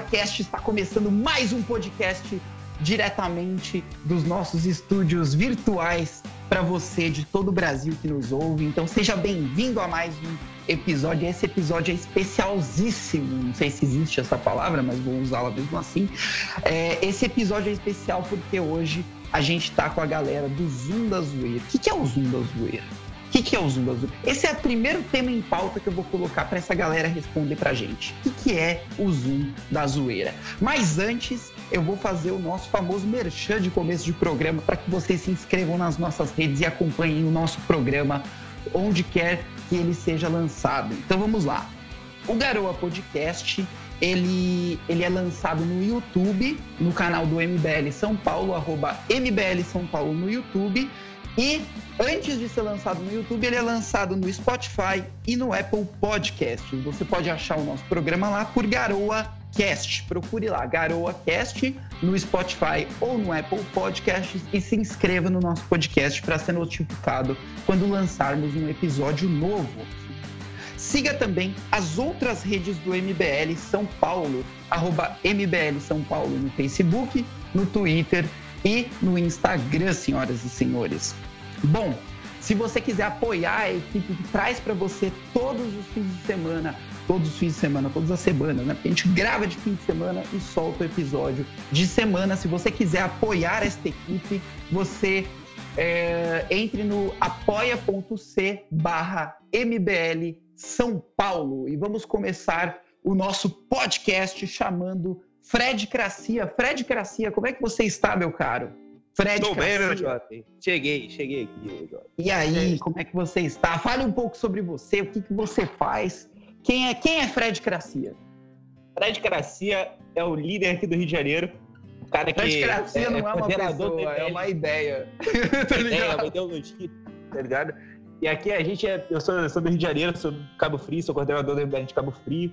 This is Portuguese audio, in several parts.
GaroaCast está começando mais um podcast diretamente dos nossos estúdios virtuais para você de todo o Brasil que nos ouve. Então seja bem-vindo a mais um episódio. Esse episódio é especialzíssimo. Não sei se existe essa palavra, mas vou usá-la mesmo assim. É, esse episódio é especial porque hoje a gente está com a galera do Zoom da Zoeira. O que, que é o Zoom da Zoeira? O que, que, é o Zoom da Zoeira? Esse é o primeiro tema em pauta que eu vou colocar para essa galera responder pra gente. O que, que é o Zoom da Zoeira? Mas antes, eu vou fazer o nosso famoso merchan de começo de programa para que vocês se inscrevam nas nossas redes e acompanhem o nosso programa onde quer que ele seja lançado. Então vamos lá. O Garoa Podcast ele, ele é lançado no YouTube, no canal do MBL São Paulo, arroba MBL São Paulo no YouTube. E antes de ser lançado no YouTube, ele é lançado no Spotify e no Apple Podcasts. Você pode achar o nosso programa lá por Garoa Cast. Procure lá, Garoa Cast, no Spotify ou no Apple Podcasts e se inscreva no nosso podcast para ser notificado quando lançarmos um episódio novo. Siga também as outras redes do MBL São Paulo, arroba MBL São Paulo no Facebook, no Twitter e no Instagram, senhoras e senhores. Bom, se você quiser apoiar a equipe que traz para você todos os fins de semana, todos os fins de semana, todas as semanas, né? Porque a gente grava de fim de semana e solta o episódio de semana. Se você quiser apoiar esta equipe, você é, entre no apoia.c barra MBL São Paulo e vamos começar o nosso podcast chamando Fred Cracia. Fred Cracia, como é que você está, meu caro? Fred Estou bem, meu jovem. Cheguei, cheguei aqui. Jovem. E aí, como é que você está? Fale um pouco sobre você, o que, que você faz. Quem é, quem é Fred Cracia? Fred Cracia é o líder aqui do Rio de Janeiro. O cara Fred que Cracia é, não é, uma pessoa, é uma ideia. tá ligado? É, uma ideologia, tá ligado? E aqui a gente é. Eu sou, eu sou do Rio de Janeiro, sou do Cabo Frio, sou coordenador da de Cabo Frio,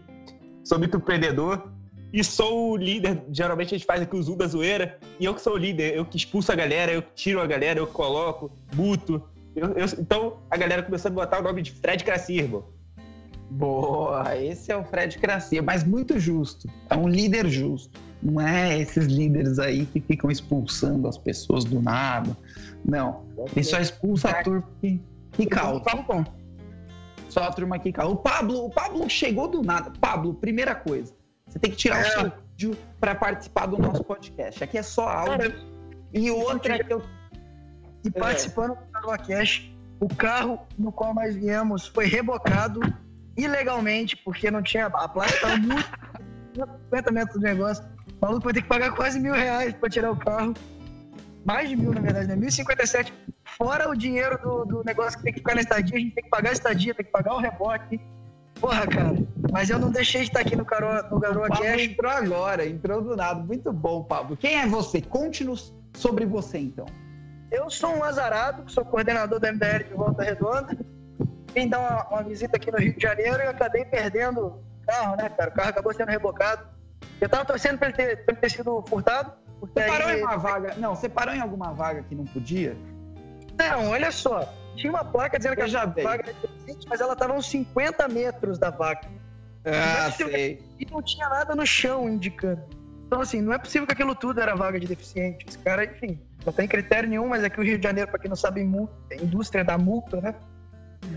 sou muito empreendedor e sou o líder. Geralmente a gente faz aqui o Zoom da zoeira, e eu que sou o líder, eu que expulso a galera, eu que tiro a galera, eu que coloco, buto. Eu, eu, então a galera começou a botar o nome de Fred Cracia, irmão. Boa, esse é o Fred Cracia, mas muito justo. É um líder justo. Não é esses líderes aí que ficam expulsando as pessoas do nada. Não. Ele só expulsa a turma que, que causa. Só a turma que causa. O Pablo, o Pablo chegou do nada. Pablo, primeira coisa. Você tem que tirar é. o seu vídeo para participar do nosso podcast. Aqui é só áudio. E outra é que eu. E participando do Canoa Cash, o carro no qual nós viemos foi rebocado ilegalmente, porque não tinha. A placa estava muito. 50 metros do negócio. O maluco vai ter que pagar quase mil reais para tirar o carro. Mais de mil, na verdade, né? 1.057. Fora o dinheiro do, do negócio que tem que ficar na estadia, a gente tem que pagar a estadia, tem que pagar o reboque Porra, cara, mas eu não deixei de estar aqui no, Caro, no Garoa Cash. entrou agora, entrou do nada. Muito bom, Pablo. Quem é você? Conte-nos sobre você, então. Eu sou um azarado, sou coordenador da MBL de Volta Redonda. Vim dar uma, uma, visita aqui no Rio de Janeiro e acabei perdendo o carro, né, cara? O carro acabou sendo rebocado. Eu tava torcendo pra ele ter, pra ele ter sido furtado. Você parou aí... em uma vaga... Não, você parou em alguma vaga que não podia? Não, olha só. Tinha uma placa dizendo que a vaga era decente, mas ela estava uns 50 metros da vaga. Ah, sei. E não tinha nada no chão indicando. Então, assim, não é possível que aquilo tudo era vaga de deficiente. Esse cara, enfim, não tem critério nenhum, mas aqui o Rio de Janeiro, para quem não sabe, é indústria da multa, né?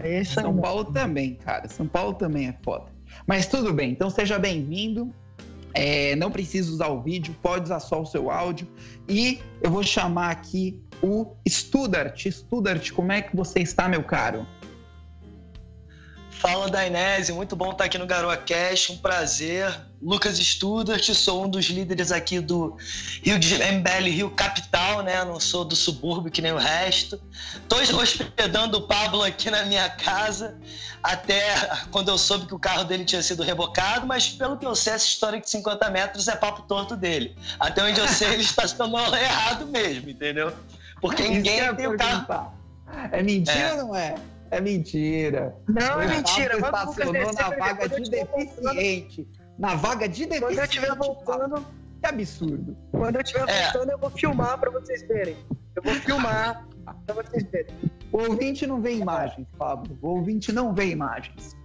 É isso São Paulo também, cara. São Paulo também é foda. Mas tudo bem, então seja bem-vindo. É, não precisa usar o vídeo, pode usar só o seu áudio. E eu vou chamar aqui o Studart. Studart, como é que você está, meu caro? Fala, Dainese. Muito bom estar aqui no Garoa Cash. Um prazer. Lucas Studart, sou um dos líderes aqui do Rio de MBL Rio Capital, né? Não sou do subúrbio que nem o resto. Estou hospedando o Pablo aqui na minha casa, até quando eu soube que o carro dele tinha sido rebocado, mas pelo que eu sei, essa história de 50 metros é papo torto dele. Até onde eu sei, ele está estacionou errado mesmo, entendeu? Porque ninguém tem o carro. É mentira é. ou não é? É mentira. Não, é mentira. Você estacionou na vaga de deficiente. Na vaga de deficiente. Quando eu estiver voltando. Que absurdo. Quando eu estiver é. voltando, eu vou filmar pra vocês verem. Eu vou filmar pra vocês verem. O ouvinte não vê imagens, Pablo. O ouvinte não vê imagens.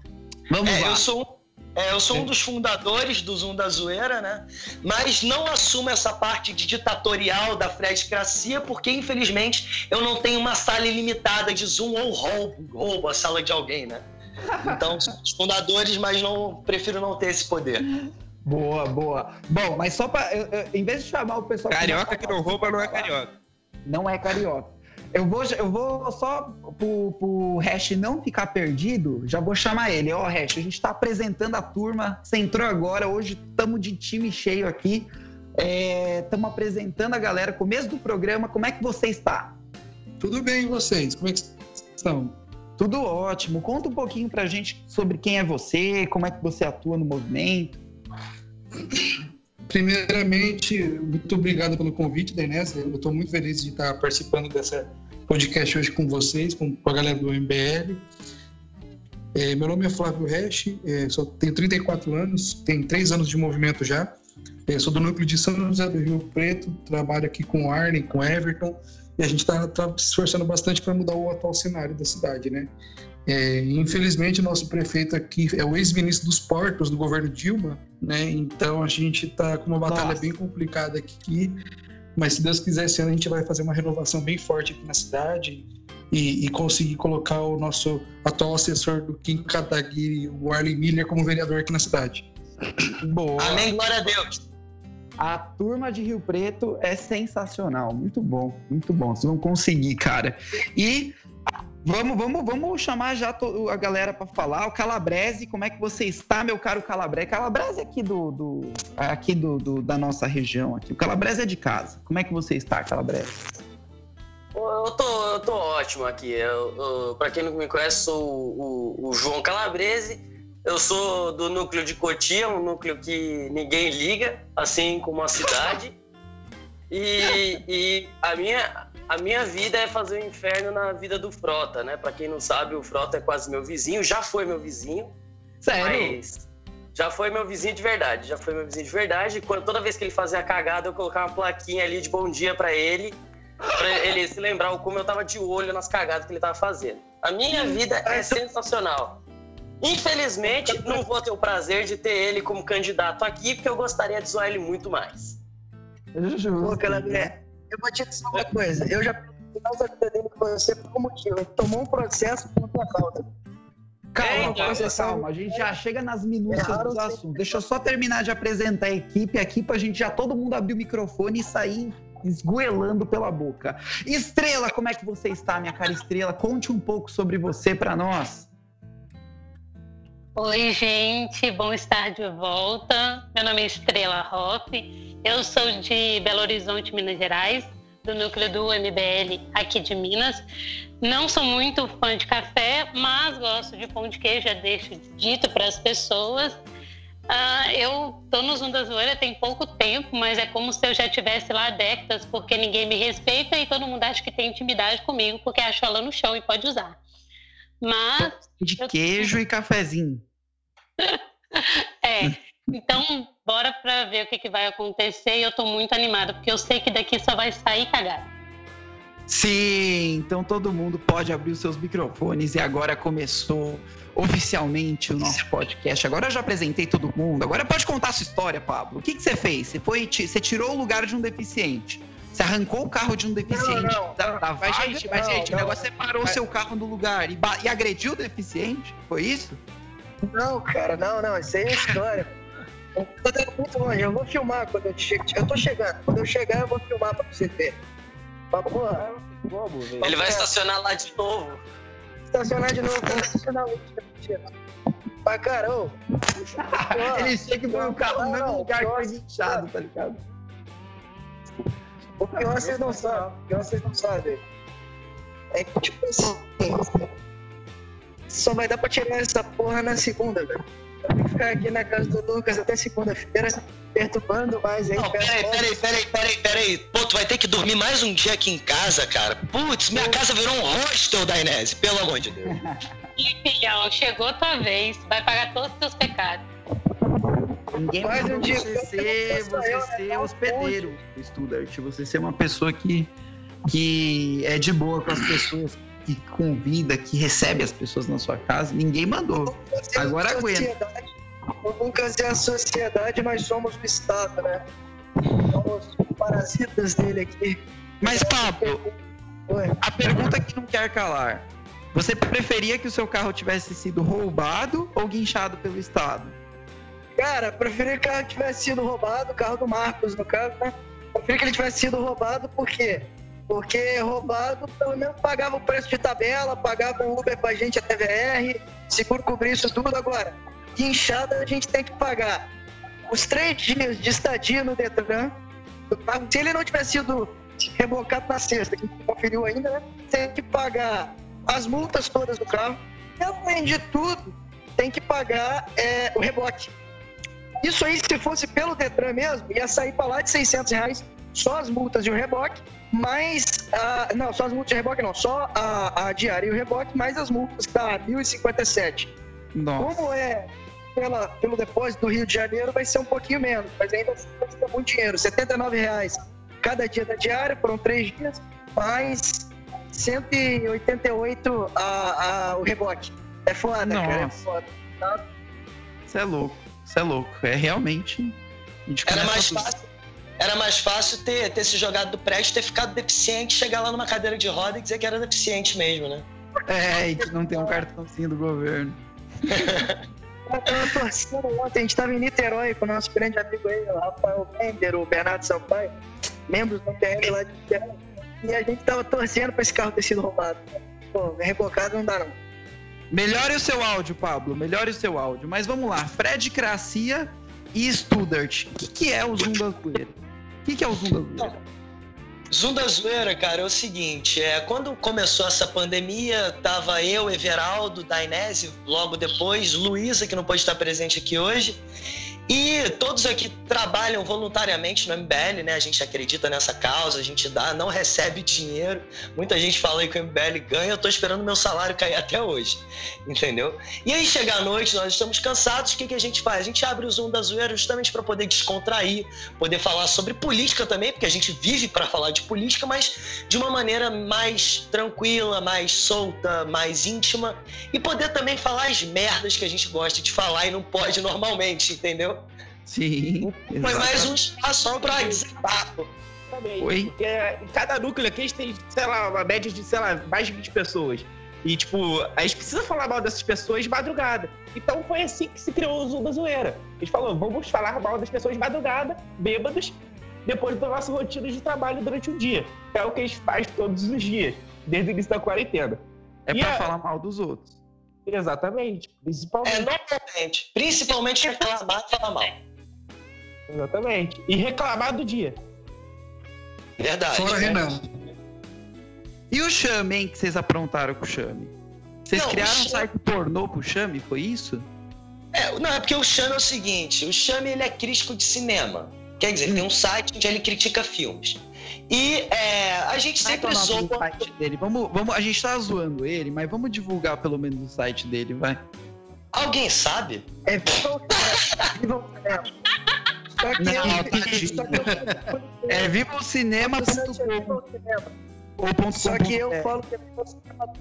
Vamos é, lá. Eu sou, É, eu sou um dos fundadores do Zoom da Zoeira, né? Mas não assumo essa parte de ditatorial da frescracia, porque infelizmente eu não tenho uma sala ilimitada de Zoom ou roubo, roubo a sala de alguém, né? Então, sou os fundadores, mas não prefiro não ter esse poder. Boa, boa. Bom, mas só para em vez de chamar o pessoal carioca que não rouba não é carioca. Não é carioca. Eu vou, eu vou só pro, pro Hash não ficar perdido, já vou chamar ele. Ó, oh, Hash, a gente está apresentando a turma. Você entrou agora, hoje estamos de time cheio aqui. Estamos é, apresentando a galera. Começo do programa, como é que você está? Tudo bem, vocês? Como é que estão? Tudo ótimo. Conta um pouquinho pra gente sobre quem é você, como é que você atua no movimento. Primeiramente, muito obrigado pelo convite, Denise. Eu estou muito feliz de estar participando dessa podcast hoje com vocês, com, a galera do MBL. É, meu nome é Flávio Resch, é, só tenho 34 anos, tenho 3 anos de movimento já. É, sou do núcleo de São José do Rio Preto, trabalho aqui com o Arlen, com Everton, e a gente está tá se esforçando bastante para mudar o atual cenário da cidade, né? É, infelizmente, o nosso prefeito aqui é o ex-ministro dos portos do governo Dilma, né? Então a gente está com uma batalha Nossa. bem complicada aqui. Mas se Deus quiser, esse ano a gente vai fazer uma renovação bem forte aqui na cidade e, e conseguir colocar o nosso atual assessor do Kim Kataguiri, o Arlen Miller, como vereador aqui na cidade. Boa. Amém, glória a Deus. A turma de Rio Preto é sensacional, muito bom, muito bom. Vocês vão conseguir, cara. E Vamos, vamos, vamos chamar já a galera para falar. O Calabrese, como é que você está, meu caro Calabrese? Calabrese é aqui do, do aqui do, do, da nossa região aqui. O Calabrese é de casa. Como é que você está, Calabrese? Eu tô, eu tô ótimo aqui. Eu, eu, para quem não me conhece, sou o, o, o, João Calabrese. Eu sou do núcleo de Cotia, um núcleo que ninguém liga, assim como a cidade. E, e a minha, a minha vida é fazer o inferno na vida do Frota, né? Para quem não sabe, o Frota é quase meu vizinho, já foi meu vizinho. Sério? já foi meu vizinho de verdade, já foi meu vizinho de verdade. Quando, toda vez que ele fazia a cagada, eu colocava uma plaquinha ali de bom dia para ele, para ele se lembrar o como eu tava de olho nas cagadas que ele tava fazendo. A minha vida é sensacional. Infelizmente, não vou ter o prazer de ter ele como candidato aqui, porque eu gostaria de zoar ele muito mais. Justo. Pô, eu vou te dizer uma coisa. Eu já fiz a vida dele com você por um motivo. Ele tomou um processo por tua causa. Calma, calma, calma. A gente já chega nas minúcias é dos assuntos. Deixa eu só terminar de apresentar a equipe aqui pra gente já todo mundo abrir o microfone e sair esgoelando pela boca. Estrela, como é que você está, minha cara Estrela? Conte um pouco sobre você para nós. Oi, gente, bom estar de volta. Meu nome é Estrela Hoff. Eu sou de Belo Horizonte, Minas Gerais, do núcleo do MBL aqui de Minas. Não sou muito fã de café, mas gosto de pão de queijo, já deixo dito para as pessoas. Uh, eu tô no Zoom da Zoeira tem pouco tempo, mas é como se eu já tivesse lá décadas, porque ninguém me respeita e todo mundo acha que tem intimidade comigo, porque acha ela no chão e pode usar. Mas. De queijo eu... e cafezinho. é. Então, bora para ver o que, que vai acontecer e eu estou muito animada, porque eu sei que daqui só vai sair cagada. Sim, então todo mundo pode abrir os seus microfones e agora começou oficialmente o nosso podcast. Agora eu já apresentei todo mundo. Agora pode contar a sua história, Pablo. O que, que você fez? Você foi, você tirou o lugar de um deficiente. Você arrancou o carro de um deficiente não, não, da, da não, Mas, gente, mas, gente, o negócio é separou o seu carro do lugar e, e agrediu o deficiente? Foi isso? Não, cara, não, não. Isso aí é história. Eu tô muito longe, eu vou filmar quando eu chegar. Eu tô chegando. Quando eu chegar, eu vou filmar pra você ver. Pra porra. Ele vai estacionar lá de novo. Estacionar de novo, vai estacionar lá. Mas, cara, ô. Ele chega e põe o carro no mesmo lugar que foi guinchado, tá ligado? O pior vocês não sabem. O pior vocês não sabem. É que, tipo assim. Só vai dar pra tirar essa porra na segunda, velho ficar aqui na casa do Lucas até segunda-feira, perturbando mais aí. Não, peraí, peraí, peraí, peraí, peraí. Pô, tu vai ter que dormir mais um dia aqui em casa, cara. Putz, minha casa virou um hostel da Inés, pelo amor de Deus. E, filhão, chegou tua vez. Vai pagar todos os teus pecados. Ninguém mais um dia você ser, você ser hospedeiro, Studart. Você ser uma pessoa que, que é de boa com as pessoas, que convida, que recebe as pessoas na sua casa, ninguém mandou. Agora aguenta. Lucas é a sociedade, nós somos o Estado, né? Somos parasitas dele aqui. Mas, Pablo, a pergunta que não quer calar. Você preferia que o seu carro tivesse sido roubado ou guinchado pelo Estado? Cara, preferi que o carro tivesse sido roubado, o carro do Marcos, no caso, né? Preferi que ele tivesse sido roubado, por quê? Porque roubado, pelo menos pagava o preço de tabela, pagava o Uber pra gente até VR, seguro cobrir isso tudo. Agora, guinchada a gente tem que pagar os três dias de estadia no Detran. Se ele não tivesse sido rebocado na sexta, que conferiu ainda, né? Tem que pagar as multas todas do carro. E além de tudo, tem que pagar é, o reboque. Isso aí, se fosse pelo Detran mesmo, ia sair para lá de 600 reais só as multas e o reboque, mais. a- não, só as multas e o reboque não, só a, a diária e o reboque, mais as multas, que tá 1.057. Nossa. Como é pela, pelo depósito do Rio de Janeiro, vai ser um pouquinho menos, mas ainda assim ser muito dinheiro. 79 reais cada dia da diária, foram três dias, mais 188 a, a, o reboque. É foda, cara, é Nossa. foda. Você é louco. Você é louco. É realmente. Era mais fácil. Era mais fácil ter, ter se jogado do prédio, ter ficado deficiente, chegar lá numa cadeira de roda e dizer que era deficiente mesmo, né? É, e que não tem um cartãozinho do governo. Eu tava torcendo ontem, a gente tava em Niterói com o nosso grande amigo aí, o Rafael Bender, o Bernardo Sampaio, membros do PL lá de Niterói. E a gente tava torcendo pra esse carro ter sido roubado. Pô, rebocado não dá não. Melhore o seu áudio, Pablo. Melhore o seu áudio. Mas vamos lá. Fred Gracia e Studart. O que, que é o Zoeira? O que, que é o Zoom da Zoeira? Zoom da zoeira, cara, é o seguinte, é, quando começou essa pandemia, tava eu, Everaldo, Dainese, logo depois, Luísa, que não pode estar presente aqui hoje, e todos aqui trabalham voluntariamente no MBL, né? A gente acredita nessa causa, a gente dá, não recebe dinheiro. Muita gente fala aí que o MBL ganha, eu tô esperando meu salário cair até hoje, entendeu? E aí chega a noite, nós estamos cansados, o que, que a gente faz? A gente abre o Zoom da zoeira justamente para poder descontrair, poder falar sobre política também, porque a gente vive para falar de política, mas de uma maneira mais tranquila, mais solta, mais íntima e poder também falar as merdas que a gente gosta de falar e não pode normalmente, entendeu? Sim. Foi exato. mais um espaço para desabafo. Também. Oi? Porque em cada núcleo aqui a gente tem, sei lá, uma média de, sei lá, mais de 20 pessoas. E, tipo, a gente precisa falar mal dessas pessoas de madrugada. Então foi assim que se criou o Zoom da Zoeira. A gente falou, vamos falar mal das pessoas de madrugada, bêbados, depois da nossa rotina de trabalho durante o dia. É o que a gente faz todos os dias, desde o início da quarentena. É E pra a- falar mal dos outros. Exatamente. É, Principalmente. normalmente. Principalmente reclamar e falar mal. Exatamente. E reclamar do dia. Verdade. Fora Renan. E o Chame, hein, que vocês aprontaram com o Chame? Vocês Não, o criaram um site pornô pro Chame, foi isso? É, não, é porque o Chame é o seguinte, o Chame ele é crítico de cinema. Quer dizer, ele tem um site onde ele critica filmes. E é, a gente Qual é é sempre zoa... site dele? Vamos, vamos, a gente tá zoando ele, mas vamos divulgar pelo menos o site dele, vai. Alguém sabe? É viva o cinema. Viva o cinema. Só que Não, eu, só que eu, É é vivaocinema.com o cinema. ou ponto Só que eu ponto falo que é Viva o cinema.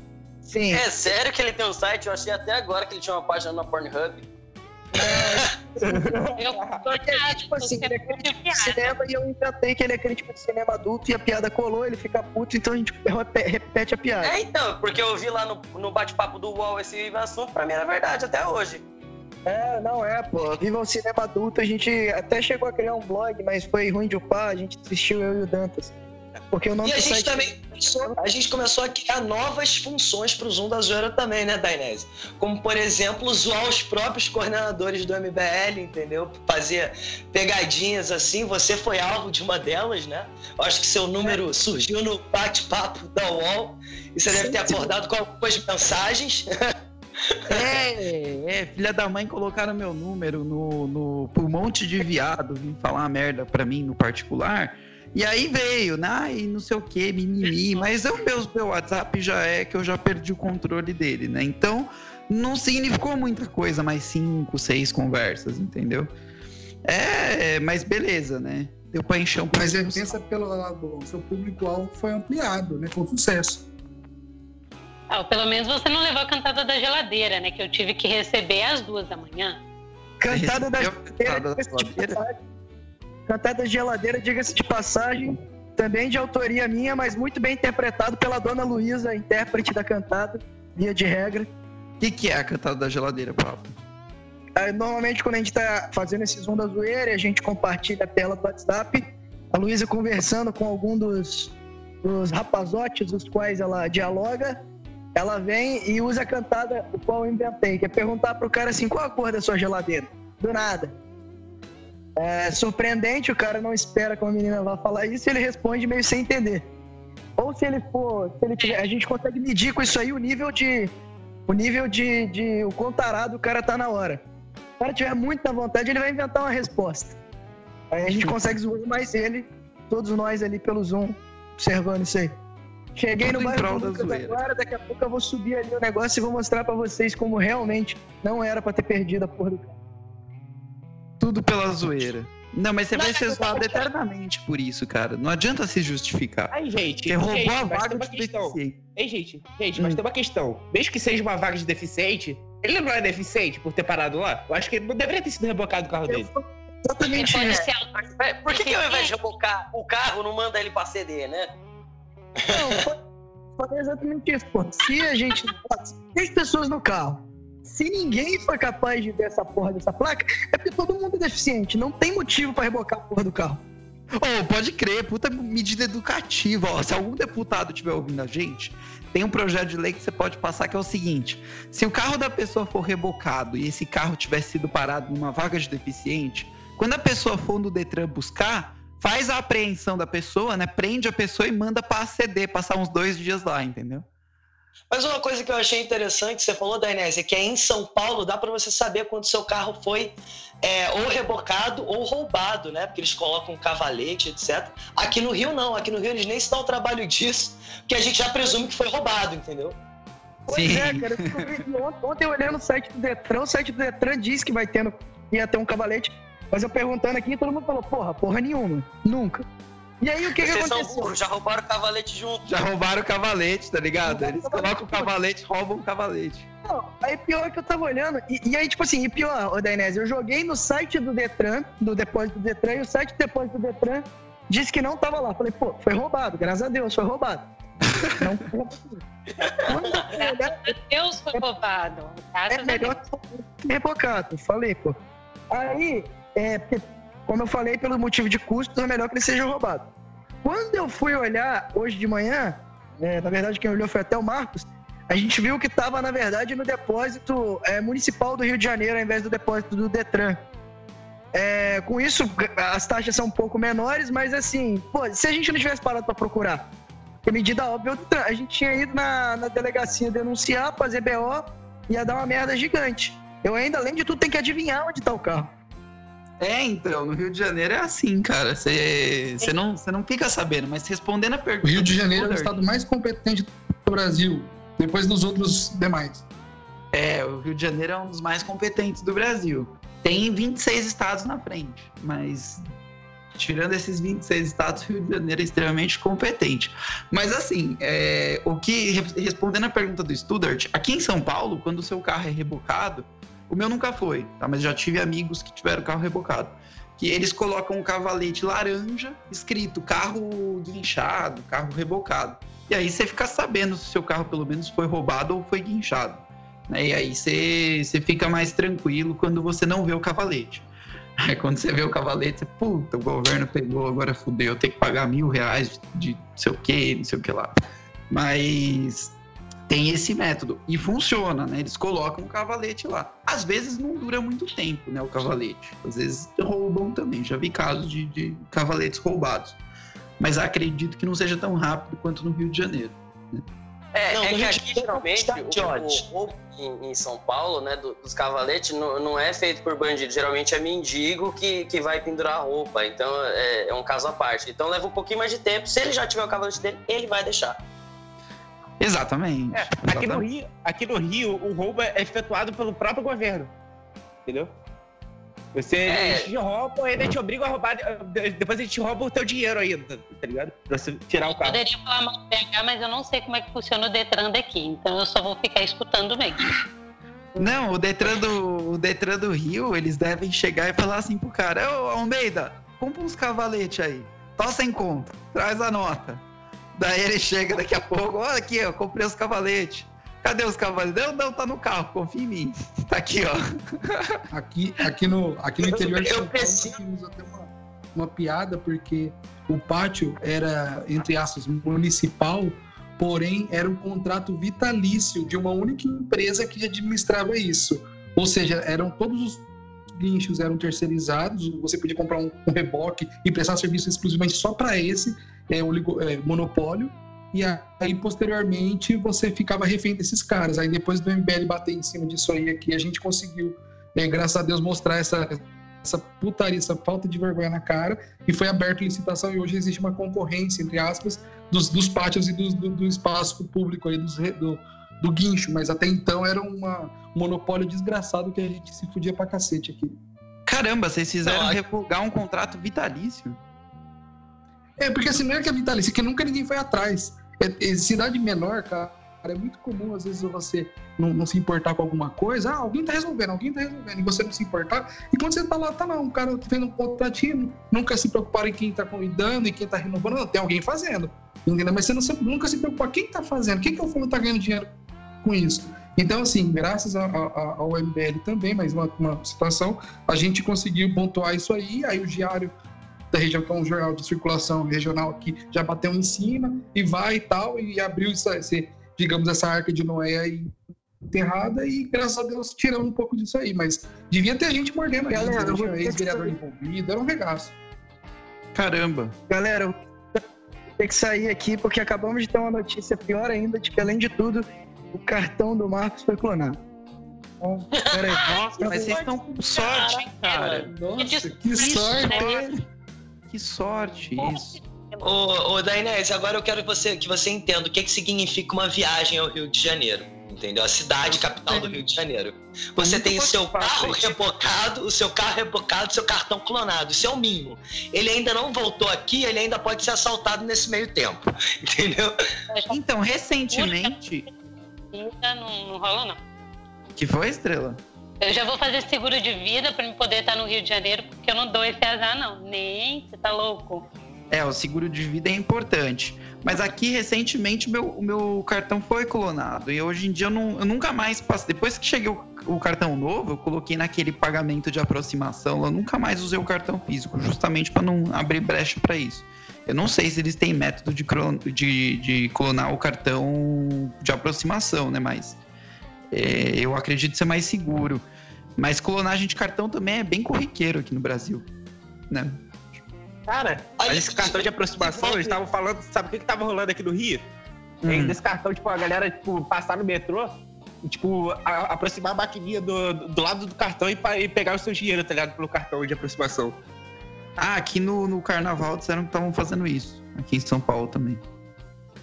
Sim. É sério que ele tem um site? Eu achei até agora que ele tinha uma página na Pornhub. Eu Só que é tipo assim, ele é crítico de cinema e eu inventei que ele é crítico de cinema adulto e a piada colou, ele fica puto, então a gente repe- repete a piada. É, então, porque eu vi lá no, no bate-papo do UOL esse assunto, pra mim era verdade até hoje. É, não é, pô. Viva o cinema adulto, a gente até chegou a criar um blog, mas foi ruim de upar, a gente desistiu, eu e o Dantas. Porque o nome E a gente site também começou, a gente começou a criar novas funções para o Zoom da Zoeira também, né, Dainese? Como, por exemplo, zoar os próprios coordenadores do MBL, entendeu? Fazer pegadinhas assim. Você foi alvo de uma delas, né? Eu acho que seu número surgiu no bate-papo da UOL e você deve ter acordado com algumas mensagens. É, é, filha da mãe colocaram meu número no, no por um monte de viado, vim falar merda pra mim no particular. E aí veio, né? E não sei o que, mimimi. Mas o meu, meu WhatsApp já é que eu já perdi o controle dele, né? Então não significou muita coisa, mais cinco, seis conversas, entendeu? É, mas beleza, né? Deu pra encher um pouco. Mas é, pensa pelo lado bom, seu público-alvo foi ampliado, né? Foi um sucesso. Ah, pelo menos você não levou a cantada da geladeira, né? Que eu tive que receber às duas da manhã. Cantada da geladeira, cantada da diga-se de geladeira? passagem. Cantada da geladeira, diga-se de passagem. Também de autoria minha, mas muito bem interpretado pela dona Luísa, intérprete da cantada, via de regra. O que, que é a cantada da geladeira, Pablo? Ah, Normalmente, quando a gente tá fazendo esse zoom da zoeira a gente compartilha a tela do WhatsApp, a Luísa conversando com algum dos, dos rapazotes, os quais ela dialoga, ela vem e usa a cantada o qual eu inventei, que é perguntar pro cara assim, qual a cor da sua geladeira? Do nada. É surpreendente, o cara não espera que uma menina vá falar isso e ele responde meio sem entender. Ou se ele for, se ele tiver, a gente consegue medir com isso aí o nível de. O nível de, de o quão tarado o cara tá na hora. Se o cara tiver muita vontade, ele vai inventar uma resposta. Aí a gente consegue zoar mais ele, todos nós ali pelo Zoom, observando isso aí. Cheguei Tudo no bairro do da Lucas zoeira. agora, daqui a pouco eu vou subir ali o negócio e vou mostrar pra vocês como realmente não era pra ter perdido a porra do cara. Tudo pela zoeira. Não, mas você Não, vai ser zoado eternamente por isso, cara. Não adianta se justificar. Aí, gente, Você roubou gente, a mas vaga uma de questão. deficiente. Ei, gente, gente, mas Hum. tem uma questão. Mesmo que seja uma vaga de deficiente, ele não é deficiente por ter parado lá? Eu acho que ele não deveria ter sido rebocado o carro dele. Exatamente Pode ser Mas, Por que, que ao invés de rebocar o carro, não manda ele pra CD, né? Não, foi, foi exatamente isso, pô. Se a gente. Tem pessoas no carro. Se ninguém foi capaz de ver essa porra dessa placa, é porque todo mundo é deficiente. Não tem motivo pra rebocar a porra do carro. Ô, pode crer, puta medida educativa. Ó, se algum deputado estiver ouvindo a gente, tem um projeto de lei que você pode passar que é o seguinte: se o carro da pessoa for rebocado e esse carro tiver sido parado numa vaga de deficiente, quando a pessoa for no Detran buscar, faz a apreensão da pessoa, né? Prende a pessoa e manda pra ACD, passar uns dois dias lá, entendeu? Mas uma coisa que eu achei interessante, você falou, Dainese, é que em São Paulo dá para você saber quando seu carro foi é, ou rebocado ou roubado, né? Porque eles colocam um cavalete, etc. Aqui no Rio, não. Aqui no Rio eles nem se dão o trabalho disso, porque a gente já presume que foi roubado, entendeu? Pois Sim. é, cara. eu descobri ontem- Ontem eu olhei no site do Detran, o site do Detran diz que vai tendo, ia ter um cavalete. Mas eu perguntando aqui, todo mundo falou, porra, porra nenhuma. Nunca. E aí o que, que Vocês são aconteceu? burros, já roubaram o cavalete junto. Já roubaram o cavalete, tá ligado? Eles colocam o cavalete, roubam o cavalete. Não, aí pior que eu tava olhando, e, e aí, tipo assim, e pior, ô Dainese, eu joguei no site do Detran, do depósito do Detran, e o site do depósito do Detran disse que não tava lá. Falei, pô, foi roubado, graças a Deus, foi roubado. Não roubado. Graças a Deus foi roubado. Graças é a Deus. melhor que rebocado, falei, pô. Aí, é, como eu falei, pelo motivo de custos, é melhor que ele seja roubado. Quando eu fui olhar hoje de manhã, é, na verdade quem olhou foi até o Marcos, a gente viu que estava, na verdade, no depósito é, municipal do Rio de Janeiro, ao invés do depósito do Detran. É, com isso, as taxas são um pouco menores, mas assim, pô, se a gente não tivesse parado para procurar, que medida óbvia, a gente tinha ido na, na delegacia denunciar, fazer BO, ia dar uma merda gigante. Eu ainda, além de tudo, tenho que adivinhar onde tá o carro. É, então, no Rio de Janeiro é assim, cara. Você não, não fica sabendo, mas respondendo a O pergunta. Rio de Janeiro é o estado mais competente do Brasil, depois dos outros demais. É, o Rio de Janeiro é um dos mais competentes do Brasil. Tem 26 estados na frente, mas tirando esses 26 estados, o Rio de Janeiro é extremamente competente. Mas assim, é, o que respondendo a pergunta do Studart, aqui em São Paulo, quando o seu carro é rebocado, o meu nunca foi, tá? Mas já tive amigos que tiveram carro rebocado. Que eles colocam um cavalete laranja escrito carro guinchado, carro rebocado. E aí você fica sabendo se o seu carro pelo menos foi roubado ou foi guinchado. né? E aí você, você fica mais tranquilo quando você não vê o cavalete. Aí quando você vê o cavalete, você, puta, o governo pegou, agora fudeu, eu tenho que pagar mil reais de não sei o que, não sei o que lá. Mas tem esse método e funciona, né? Eles colocam o cavalete lá. Às vezes não dura muito tempo, né? O cavalete. Às vezes roubam também. Já vi casos de, de cavaletes roubados. Mas acredito que não seja tão rápido quanto no Rio de Janeiro. É, Não, é que aqui geralmente o roubo em, em São Paulo, né, do- dos cavaletes, não, não é feito por bandido. Geralmente é mendigo que, que vai pendurar a roupa. Então é, é um caso à parte. Então leva um pouquinho mais de tempo. Se ele já tiver o cavalete dele, ele vai deixar. Exatamente. É, aqui, no exatamente. Rio, aqui no Rio, o roubo é efetuado pelo próprio governo. Entendeu? Você É. te roubam, ainda te obrigam a roubar. Depois eles te roubam o teu dinheiro ainda, tá ligado? Pra você tirar o carro. Poderia falar mal do BH, mas eu não sei como é que funciona o Detran daqui. Então eu só vou ficar escutando mesmo. Não, o Detran do, o Detran do Rio, eles devem chegar e falar assim pro cara: Ô, Almeida, compra uns cavaletes aí. Tá sem conta, traz a nota. Daí ele chega daqui a pouco: Olha aqui, eu comprei os cavaletes. Cadê os cavaletes? Não, não, tá no carro, confia em mim. Tá aqui, ó. Aqui, aqui, no, aqui no interior de São Paulo, temos até uma, uma piada, porque o pátio era, entre aspas, municipal, porém era um contrato vitalício de uma única empresa que administrava isso. Ou seja, eram todos os guinchos eram terceirizados, você podia comprar um, um reboque e prestar serviço exclusivamente só para esse é, oligo- é, monopólio. E aí, posteriormente, você ficava refém desses caras. Aí, depois do MBL bater em cima disso aí, aqui, a gente conseguiu, é, graças a Deus, mostrar essa, essa putaria, essa falta de vergonha na cara. E foi aberta licitação. E hoje existe uma concorrência, entre aspas, dos, dos pátios e dos- do, do espaço público aí, dos, do, do guincho. Mas até então era uma, um monopólio desgraçado que a gente se fudia pra cacete aqui. Caramba, vocês fizeram Não, aqui- revogar um contrato vitalício. É, porque assim, não é que é vitalício, é que nunca ninguém foi atrás. É, é cidade menor, cara, é muito comum, às vezes, você não, não se importar com alguma coisa. Ah, alguém tá resolvendo, alguém tá resolvendo, e você não se importar. E quando você tá lá, tá lá, um cara fazendo um contratinho, nunca se preocupar em quem tá cuidando e quem tá renovando. Não, tem alguém fazendo, entendeu? Mas você não nunca se preocupar quem tá fazendo, quem que é o fundo tá ganhando dinheiro com isso. Então, assim, graças a- a- ao MBL também, mais uma, uma situação, a gente conseguiu pontuar isso aí, aí o diário da região, que é um jornal de circulação regional aqui, já bateu em cima e vai e tal, e abriu isso, esse, digamos, essa arca de Noé aí enterrada e graças a Deus tiramos um pouco disso aí, mas devia ter gente mordendo aí, Galera, que ex-vereador envolvido, era um regaço. Caramba. Galera, eu ter que sair aqui porque acabamos de ter uma notícia pior ainda de que, além de tudo, o cartão do Marcos foi clonado. Então, pera aí. Nossa, mas vocês estão com sorte, hein, cara. Nossa, que sorte! Que sorte isso. Ô, ô Dainese, agora eu quero que você, que você entenda o que, que significa uma viagem ao Rio de Janeiro. Entendeu? A cidade capital do Rio de Janeiro. Você tem o seu carro rebocado, o seu carro rebocado, seu cartão clonado. Isso é o mínimo. Ele ainda não voltou aqui, ele ainda pode ser assaltado nesse meio tempo. Entendeu? Então, recentemente. Não, não rola, não. Que foi, Estrela? Eu já vou fazer seguro de vida pra me poder estar no Rio de Janeiro, porque eu não dou esse azar, não. Nem, você tá louco? É, o seguro de vida é importante. Mas aqui, recentemente, meu, o meu cartão foi clonado. E hoje em dia eu, não, eu nunca mais passo. Depois que cheguei o, o cartão novo, eu coloquei naquele pagamento de aproximação. Eu nunca mais usei o cartão físico, justamente para não abrir brecha para isso. Eu não sei se eles têm método de, clon- de, de clonar o cartão de aproximação, né? Mas é, eu acredito ser mais seguro. Mas clonagem de cartão também é bem corriqueiro aqui no Brasil, né? Cara, Olha, mas esse cartão de aproximação, eles estavam falando, sabe o que que tava rolando aqui no Rio? É, Hum. desse cartão, tipo, a galera, tipo, passar no metrô e, tipo, a- aproximar a maquininha do, do lado do cartão e, e pegar o seu dinheiro, tá ligado? Pelo cartão de aproximação. Ah, aqui no, no carnaval disseram que estavam fazendo isso. Aqui em São Paulo também.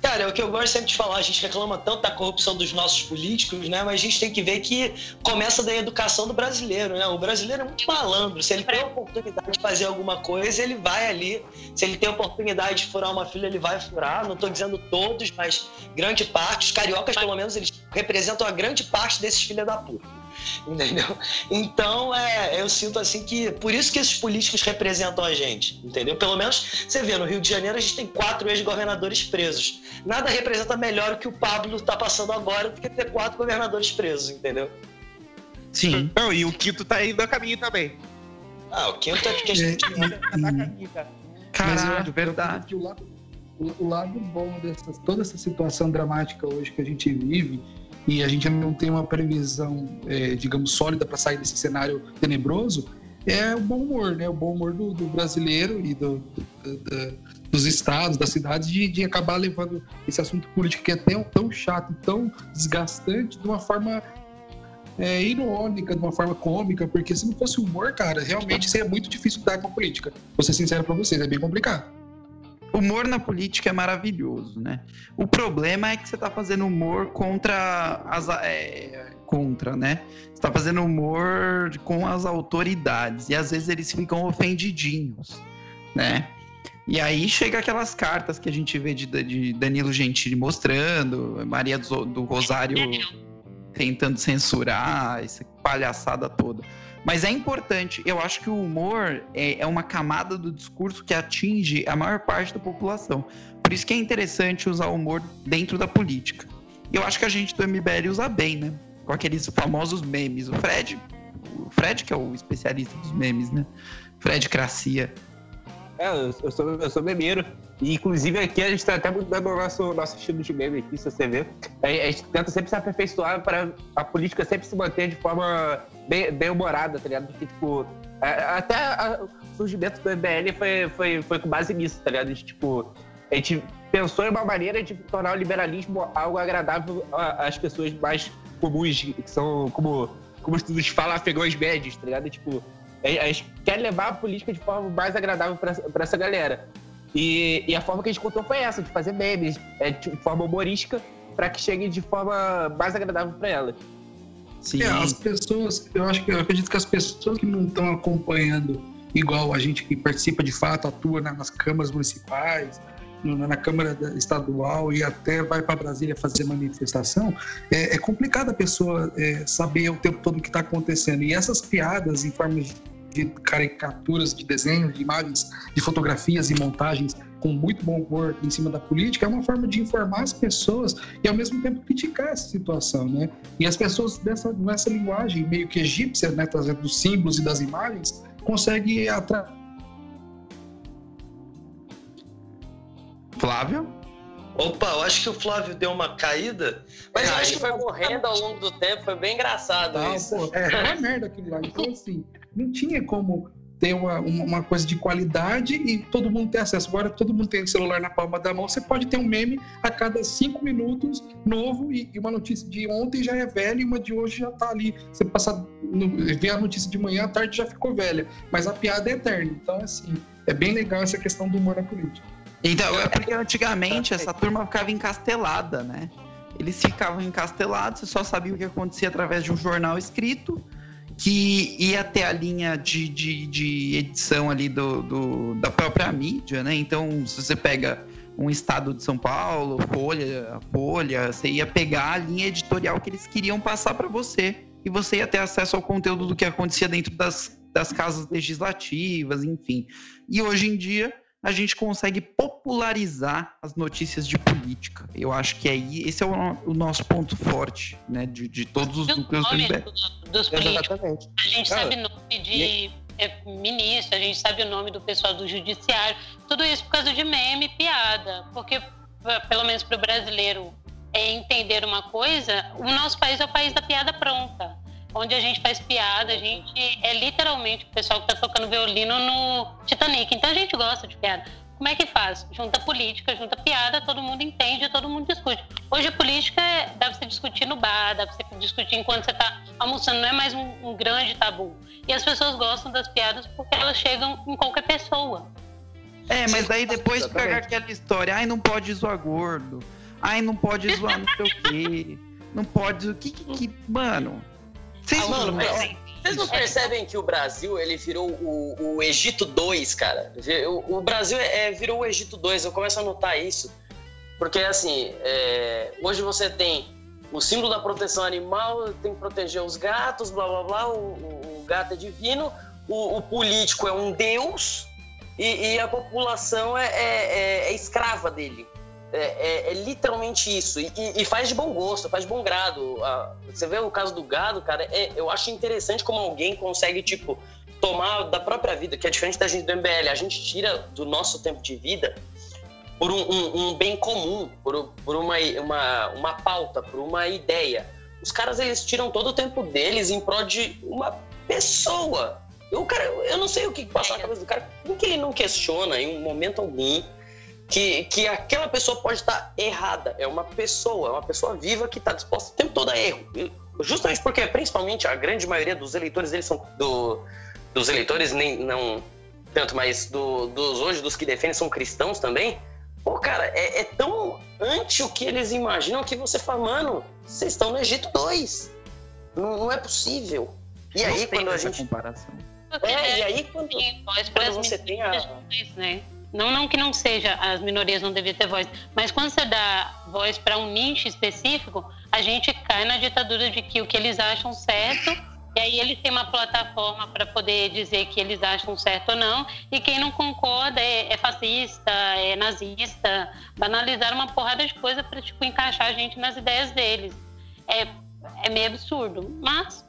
Cara, é o que eu gosto sempre de falar, a gente reclama tanto da corrupção dos nossos políticos, né? Mas a gente tem que ver que começa da educação do brasileiro, né? O brasileiro é muito malandro. Se ele tem a oportunidade de fazer alguma coisa, ele vai ali. Se ele tem a oportunidade de furar uma fila, ele vai furar. Não tô dizendo todos, mas grande parte. Os cariocas, pelo menos, eles representam a grande parte desses filha da puta. Entendeu? Então, é, eu sinto assim que. Por isso que esses políticos representam a gente, entendeu? Pelo menos, você vê, no Rio de Janeiro a gente tem quatro ex-governadores presos. Nada representa melhor o que o Pablo tá passando agora do que ter quatro governadores presos, entendeu? Sim. Não, e o quinto tá indo a caminho também. Ah, o quinto é porque a gente. É, Tá eu Caralho, verdade. o lado, o lado bom dessa toda essa situação dramática hoje que a gente vive e a gente não tem uma previsão, é, digamos, sólida para sair desse cenário tenebroso, é o bom humor, né? O bom humor do, do brasileiro e do, do- do- dos estados, das cidades, de, de acabar levando esse assunto político que é tão, tão chato, tão desgastante, de uma forma é, irônica, de uma forma cômica, porque se não fosse humor, cara, realmente seria muito difícil lidar com a política. Vou ser sincero pra vocês, é bem complicado. Humor na política é maravilhoso, né? O problema é que você tá fazendo humor contra as. é, contra, né? Você tá fazendo humor com as autoridades. E às vezes eles ficam ofendidinhos, né? E aí chega aquelas cartas que a gente vê de, de Danilo Gentili mostrando, Maria do, do Rosário. tentando censurar essa palhaçada toda. Mas é importante, eu acho que o humor é, é uma camada do discurso que atinge a maior parte da população. Por isso que é interessante usar o humor dentro da política. E eu acho que a gente do MBL usa bem, né? Com aqueles famosos memes. O Fred, o Fred que é o especialista dos memes, né? Fred Cracia. É, eu sou, eu sou memeiro. E, inclusive, aqui a gente tá até mudando o nosso, nosso estilo de meme aqui, se você ver. A gente tenta sempre se aperfeiçoar para a política sempre se manter de forma bem, bem humorada, tá ligado? Porque, tipo, até a, o surgimento do MBL foi, foi, foi com base nisso, tá ligado? Tipo, a gente pensou em uma maneira de tornar o liberalismo algo agradável às pessoas mais comuns, que são, como, como os estudos falam, afegões médios, tá ligado? Tipo, a gente quer levar a política de forma mais agradável para essa galera. E, e, a forma que a gente contou foi essa, de fazer memes, é, de forma humorística, para que chegue de forma mais agradável para elas. Sim. É, as pessoas, eu acho que eu acredito que as pessoas que não estão acompanhando igual a gente que participa de fato, atua nas câmaras municipais, na Câmara Estadual e até vai para Brasília fazer manifestação, é, é complicado a pessoa é, saber o tempo todo o que está acontecendo. E essas piadas em forma de caricaturas, de desenhos, de imagens, de fotografias e montagens com muito bom humor em cima da política, é uma forma de informar as pessoas e ao mesmo tempo criticar essa situação, né? E as pessoas dessa, nessa linguagem meio que egípcia, né, trazendo dos símbolos e das imagens, conseguem atrair Flávio? Opa, eu acho que o Flávio deu uma caída. Mas eu acho que foi morrendo ao longo do tempo, foi bem engraçado não, isso. Pô, é, é uma merda aquilo lá. Então, assim, não tinha como ter uma, uma, coisa de qualidade e todo mundo ter acesso. Agora todo mundo tem celular na palma da mão. Você pode ter um meme a cada cinco minutos novo e, e uma notícia de ontem já é velha e uma de hoje já tá ali. Você passa, vê a notícia de manhã, à tarde já ficou velha. Mas a piada é eterna. Então, assim, é bem legal essa questão do humor na política. Então, é porque antigamente essa turma ficava encastelada, né? Eles ficavam encastelados, você só sabia o que acontecia através de um jornal escrito, que ia ter a linha de, de, de edição ali do, do, da própria mídia, né? Então, se você pega um estado de São Paulo, Folha, Folha, você ia pegar a linha editorial que eles queriam passar para você e você ia ter acesso ao conteúdo do que acontecia dentro das, das casas legislativas, enfim. E hoje em dia a gente consegue popularizar as notícias de política. Eu acho que aí esse é o, o nosso ponto forte, né, de, de todos os núcleos do MBL. dos políticos. Exatamente. A gente sabe o nome de é, ministro, a gente sabe o nome do pessoal do judiciário, tudo isso por causa de meme, piada, porque pelo menos para o brasileiro é entender uma coisa, o nosso país é o país da piada pronta onde a gente faz piada, a gente é literalmente o pessoal que está tocando violino no Titanic. Então a gente gosta de piada. Como é que faz? Junta política, junta piada, todo mundo entende, todo mundo discute. Hoje a política é, dá pra você discutir no bar, dá pra você discutir enquanto você está almoçando, não é mais um, um grande tabu. E as pessoas gostam das piadas porque elas chegam em qualquer pessoa. É, mas daí depois pegar aquela história, ai, não pode zoar gordo, ai, não pode zoar não sei o quê, não pode. O que, que, que. Mano, vocês, mano, mas, vocês não percebem que o Brasil ele virou o, o Egito 2, cara? O, o Brasil é, virou o Egito 2, eu começo a notar isso. Porque, assim, é, hoje você tem o símbolo da proteção animal, tem que proteger os gatos, blá blá blá, o, o gato é divino, o, o, político é um deus e, e a população é, é, é, é escrava dele. É, é, é, literalmente isso. E, e, faz de bom gosto, faz de bom grado. você vê o caso do gado, cara, é, eu acho interessante como alguém consegue, tipo, tomar da própria vida, que é diferente da gente do MBL. A gente tira do nosso tempo de vida por um, um, um bem comum, por, por uma, uma, uma pauta, por uma ideia. Os caras, eles tiram todo o tempo deles em prol de uma pessoa. O cara, eu não sei o que passar na cabeça do cara. Por que ele não questiona em um momento algum que, que aquela pessoa pode estar errada. É uma pessoa, é uma pessoa viva que está disposta o tempo todo a erro. Justamente porque, principalmente, a grande maioria dos eleitores deles são do, dos eleitores, nem não tanto, mas do, dos hoje, dos que defendem, são cristãos também. Pô, cara, é, é tão anti o que eles imaginam que você fala, mano, vocês estão no Egito 2. Não, não é possível. E aí, quando a gente. Comparação. É, e aí, quando, quando você tem a. Né? Não, não que não seja, as minorias não deviam ter voz, mas quando você dá voz para um nicho específico, a gente cai na ditadura de que o que eles acham certo, e aí eles têm uma plataforma para poder dizer que eles acham certo ou não, e quem não concorda é, é fascista, é nazista, banalizar uma porrada de coisa para tipo, encaixar a gente nas ideias deles. É, é meio absurdo, mas.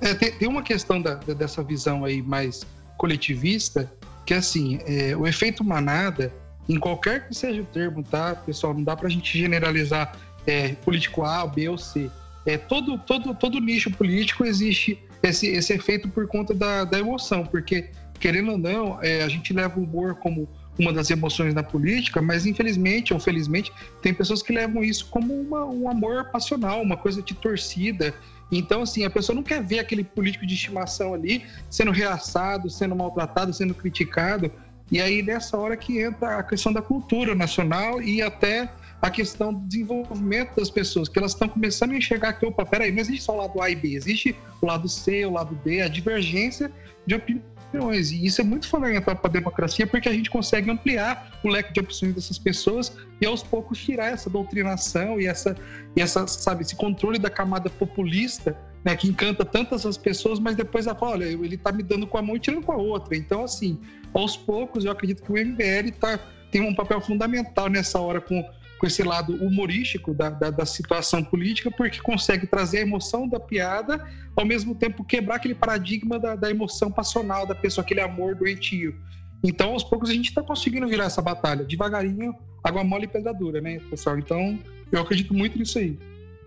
É, tem, tem, uma questão da, dessa visão aí mais coletivista que assim, é, o efeito manada, em qualquer que seja o termo, tá, pessoal? Não dá para a gente generalizar é, político A, B ou C. É, todo, todo, todo nicho político existe esse, esse efeito por conta da, da emoção, porque, querendo ou não, é, a gente leva o humor como uma das emoções na política, mas infelizmente ou felizmente tem pessoas que levam isso como uma, um amor passional, uma coisa de torcida, então, assim, a pessoa não quer ver aquele político de estimação ali sendo reaçado, sendo maltratado, sendo criticado. E aí, nessa hora que entra a questão da cultura nacional e até a questão do desenvolvimento das pessoas, que elas estão começando a enxergar que, opa, peraí, não existe só o lado A e B, existe o lado C, o lado D, a divergência de opiniões opiniões. E isso é muito fundamental para a democracia, porque a gente consegue ampliar o leque de opções dessas pessoas e aos poucos tirar essa doutrinação e essa, e essa sabe, esse controle da camada populista né, que encanta tantas as pessoas, mas depois ela fala, olha, ele está me dando com a mão e tirando com a outra. Então, assim, aos poucos, eu acredito que o MBL tá, tem um papel fundamental nessa hora com com esse lado humorístico da, da, da, situação política, porque consegue trazer a emoção da piada, ao mesmo tempo quebrar aquele paradigma da, da emoção passional da pessoa, aquele amor doentio. Então, aos poucos, a gente está conseguindo virar essa batalha. Devagarinho, água mole e pedra dura, né, pessoal? Então, eu acredito muito nisso aí.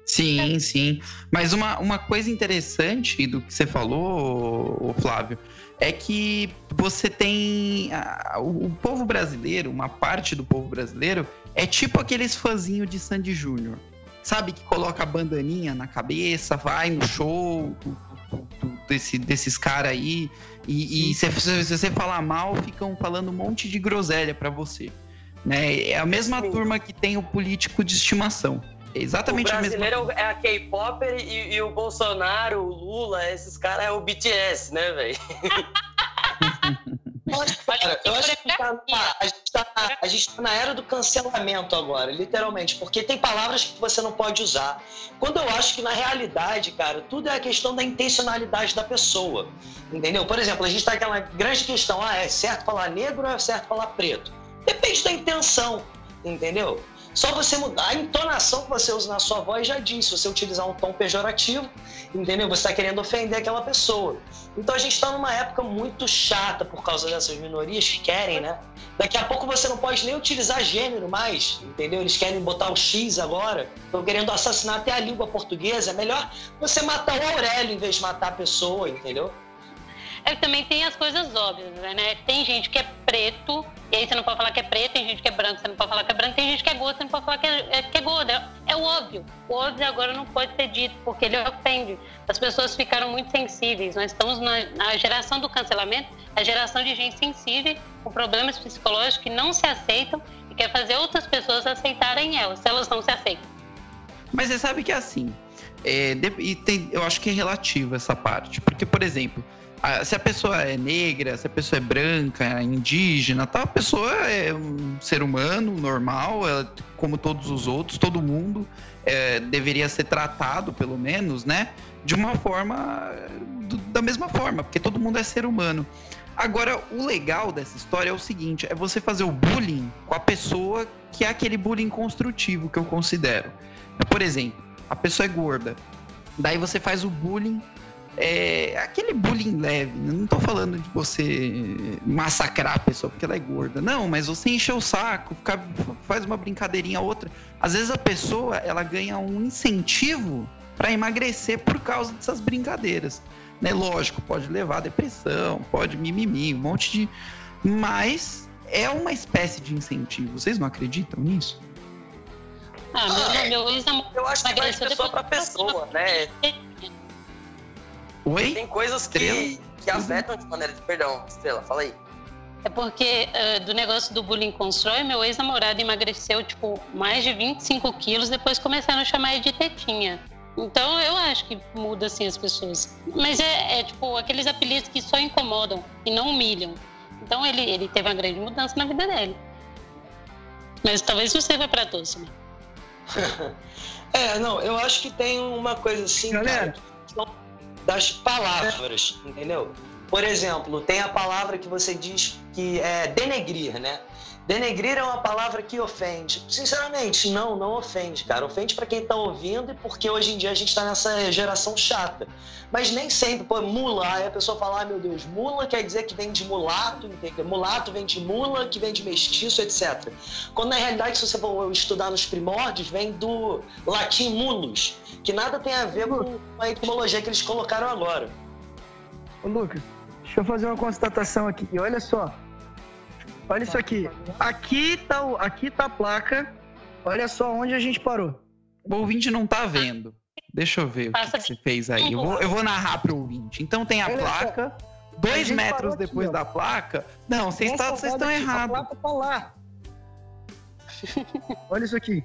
Sim, sim. Mas uma, uma coisa interessante do que você falou, Flávio, é que você tem. o, o povo brasileiro, uma parte do povo brasileiro, é tipo aqueles fãzinhos de Sandy Júnior. Sabe, que coloca a bandaninha na cabeça, vai no show do, do, do, desse, desses caras aí. E, e se, se, você falar mal, ficam falando um monte de groselha para você. Né? É a mesma Sim. turma que tem o político de estimação. É exatamente o brasileiro a mesma... é a K-Pop e, e, o Bolsonaro, o Lula, esses caras é o BTS, né, velho? Cara, eu acho que tá, a, gente tá, gente tá na era do cancelamento agora, literalmente, porque tem palavras que você não pode usar. Quando eu acho que na realidade, cara, tudo é a questão da intencionalidade da pessoa, entendeu? Por exemplo, a gente tá aquela grande questão, ah, é certo falar negro ou é certo falar preto? Depende da intenção, entendeu? Só você mudar a entonação que você usa na sua voz já diz. Se você utilizar um tom pejorativo, entendeu? Você está querendo ofender aquela pessoa. Então a gente está numa época muito chata por causa dessas minorias que querem, né? Daqui a pouco você não pode nem utilizar gênero mais, entendeu? Eles querem botar o X agora, estão querendo assassinar até a língua portuguesa. É melhor você matar o Aurélio em vez de matar a pessoa, entendeu? É que também tem as coisas óbvias, né? Tem gente que é preto, e aí você não pode falar que é preto, tem gente que é branco, você não pode falar que é branco, tem gente que é gordo, você não pode falar que é, é, que é gordo. É, é o óbvio. O óbvio agora não pode ser dito, porque ele ofende. As pessoas ficaram muito sensíveis. Nós estamos na, na geração do cancelamento, a geração de gente sensível, com problemas psicológicos que não se aceitam e quer fazer outras pessoas aceitarem elas, se elas não se aceitam. Mas você sabe que é assim. É, e tem, eu acho que é relativo essa parte. Porque, por exemplo, se a pessoa é negra, se a pessoa é branca, indígena, tá? A pessoa é um ser humano normal, é como todos os outros, todo mundo é, deveria ser tratado, pelo menos, né? De uma forma, do, da mesma forma, porque todo mundo é ser humano. Agora, o legal dessa história é o seguinte: é você fazer o bullying com a pessoa que é aquele bullying construtivo que eu considero. Por exemplo, a pessoa é gorda. Daí você faz o bullying é aquele bullying leve. Né? Não tô falando de você massacrar a pessoa porque ela é gorda. Não, mas você encher o saco, ficar, faz uma brincadeirinha outra. Às vezes a pessoa ela ganha um incentivo para emagrecer por causa dessas brincadeiras. Né? Lógico, pode levar a depressão, pode mimimi, um monte de. Mas é uma espécie de incentivo. Vocês não acreditam nisso? Ah, meu, meu ex Eu acho que vai de pessoa para pessoa, né? Oi? Tem coisas que, que afetam de maneira. Perdão, Estrela, fala aí. É porque uh, do negócio do bullying constrói, meu ex-namorado emagreceu, tipo, mais de 25 quilos, depois começaram a chamar ele de tetinha. Então eu acho que muda assim as pessoas. Mas é, é tipo aqueles apelidos que só incomodam e não humilham. Então ele, ele teve uma grande mudança na vida dele. Mas talvez não sirva para todos. Né? é, não, eu acho que tem uma coisa assim, Galera. cara, das palavras, entendeu? Por exemplo, tem a palavra que você diz que é denegrir, né? Denegrir é uma palavra que ofende. Sinceramente, não, não ofende, cara. Ofende para quem tá ouvindo e porque hoje em dia a gente tá nessa geração chata. Mas nem sempre, pô, mula, aí a pessoa fala, ah, meu Deus, mula quer dizer que vem de mulato, mulato vem de mula, que vem de mestiço, etc. Quando na realidade, se você for estudar nos primórdios, vem do latim mulus, que nada tem a ver com a etimologia que eles colocaram agora. Ô Lucas, deixa eu fazer uma constatação aqui. Olha só, Olha isso aqui. Aqui tá, o, aqui tá a placa. Olha só onde a gente parou. O ouvinte não tá vendo. Deixa eu ver o que, que você fez aí. Eu vou, eu vou narrar pro ouvinte. Então tem a Olha placa. Só. Dois metros depois aqui, da placa. Não, vocês, tá, vocês estão errados. A placa tá lá. Olha isso aqui.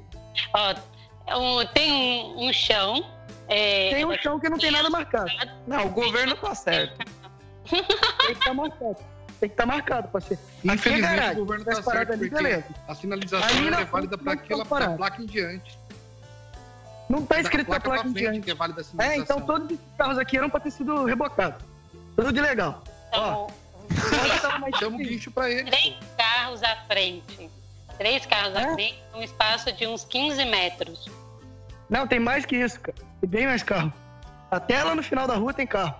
Ó, tem um, um chão. É, tem um chão que não tem nada marcado. Não, o governo tá certo. Tem que estar tá marcado tem que estar tá marcado, parceiro. Infelizmente, é garagem, o governo está certo, ali, beleza. a sinalização é válida para aquela pra placa em diante. Não está escrito a placa, placa em diante. Que é, válida a é, então todos os carros aqui eram para ter sido rebocados. Tudo de legal. Então, Ó, chama o guincho para ele. Três carros à frente. Três carros é? à frente, um espaço de uns 15 metros. Não, tem mais que isso, cara. Tem bem mais carro. Até lá no final da rua tem carro.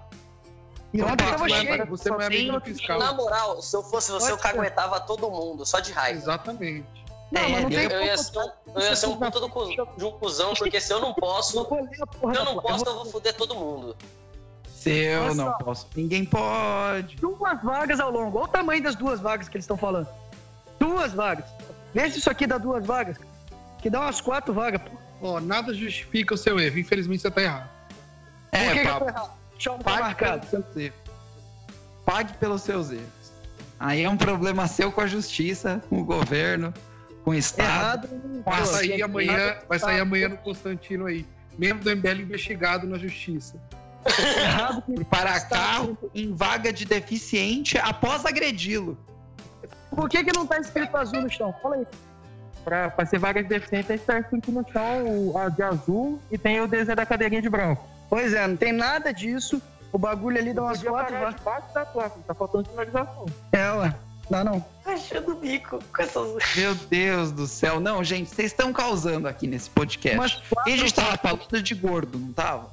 E ontem tava cheio. Você não é amigo fiscal. Na moral, se eu fosse você, eu caguetava todo mundo, só de raiva. Exatamente. Não, é, não eu, ia ser um, eu ia ser um puta do, de um cuzão, porque se eu não posso, se eu não posso, eu vou foder todo mundo. Se eu não posso, ninguém pode. Duas vagas ao longo. Olha o tamanho das duas vagas que eles estão falando. Duas vagas. Vê se isso aqui dá duas vagas. Que dá umas quatro vagas, pô. Ó, nada justifica o seu erro. Infelizmente você tá errado. É, Por que, que eu tô errado? Pague. Pelos seus erros. Pague pelos seus erros. Aí é um problema seu com a justiça, com o governo, com o Estado. Errado, vai sair amanhã, vai sair amanhã no Constantino aí. Membro do MBL investigado na justiça. Errado por parar carro em vaga de deficiente após agredi-lo. Por que, que não tá escrito azul no chão? Fala aí. Pra, pra ser vaga de deficiente, está escrito no chão a de azul e tem o desenho da cadeirinha de branco. Pois é, não tem nada disso. O bagulho ali dá umas quatro vagas. da placa, tá faltando sinalização. É, ué. Dá não. Achando o bico com essas. Meu Deus do céu. Não, gente, vocês estão causando aqui nesse podcast. Mas e a gente tava falando de gordo, não tava?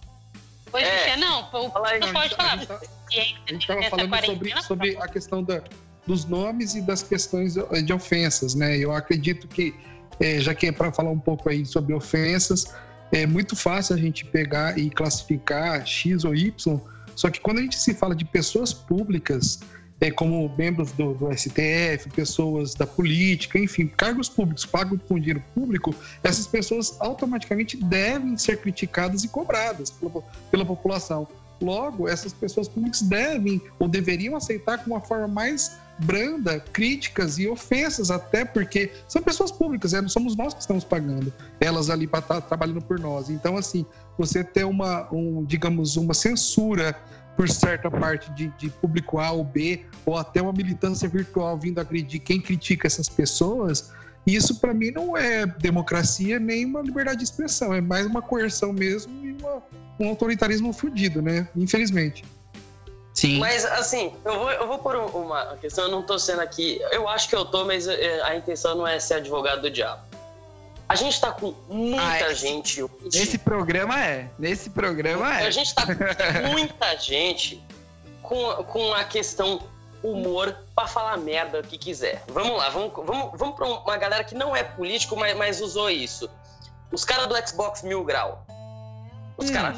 Pois é, é não, o não pode falar. A gente tava falando sobre, sobre a questão da, dos nomes e das questões de ofensas, né? Eu acredito que, é, já que é para falar um pouco aí sobre ofensas, é muito fácil a gente pegar e classificar X ou Y, só que quando a gente se fala de pessoas públicas, é, como membros do, do, STF, pessoas da política, enfim, cargos públicos pagos com dinheiro público, essas pessoas automaticamente devem ser criticadas e cobradas pela, pela população. Logo, essas pessoas públicas devem ou deveriam aceitar com uma forma mais branda críticas e ofensas, até porque são pessoas públicas, é, não somos nós que estamos pagando elas ali para estar tá trabalhando por nós. Então, assim, você ter uma, um, digamos, uma censura por certa parte de, de, público A ou B, ou até uma militância virtual vindo agredir quem critica essas pessoas, isso para mim não é democracia nem uma liberdade de expressão, é mais uma coerção mesmo e uma, um autoritarismo fudido, né? Infelizmente. Sim. Mas, assim, eu vou, eu vou pôr uma questão, eu não tô sendo aqui. Eu acho que eu tô, mas é, a intenção não é ser advogado do diabo. A gente tá com muita ah, gente. Nesse programa é. Nesse programa é. A gente tá com muita gente com, com a questão humor para falar merda o que quiser. Vamos lá, vamos, vamos, vamos pra uma galera que não é político, mas, mas usou isso. Os caras do Xbox Mil Grau. Os hum. caras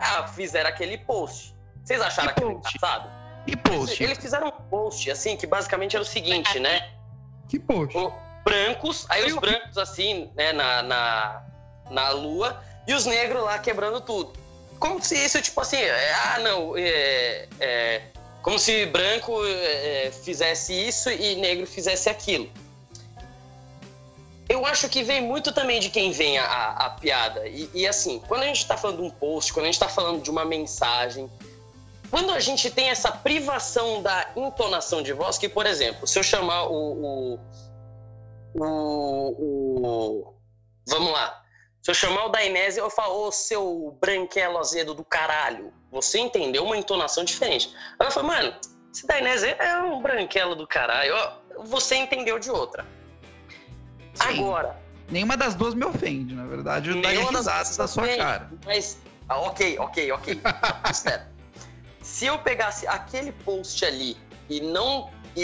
ah, fizeram aquele post. Vocês acharam aquilo engraçado? Que post? Eles, fizeram um post, assim, que basicamente era o seguinte, né? Que post? O, brancos, aí os brancos, assim, né, na, na, na lua, e os negros lá quebrando tudo. Como se isso, tipo assim, é, ah, não, é, é, como se branco é, fizesse isso e negro fizesse aquilo. Eu acho que vem muito também de quem vem a, a, piada. E, e, assim, quando a gente está falando de um post, quando a gente está falando de uma mensagem, quando a gente tem essa privação da entonação de voz, que, por exemplo, se eu chamar o. o, o, o vamos lá. Se eu chamar o Dainese, eu falo, ô seu branquelo azedo do caralho. Você entendeu uma entonação diferente. Aí eu falo, mano, esse Dainese é um branquelo do caralho. Você entendeu de outra. Sim. Agora. Nenhuma das duas me ofende, na verdade. Eu daria risadas da sua cara. Mas, ah, ok, ok, ok. Se eu pegasse aquele post ali e não. E,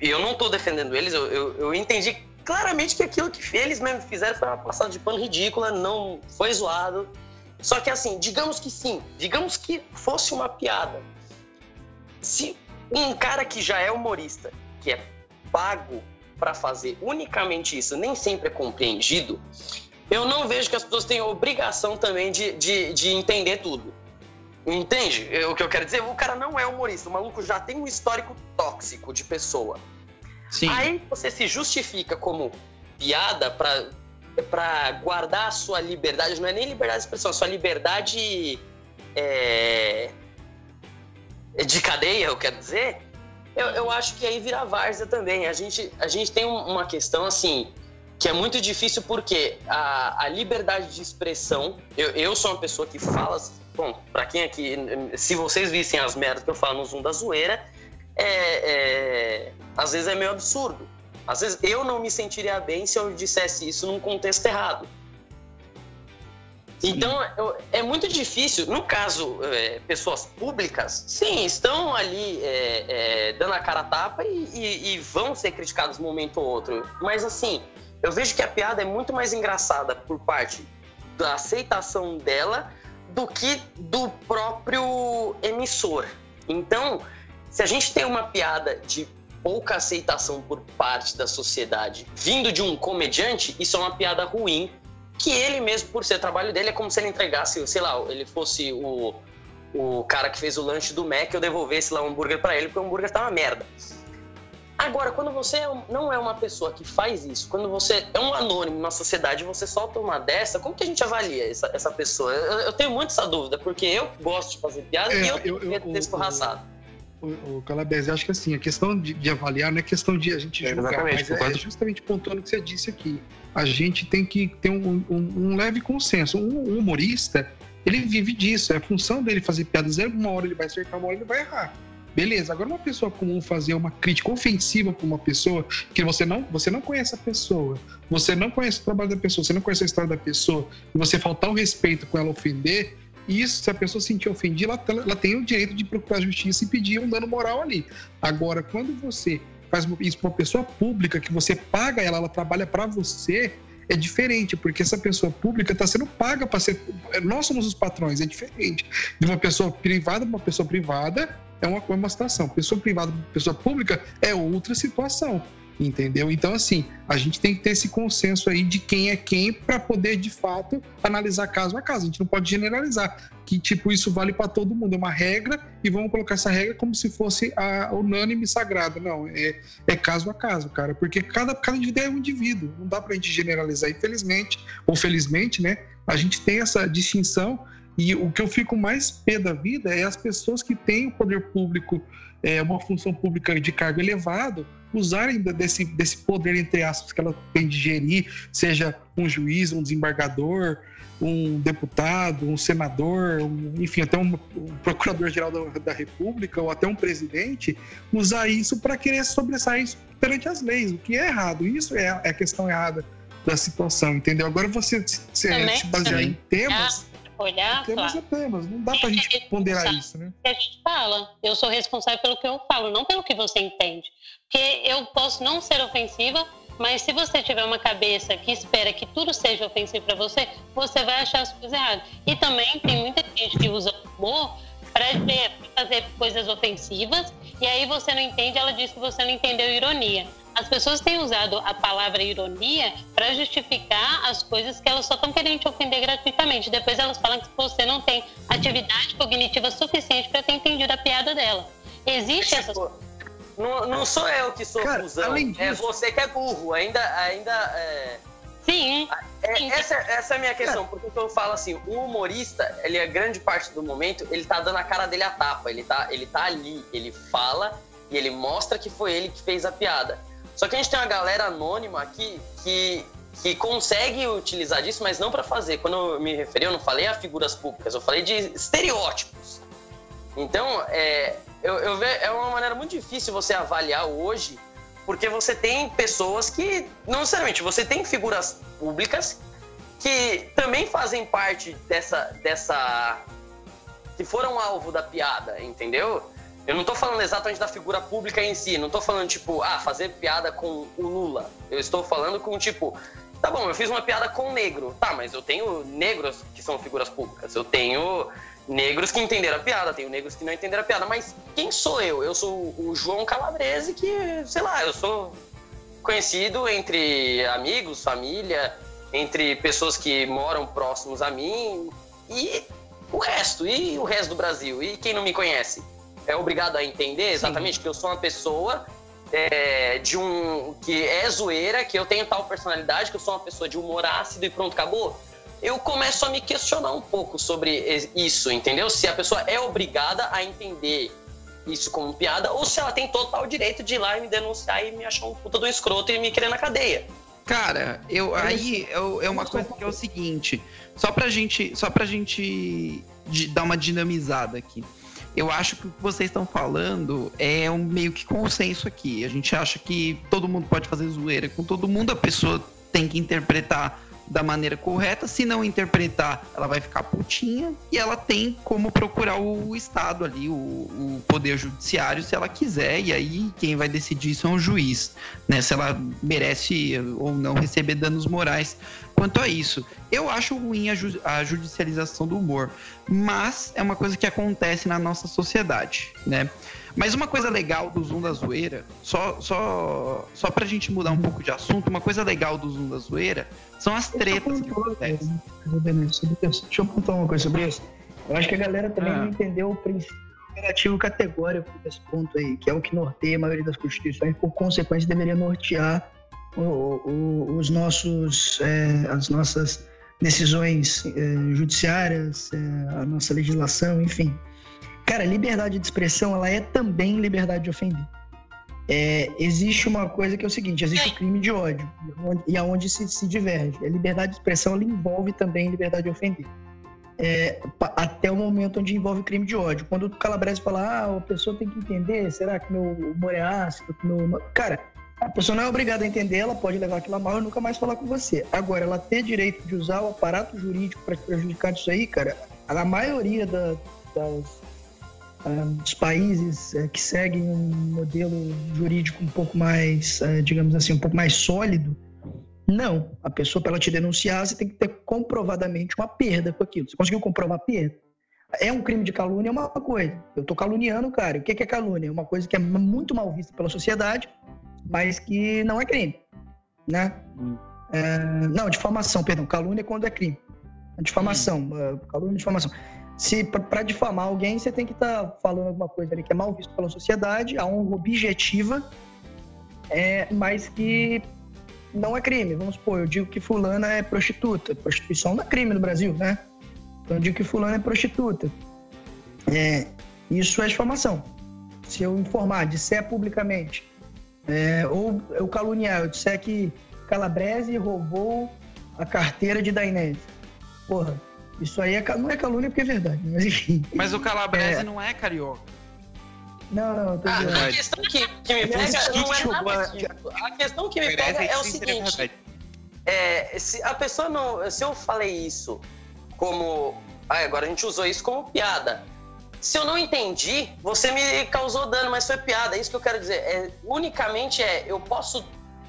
e, e eu não tô defendendo eles, eu, eu, eu entendi claramente que aquilo que eles mesmo fizeram foi uma passada de pano ridícula, não foi zoado. Só que assim, digamos que sim, digamos que fosse uma piada. Se um cara que já é humorista, que é pago para fazer unicamente isso, nem sempre é compreendido, eu não vejo que as pessoas tenham obrigação também de, de, de entender tudo. Entende o que eu quero dizer? O cara não é humorista, o maluco já tem um histórico tóxico de pessoa. Sim. Aí você se justifica como piada para para guardar a sua liberdade, não é nem liberdade de expressão, a sua liberdade é, de cadeia, eu quero dizer, eu, eu, acho que aí vira várzea também. A gente, a gente tem uma questão assim que é muito difícil porque a, a liberdade de expressão, eu, eu sou uma pessoa que fala, bom, para quem aqui, se vocês vissem as merdas que eu falo no Zoom da zoeira, é, é, às vezes é meio absurdo. Às vezes eu não me sentiria bem se eu dissesse isso num contexto errado. Sim. Então eu, é muito difícil. No caso, é, pessoas públicas, sim, estão ali é, é, dando a cara a tapa e, e, e vão ser criticados um momento ou outro. Mas assim, eu vejo que a piada é muito mais engraçada por parte da aceitação dela do que do próprio emissor. Então, se a gente tem uma piada de pouca aceitação por parte da sociedade vindo de um comediante, isso é uma piada ruim. Que ele mesmo, por ser trabalho dele, é como se ele entregasse, sei lá, ele fosse o, o cara que fez o lanche do Mac, eu devolvesse lá o hambúrguer para ele, porque o hambúrguer tá uma merda. Agora, quando você é não é uma pessoa que faz isso, quando você é um anônimo na sociedade você solta uma dessa, como que a gente avalia essa, essa pessoa? Eu, eu tenho muito essa dúvida, porque eu gosto de fazer piada é, e eu de ter escorraçado o, Calabese, acho que assim, a questão de, de, avaliar não é questão de a gente é, julgar, mas é, é, justamente pontuando o que você disse aqui. A gente tem que ter um, um, um leve consenso. Um, um, humorista, ele vive disso, é a função dele fazer piadas. Uma hora ele vai acertar, uma hora ele vai errar. Beleza, agora uma pessoa comum fazer uma crítica ofensiva para uma pessoa que você não, você não conhece a pessoa, você não conhece o trabalho da pessoa, você não conhece a história da pessoa, e você faltar o respeito com ela ofender, isso, se a pessoa se sentir ofendida, ela, ela tem o direito de procurar justiça e pedir um dano moral ali. Agora, quando você faz isso para uma pessoa pública, que você paga ela, ela trabalha para você, é diferente, porque essa pessoa pública está sendo paga para ser. Nós somos os patrões, é diferente. De uma pessoa privada para uma pessoa privada é uma, é uma situação. Pessoa privada pessoa pública é outra situação entendeu? Então, assim, a gente tem que ter esse consenso aí de quem é quem para poder, de fato, analisar caso a caso. A gente não pode generalizar que, tipo, isso vale para todo mundo. É uma regra e vamos colocar essa regra como se fosse a unânime sagrada. Não, é, é caso a caso, cara, porque cada, cada indivíduo é um indivíduo. Não dá para a gente generalizar. Infelizmente, ou felizmente, né, a gente tem essa distinção e o que eu fico mais pé da vida é as pessoas que têm o poder público, é, uma função pública de cargo elevado, usarem desse, desse poder, entre aspas, que ela tem de gerir, seja um juiz, um desembargador, um deputado, um senador, um, enfim, até um, um procurador-geral da, da, República ou até um presidente, usar isso para querer sobressair perante as leis, o que é errado. Isso é, é a questão errada da situação, entendeu? Agora você se, se basear em temas olhar. Temas é temas, não dá pra gente ponderar isso, né? A gente fala, eu sou responsável pelo que eu falo, não pelo que você entende. Porque eu posso não ser ofensiva, mas se você tiver uma cabeça que espera que tudo seja ofensivo para você, você vai achar as coisas erradas. E também tem muita gente que usa humor para fazer coisas ofensivas, e aí você não entende, ela diz que você não entendeu ironia. As pessoas têm usado a palavra ironia para justificar as coisas que elas só estão querendo te ofender gratuitamente. Depois elas falam que você não tem atividade cognitiva suficiente para ter entendido a piada dela. Existe tipo, essas não, não sou eu que sou Cara, cuzão, é disso... é você que é burro. Ainda, ainda é, Sim. É, Sim. essa, essa é a minha questão, porque eu falo assim, o humorista, ele é grande parte do momento, ele tá dando a cara dele a tapa, ele tá, ele tá ali, ele fala e ele mostra que foi ele que fez a piada. Só que a gente tem uma galera anônima aqui que, que consegue utilizar disso, mas não pra fazer. Quando eu me referi, eu não falei a figuras públicas, eu falei de estereótipos. Então, é, eu, eu ve, é uma maneira muito difícil você avaliar hoje, porque você tem pessoas que, não necessariamente, você tem figuras públicas que também fazem parte dessa, dessa que foram alvo da piada, entendeu? Eu não tô falando exatamente da figura pública em si, não tô falando tipo, ah, fazer piada com o Lula. Eu estou falando com tipo, tá bom, eu fiz uma piada com o negro. Tá, mas eu tenho negros que são figuras públicas. Eu tenho negros que entenderam a piada, tenho negros que não entenderam a piada. Mas quem sou eu? Eu sou o João Calabrese, que, sei lá, eu sou conhecido entre amigos, família, entre pessoas que moram próximos a mim e o resto, e o resto do Brasil, e quem não me conhece. É obrigado a entender exatamente que eu sou uma pessoa é, de um que é zoeira, que eu tenho tal personalidade, que eu sou uma pessoa de humor ácido e pronto, acabou. Eu começo a me questionar um pouco sobre isso, entendeu? Se a pessoa é obrigada a entender isso como piada ou se ela tem total direito de ir lá e me denunciar e me achar um puta do escroto e me querer na cadeia. Cara, eu aí eu, é uma coisa que é o seguinte, só pra gente, só pra gente dar uma dinamizada aqui. Eu acho que o que vocês estão falando é um meio que consenso aqui. A gente acha que todo mundo pode fazer zoeira com todo mundo, a pessoa tem que interpretar da maneira correta. Se não interpretar, ela vai ficar putinha e ela tem como procurar o Estado ali, o, o Poder Judiciário, se ela quiser. E aí quem vai decidir isso é um juiz, né? Se ela merece ou não receber danos morais quanto a isso. Eu acho ruim a, ju- a judicialização do humor, mas é uma coisa que acontece na nossa sociedade, né? Mas uma coisa legal do Zoom da Zoeira, só, só, só pra gente mudar um pouco de assunto, uma coisa legal do Zoom da Zoeira são as tretas que acontecem. Deixa eu contar uma coisa sobre isso. Eu acho que a galera também Ah. não entendeu o princípio imperativo categórico desse ponto aí, que é o que norteia a maioria das constituições, por consequência deveria nortear o- o- os nossos, é, as nossas decisões é, judiciárias, é, a nossa legislação, enfim. Cara, liberdade de expressão, ela é também liberdade de ofender. É, existe uma coisa que é o seguinte, existe o crime de ódio, e aonde se, se diverge. A liberdade de expressão, ela envolve também liberdade de ofender. É, até o momento onde envolve crime de ódio. Quando o Calabrese fala, ah, a pessoa tem que entender, será que meu humor é ácido? meu... Cara, a pessoa não é obrigada a entender, ela pode levar aquilo a mal e nunca mais falar com você. Agora, ela ter direito de usar o aparato jurídico para te prejudicar disso aí, cara, a maioria da- das, dos países eh, que seguem um modelo jurídico um pouco mais, eh, digamos assim, um pouco mais sólido, não. A pessoa, para ela te denunciar, você tem que ter comprovadamente uma perda com aquilo. Você conseguiu comprovar a perda? É um crime de calúnia, é uma coisa. Eu tô caluniando cara. O que é calúnia? É uma coisa que é muito mal vista pela sociedade, mas que não é crime, né? É, não, difamação, perdão. Calúnia é quando é crime. Difamação, eh, calúnia e difamação. Se para difamar alguém, você tem que estar falando alguma coisa ali que é mal visto pela sociedade, a honra objetiva, é, mas que não é crime. Vamos supor, eu digo que fulana é prostituta. Prostituição não é crime no Brasil, né? Então eu digo que fulana é prostituta. É, isso é difamação. Se eu informar, disser publicamente, é, ou eu caluniar, eu disser que Calabrese roubou a carteira de Dainese. Porra, isso aí é, não é calúnia porque é verdade, mas enfim. Mas o Calabrese É. não é carioca. Não, não, tô Ah, dizendo. a questão que, que me pega não é nada disso. A questão que me pega é o seguinte: é, se a pessoa não. Se eu falei isso como. Ah, agora a gente usou isso como piada. Se eu não entendi, você me causou dano, mas foi piada. É isso que eu quero dizer. É, unicamente é, eu posso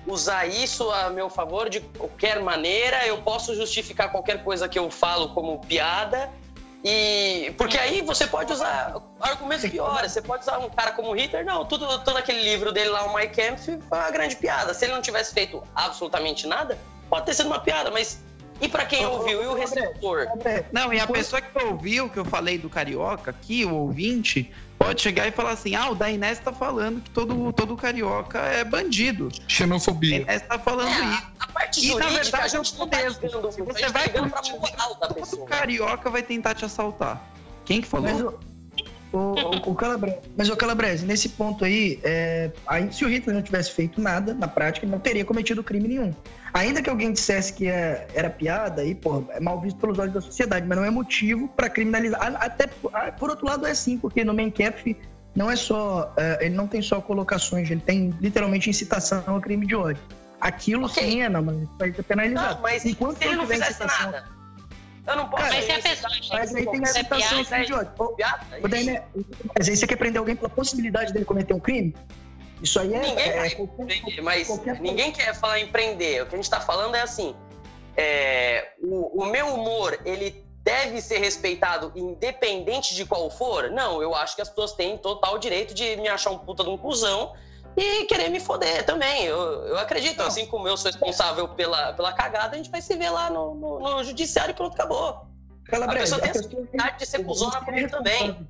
usar isso a meu favor de qualquer maneira, eu posso justificar qualquer coisa que eu falo como piada. E porque aí você pode usar argumentos piores. Você pode usar um cara como Hitler, não, tudo, todo aquele livro dele lá, o My Kampf, foi uma grande piada. Se ele não tivesse feito absolutamente nada, pode ter sido uma piada, mas e pra quem ouviu? E o receptor? Não, e a pessoa que ouviu o que eu falei do carioca aqui, o ouvinte, pode chegar e falar assim: ah, o Dainés tá falando que todo, todo carioca é bandido. Xenofobia. O Dainés tá falando É, isso. a parte E na verdade a é gente o não tá Se a você vai tá ligando pra moral da todo pessoa. carioca vai tentar te assaltar. Quem que falou? Mas o, o, o, Calabrese, mas o Calabrese, nesse ponto aí, é, aí, se o Hitler não tivesse feito nada, na prática, ele não teria cometido crime nenhum. Ainda que alguém dissesse que é- era piada, aí, pô, é mal visto pelos olhos da sociedade, mas não é motivo para criminalizar. Até, por outro lado, é sim, porque no Mencap não é só. é, ele não tem só colocações, ele tem literalmente incitação ao crime de ódio. Aquilo Ok. sim é, não, mas vai ser penalizado. Não, mas Enquanto se ele não fizesse incitação- nada, eu não posso. Cara, Mas se a pessoa. Mas aí tem a Isso é ao piada, crime de Dainé, Mas aí você quer prender alguém pela possibilidade dele cometer um crime? Isso aí é. Ninguém é, vai qualquer- Mas qualquer- ninguém quer falar em prender. O que a gente tá falando é assim: é, o, o meu humor, ele deve ser respeitado independente de qual for? Não, eu acho que as pessoas têm total direito de me achar um puta de um cuzão e querer me foder também. Eu, eu acredito, Não. assim como eu sou responsável pela, pela cagada, a gente vai se ver lá no, no, no judiciário e pronto, acabou. Calabrese, A pessoa tem pessoa- vontade de ser cuzona é também.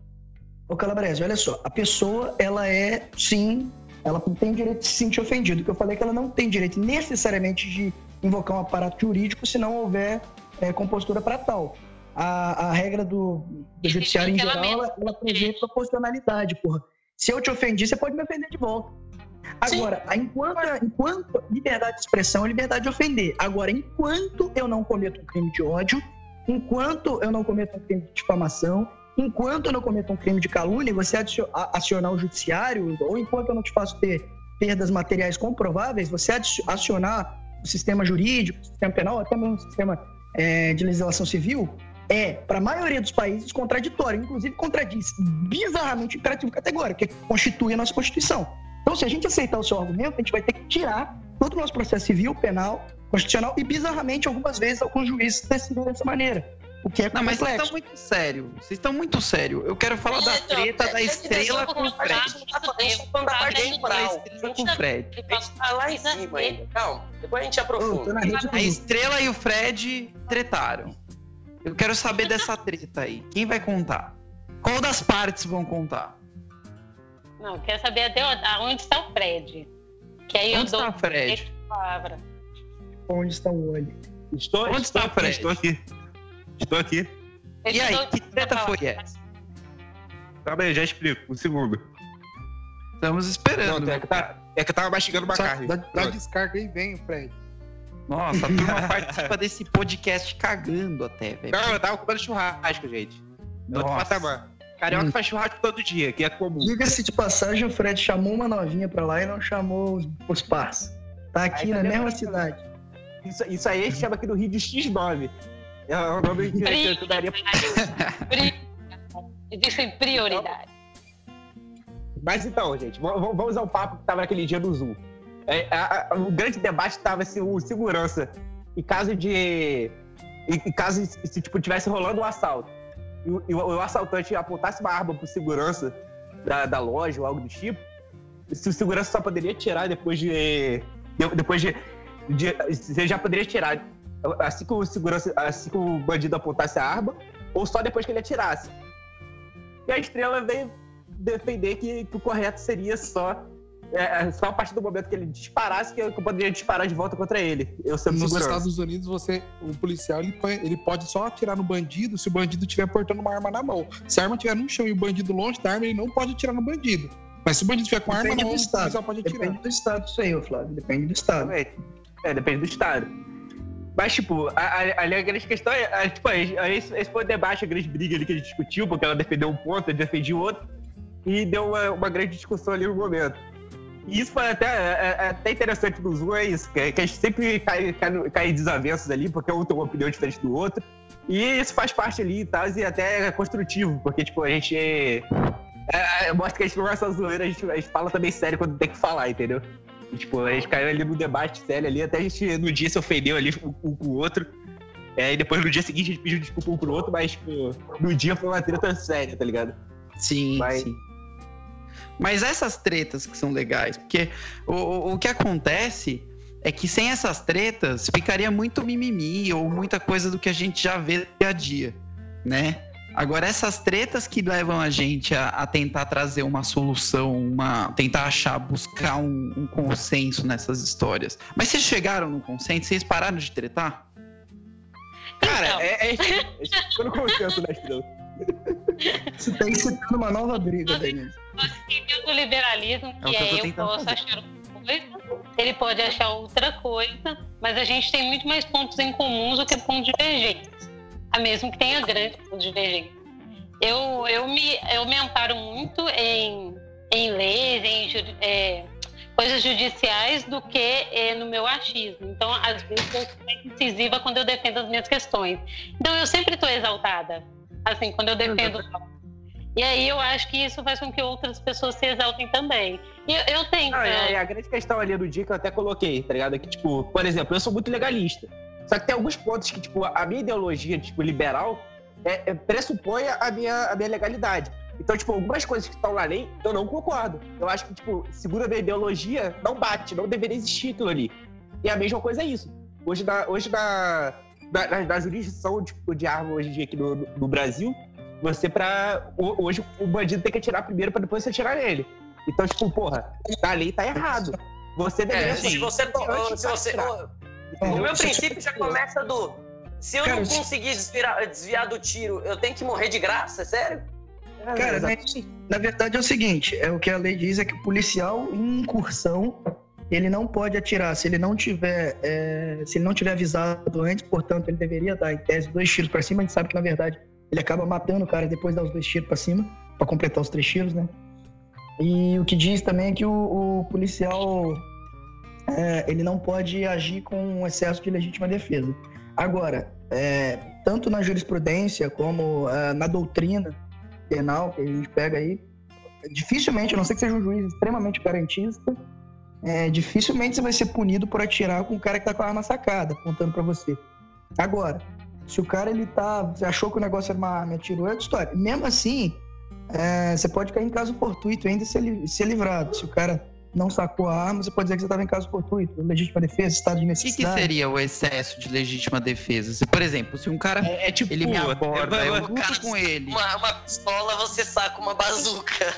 Ô Calabrese, olha só, a pessoa, ela é, sim, ela tem direito de se sentir ofendida. O que eu falei é que ela não tem direito necessariamente de invocar um aparato jurídico se não houver é, compostura para tal. A, a regra do, do judiciário em geral, ela, ela prevê proporcionalidade, porra. Se eu te ofendi, você pode me ofender de volta. Agora, enquanto, enquanto liberdade de expressão é liberdade de ofender. Agora, enquanto eu não cometo um crime de ódio, enquanto eu não cometo um crime de difamação, enquanto eu não cometo um crime de calúnia, você acionar o judiciário, ou enquanto eu não te faço ter perdas materiais comprováveis, você acionar o sistema jurídico, o sistema penal, até mesmo o sistema eh, de legislação civil, é, para a maioria dos países, contraditório. Inclusive, contradiz bizarramente o imperativo categórico, que constitui a nossa Constituição. Então, se a gente aceitar o seu argumento, a gente vai ter que tirar todo o nosso processo civil, penal, constitucional e, bizarramente, algumas vezes, alguns juízes decidem dessa maneira. O que é Não, mas vocês complexo. estão muito sério. Vocês estão muito sério. Eu quero falar da treta da estrela com o Fred. com o Fred. A gente tá lá em cima ainda. Calma, depois a gente aprofunda. A estrela e o Fred tretaram. Eu quero saber dessa treta aí. Quem vai contar? Qual das partes vão contar? Não, eu quero saber até onde está o Fred. Que aí eu Onde dou está o Fred? a palavra. onde está o olho. Estou, Onde estou está o Fred? estou aqui. Estou aqui. E Eu aí, dou- que treta foi essa? Calma aí, já explico. Um segundo. Estamos esperando. Não, é que, tá, é que eu tava mastigando uma Só carne. dá, dá descarga aí, vem, Fred. Nossa, a turma participa desse podcast cagando até, velho. Não, eu tava comendo churrasco, gente. No outro patamar. Carioca Hum. faz churrasco todo dia, que é comum. Diga-se de passagem, o Fred chamou uma novinha pra lá e não chamou os, os pars. Tá aqui Aí tá na mesma cidade. Isso, isso aí a gente chama aqui no Rio de X9. É o nome que, eu daria. Pri- Existem prioridades. Mas então, gente, vamos ao papo que tava naquele dia do Zoom. É, a- a- o grande debate tava se o segurança, em caso de. Em, em caso se, se, tipo, tivesse rolando um assalto e o, o- assaltante apontasse uma arma pro segurança da, da loja ou algo do tipo, se o segurança só poderia tirar depois de. de- depois de. de você já poderia tirar assim que o segurança. assim que o bandido apontasse a arma, ou só depois que ele atirasse. E a estrela veio defender que, que o correto seria só é, é, só a partir do momento que ele disparasse que eu, que eu poderia disparar de volta contra ele. Eu Nos segurança. Estados Unidos, você, o policial ele, ele pode só atirar no bandido se o bandido estiver portando uma arma na mão. Se a arma estiver no chão e o bandido longe da arma, ele não pode atirar no bandido. Mas se o bandido estiver com a arma na do mão, o estado. policial pode atirar. Depende do estado isso aí, Flávio. Depende do estado. É, depende do estado. Mas, tipo, a, a, ali a grande questão é, a, tipo, a- a- esse, esse foi o debate, a grande briga ali que a gente discutiu, porque ela defendeu um ponto, eu defendi o outro, e deu uma, uma grande discussão ali no momento. E isso foi até, é, é até interessante no Zoom, é isso, que, que a gente sempre cai, cai, cai em desavenças ali, porque um tem uma opinião diferente do outro. E isso faz parte ali e tal, e até é construtivo, porque, tipo, a gente. É, é, mostra que a gente não é só zoeira, a gente, a gente fala também sério quando tem que falar, entendeu? E, tipo, a gente caiu ali no debate sério ali, até a gente no dia se ofendeu ali um com o outro. É, e depois no dia seguinte a gente pediu desculpa um pro outro, mas, tipo, no dia foi uma treta séria, tá ligado? Sim, Vai. sim. Mas essas tretas que são legais, porque o, o, que acontece é que sem essas tretas ficaria muito mimimi ou muita coisa do que a gente já vê dia a dia, né? Agora, essas tretas que levam a gente a, a tentar trazer uma solução, uma, tentar achar, buscar um, um, consenso nessas histórias. Mas vocês chegaram no consenso? Vocês pararam de tretar? Cara, então. é, é, é, no consenso, né, Estrela? Você tá incitando uma nova briga, Denise. Nós do liberalismo, que é, que eu, eu posso fazer. achar uma coisa, ele pode achar outra coisa, mas a gente tem muito mais pontos em comuns do que pontos divergentes a mesmo que tenha grandes divergências. Eu, eu, me, eu me amparo muito em, em leis, em é, coisas judiciais, do que é, no meu achismo. Então, às vezes, eu sou incisiva quando eu defendo as minhas questões. Então, eu sempre estou exaltada, assim, quando eu defendo. E aí eu acho que isso faz com que outras pessoas se exaltem também. E eu, eu tenho. Ah, é, a grande questão ali do dia que eu até coloquei, tá ligado? É que, tipo, por exemplo, eu sou muito legalista. Só que tem alguns pontos que, tipo, a minha ideologia, tipo, liberal, é, é, pressupõe a minha, a minha legalidade. Então, tipo, algumas coisas que estão na lei, eu não concordo. Eu acho que, tipo, segura da ideologia, não bate, não deveria existir aquilo ali. E a mesma coisa é isso. Hoje, na, hoje na, na, na jurisdição tipo, de arma hoje em dia aqui no, no Brasil, você pra. Hoje o bandido tem que atirar primeiro para depois você atirar nele. Então, tipo, porra, a lei tá errado. Você deveria. É, se você. Se você o meu princípio já começa do. Se eu cara, não conseguir desviar, desviar, do tiro, eu tenho que morrer de graça? Sério? Cara, na, na verdade é o seguinte: é o que a lei diz é que o policial em incursão ele não pode atirar se ele não tiver é, se ele não tiver avisado antes, portanto ele deveria dar em tese dois tiros para cima. A gente sabe que na verdade ele acaba matando o cara e depois dá os dois tiros para cima para completar os três tiros, né? E o que diz também é que o, o policial é, ele não pode agir com excesso de legítima defesa. Agora, é, tanto na jurisprudência como é, na doutrina penal que a gente pega aí, dificilmente, a não ser que seja um juiz extremamente garantista, é, dificilmente você vai ser punido por atirar com o cara que tá com a arma sacada, apontando para você. Agora, se o cara ele tá, achou que o negócio era uma arma, atirou, é outra história. Mesmo assim, é, você pode cair em caso fortuito ainda e ser, ser livrado. Se o cara não sacou a arma, você pode dizer que você estava em caso fortuito, legítima defesa, estado de necessidade. O que, que, seria o excesso de legítima defesa? Se, por exemplo, se um cara é, é tipo, ele me aborda, eu, eu, luto com ele. Uma, uma pistola, você saca uma bazuca.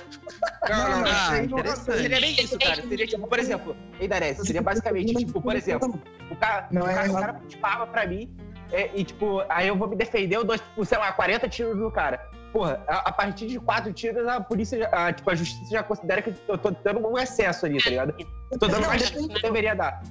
Não, não, não. Ah, não seria nem isso, cara. Seria tipo, por exemplo, Eidarés, seria basicamente, tipo, por exemplo, o cara, não, o cara, é, o cara pra mim é, e, tipo, aí eu vou me defender, eu dou, tipo, sei lá, 40 tiros no cara porra, a, a, partir de quatro tiros, a polícia, já, a, tipo, a justiça já considera que eu tô dando um excesso ali, tá ligado? Eu tô dando mais do que deveria dar.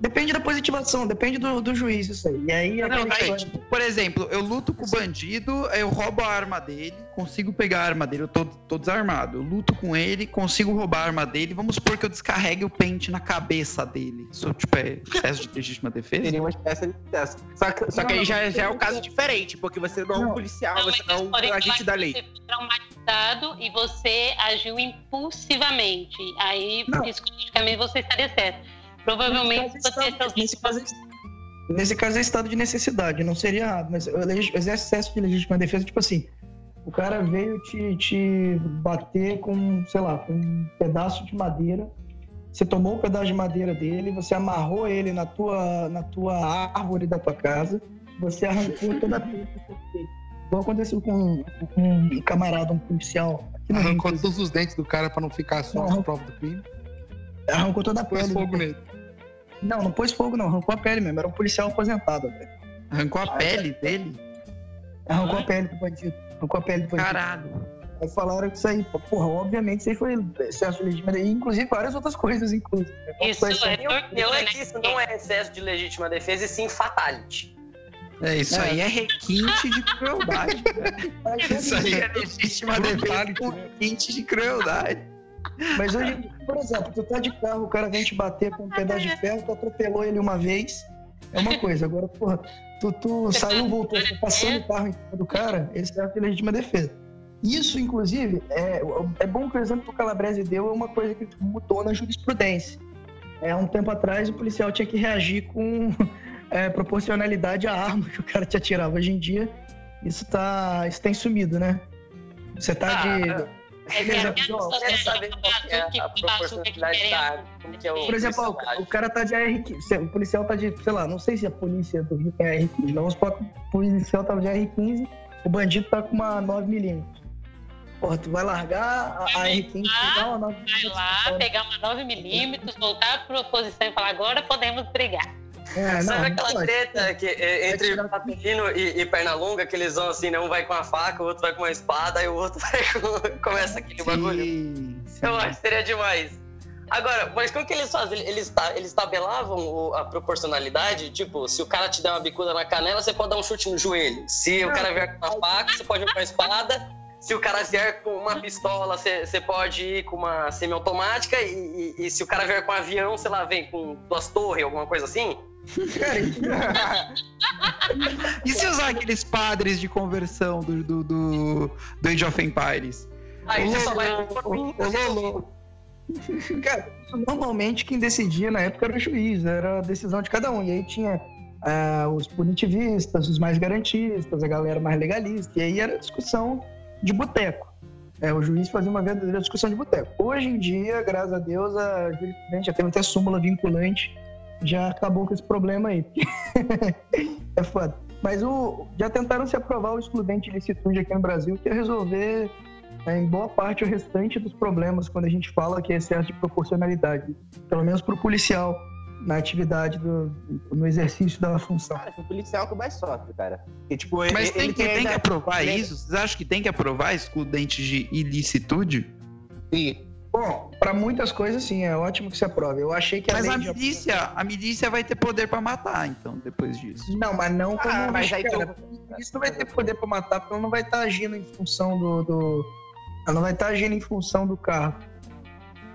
Depende da positivação, depende do, do juiz isso aí. E aí, não, aí tipo, por exemplo, eu luto com o bandido, eu roubo a arma dele, consigo pegar a arma dele, eu tô, tô desarmado. Eu luto com ele, consigo roubar a arma dele. Vamos supor que eu descarregue o pente na cabeça dele. Isso, tipo, é excesso de legítima defesa? Seria uma espécie de excesso. Só que, só que aí já, já é um caso diferente, porque você não é um policial, não, você não é um agente da lei. Você foi traumatizado e você agiu impulsivamente. Aí, psicologicamente, você estaria certo. Provavelmente nesse caso, é nesse, caso, nesse caso é estado de necessidade, não seria errado, mas excesso de legítima defesa, tipo assim, o cara veio te, te bater com, sei lá, com um pedaço de madeira, você tomou o um pedaço de madeira dele, você amarrou ele na tua, na tua árvore da tua casa, você arrancou toda a Igual aconteceu com, com um camarada, um policial. Arrancou todos os dentes do cara para não ficar só as provas do crime. Arrancou toda a pele. fogo nele. Não, não pôs fogo, não. Arrancou a pele mesmo. Era um policial aposentado, velho. Arrancou a Aí, pele dele? Arrancou a pele do bandido. Arrancou a pele do bandido. Caralho. Aí falaram que isso aí, porra, obviamente isso aí foi excesso de legítima defesa, inclusive várias outras coisas, inclusive. Isso é, eu, é que isso não é excesso de legítima defesa e sim fatality. É, isso é. aí é requinte de crueldade. isso aí é legítima defesa requinte de crueldade. Mas hoje, por exemplo, tu tá de carro, o cara vem te bater com um pedaço de ferro, tu atropelou ele uma vez, é uma coisa. Agora, porra, tu, tu saiu, voltou, tu passando o carro em cima do cara, esse serve de legítima defesa. Isso, inclusive, é, é bom que o exemplo que o Calabrese deu é uma coisa que mudou na jurisprudência. É, um tempo atrás, o policial tinha que reagir com é, proporcionalidade à arma que o cara te atirava. Hoje em dia, isso, tá, isso tem sumido, né? Você tá ah, de é, quero saber é a proporcionalidade da como que é o Por exemplo, ó, o cara tá de AR15, o policial tá de, sei lá, não sei se a polícia do Rio tem AR15, não, vamos supor que o policial tava de AR15 o bandido tá com uma 9mm. Porra, tu vai largar a, a R15 pegar uma 9mm. Vai lá, pegar uma 9mm, voltar pra posição e falar, agora podemos brigar. É, Sabe não, aquela pode. treta que, é, entre Paperino e, e Pernalonga, que eles vão assim, né? Um vai com uma faca, o outro vai com uma espada, e o outro vai com... começa aquele bagulho. Sim, sim. Eu acho que seria demais. Agora, mas como que eles fazem? Eles, eles tabelavam a proporcionalidade? Tipo, se o cara te der uma bicuda na canela, você pode dar um chute no joelho. Se o cara vier com uma faca, você pode ir com uma espada. Se o cara vier com uma pistola, você, você pode ir com uma semiautomática. E, e, e se o cara vier com um avião, sei lá, vem com duas torres, alguma coisa assim. E se usar aqueles padres de conversão do, do, do, do Age of Empires? Aí você só vai. Ô, Lolo, Cara, isso normalmente quem decidia na época era o juiz, era a decisão de cada um. E aí tinha ah, os punitivistas, os mais garantistas, a galera mais legalista. E aí era discussão de boteco. É, o juiz fazia uma verdadeira discussão de boteco. Hoje em dia, graças a Deus, a jurisprudência já teve até súmula vinculante, já acabou com esse problema aí. é foda. Mas o, já tentaram se aprovar o excludente de licitude aqui no Brasil, que é resolver é, em boa parte o restante dos problemas quando a gente fala que é excesso de proporcionalidade, pelo menos para o policial na atividade do, no exercício da função. Cara, o policial que mais sofre, cara. Porque, tipo, ele, Mas tem, ele que, tem que ainda- aprovar ele- isso? Vocês acham que tem que aprovar excludentes de ilicitude? Sim. Bom, para muitas coisas sim, é ótimo que se aprove. Eu achei que a Mas a de- milícia, a milícia vai ter poder pra matar, então, depois disso. Não, mas não como Ah, mas aí cara, isso não vai ter poder para matar, porque ela não vai estar agindo em função do, do- ela não vai estar agindo em função do carro.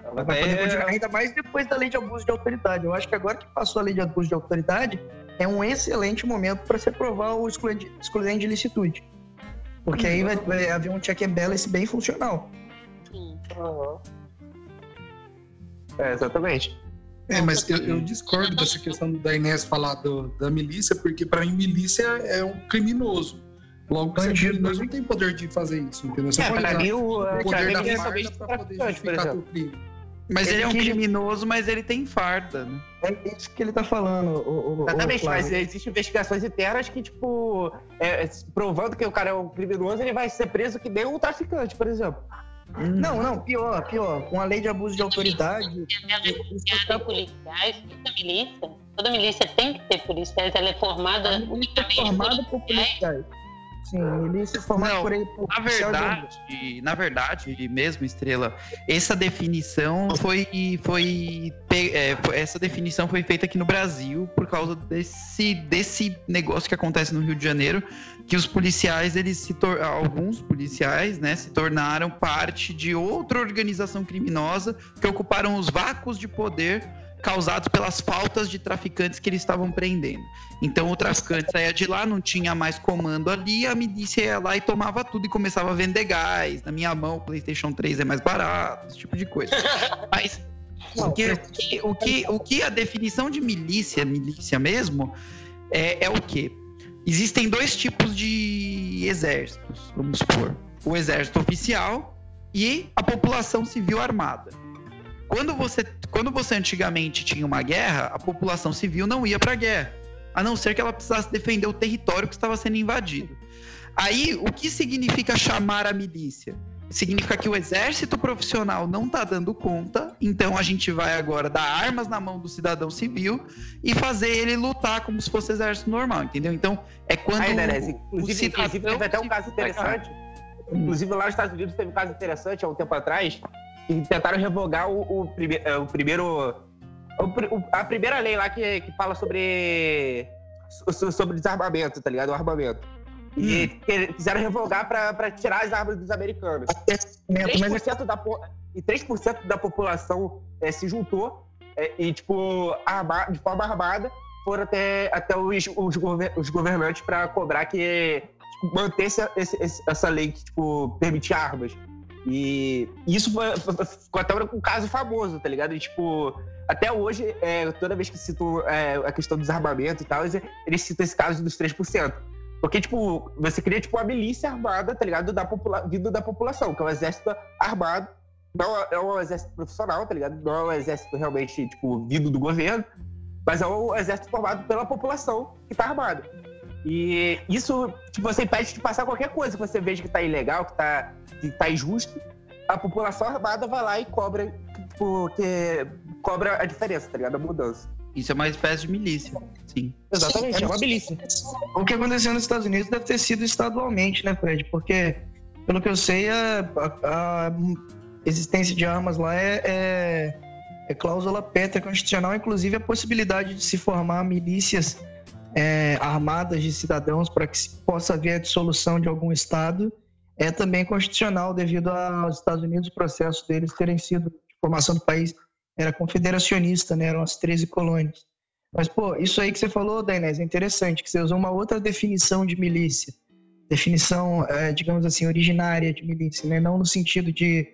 Ela vai poder continuar, ainda mais depois da lei de abuso de autoridade. Eu acho que agora que passou a lei de abuso de autoridade, é um excelente momento para se aprovar o excludente, excludente de licitude. Porque aí vai, vai haver um check and balance bem funcional. Sim. É, exatamente. É, mas eu, eu discordo dessa questão da Inés falar do- da milícia, porque pra mim milícia é um criminoso. Logo que você é criminoso não tem poder de fazer isso, entendeu? Você É, pode pra usar mim, o, o pra poder da é farda pra poder justificar crime. Mas ele, Ele é um que- criminoso, mas ele tem farda, né? É isso que ele tá falando. O, o, Exatamente, o mas existem investigações internas que, tipo, é, provando que o cara é um criminoso, ele vai ser preso que nem um traficante, por exemplo. Não, não, pior, pior. Com a lei de abuso de autoridade, Ela é em policiais, toda milícia, toda milícia tem que ter policiais, ela é formada a milícia é formada por policiais. Sim, é formada Não, por ele. Por Na verdade, na verdade, mesmo, Estrela, essa definição foi, foi, é, foi- essa definição foi feita aqui no Brasil por causa desse, desse negócio que acontece no Rio de Janeiro, que os policiais, eles se tor- alguns policiais, né, se tornaram parte de outra organização criminosa que ocuparam os vácuos de poder causados pelas faltas de traficantes que eles estavam prendendo. Então o traficante saía de lá, não tinha mais comando ali, a milícia ia lá e tomava tudo e começava a vender gás. Na minha mão, o PlayStation 3 é mais barato, esse tipo de coisa. Mas o que, o que, o que, o que a definição de milícia, milícia mesmo, é, é o quê? Existem dois tipos de exércitos, vamos supor. O exército oficial e a população civil armada. Quando você, quando você antigamente tinha uma guerra, a população civil não ia para a guerra, a não ser que ela precisasse defender o território que estava sendo invadido. Aí, o que significa chamar a milícia? Significa que o exército profissional não está dando conta, então a gente vai agora dar armas na mão do cidadão civil e fazer ele lutar como se fosse exército normal, entendeu? Então, é quando Aí, Nerez, inclusive, cidadão inclusive teve até um caso interessante. Inclusive, lá nos Estados Unidos teve um caso interessante há um tempo atrás, que tentaram revogar o, o, prime- eh, o primeiro. o a primeira lei lá que, que fala sobre. so- sobre desarmamento, tá ligado? O armamento. E que- quiseram revogar pra, pra tirar as armas dos americanos. Mas é 3% da, po- e 3% da população eh, se juntou eh, e, tipo, arma- de forma armada, foram até, até os, os, gover- os governantes para cobrar que tipo, mantesse esse- esse- essa lei que, tipo, permitia armas. E isso ficou até um caso famoso, tá ligado? E, tipo, até hoje, eh, toda vez que citam eh, a questão do desarmamento e tal, eles, citam esse caso dos 3%. Porque, tipo, você cria, tipo, uma milícia armada, tá ligado? Da vindo da população, que é um exército armado. Não é- é um exército profissional, tá ligado? Não é um exército realmente, tipo, vindo do governo. Mas é um exército formado pela população que tá armada. E isso, tipo, você impede de passar qualquer coisa que você veja que tá ilegal, que tá, que tá injusto. A população armada vai lá e cobra, porque cobra a diferença, tá ligado? A mudança. Isso é uma espécie de milícia, sim. Exatamente, Sim, é uma milícia. O que aconteceu nos Estados Unidos deve ter sido estadualmente, né, Fred? Porque, pelo que eu sei, a, a- a existência de armas lá é, é, é cláusula pétrea constitucional, inclusive a possibilidade de se formar milícias é, armadas de cidadãos para que se possa haver a dissolução de algum Estado é também constitucional devido aos Estados Unidos, o processo deles terem sido, de formação do país, era confederacionista, né? eram as 13 colônias. Mas, pô, isso aí que você falou, Dainés, é interessante, que você usou uma outra definição de milícia. Definição, é, digamos assim, originária de milícia, né? Não no sentido de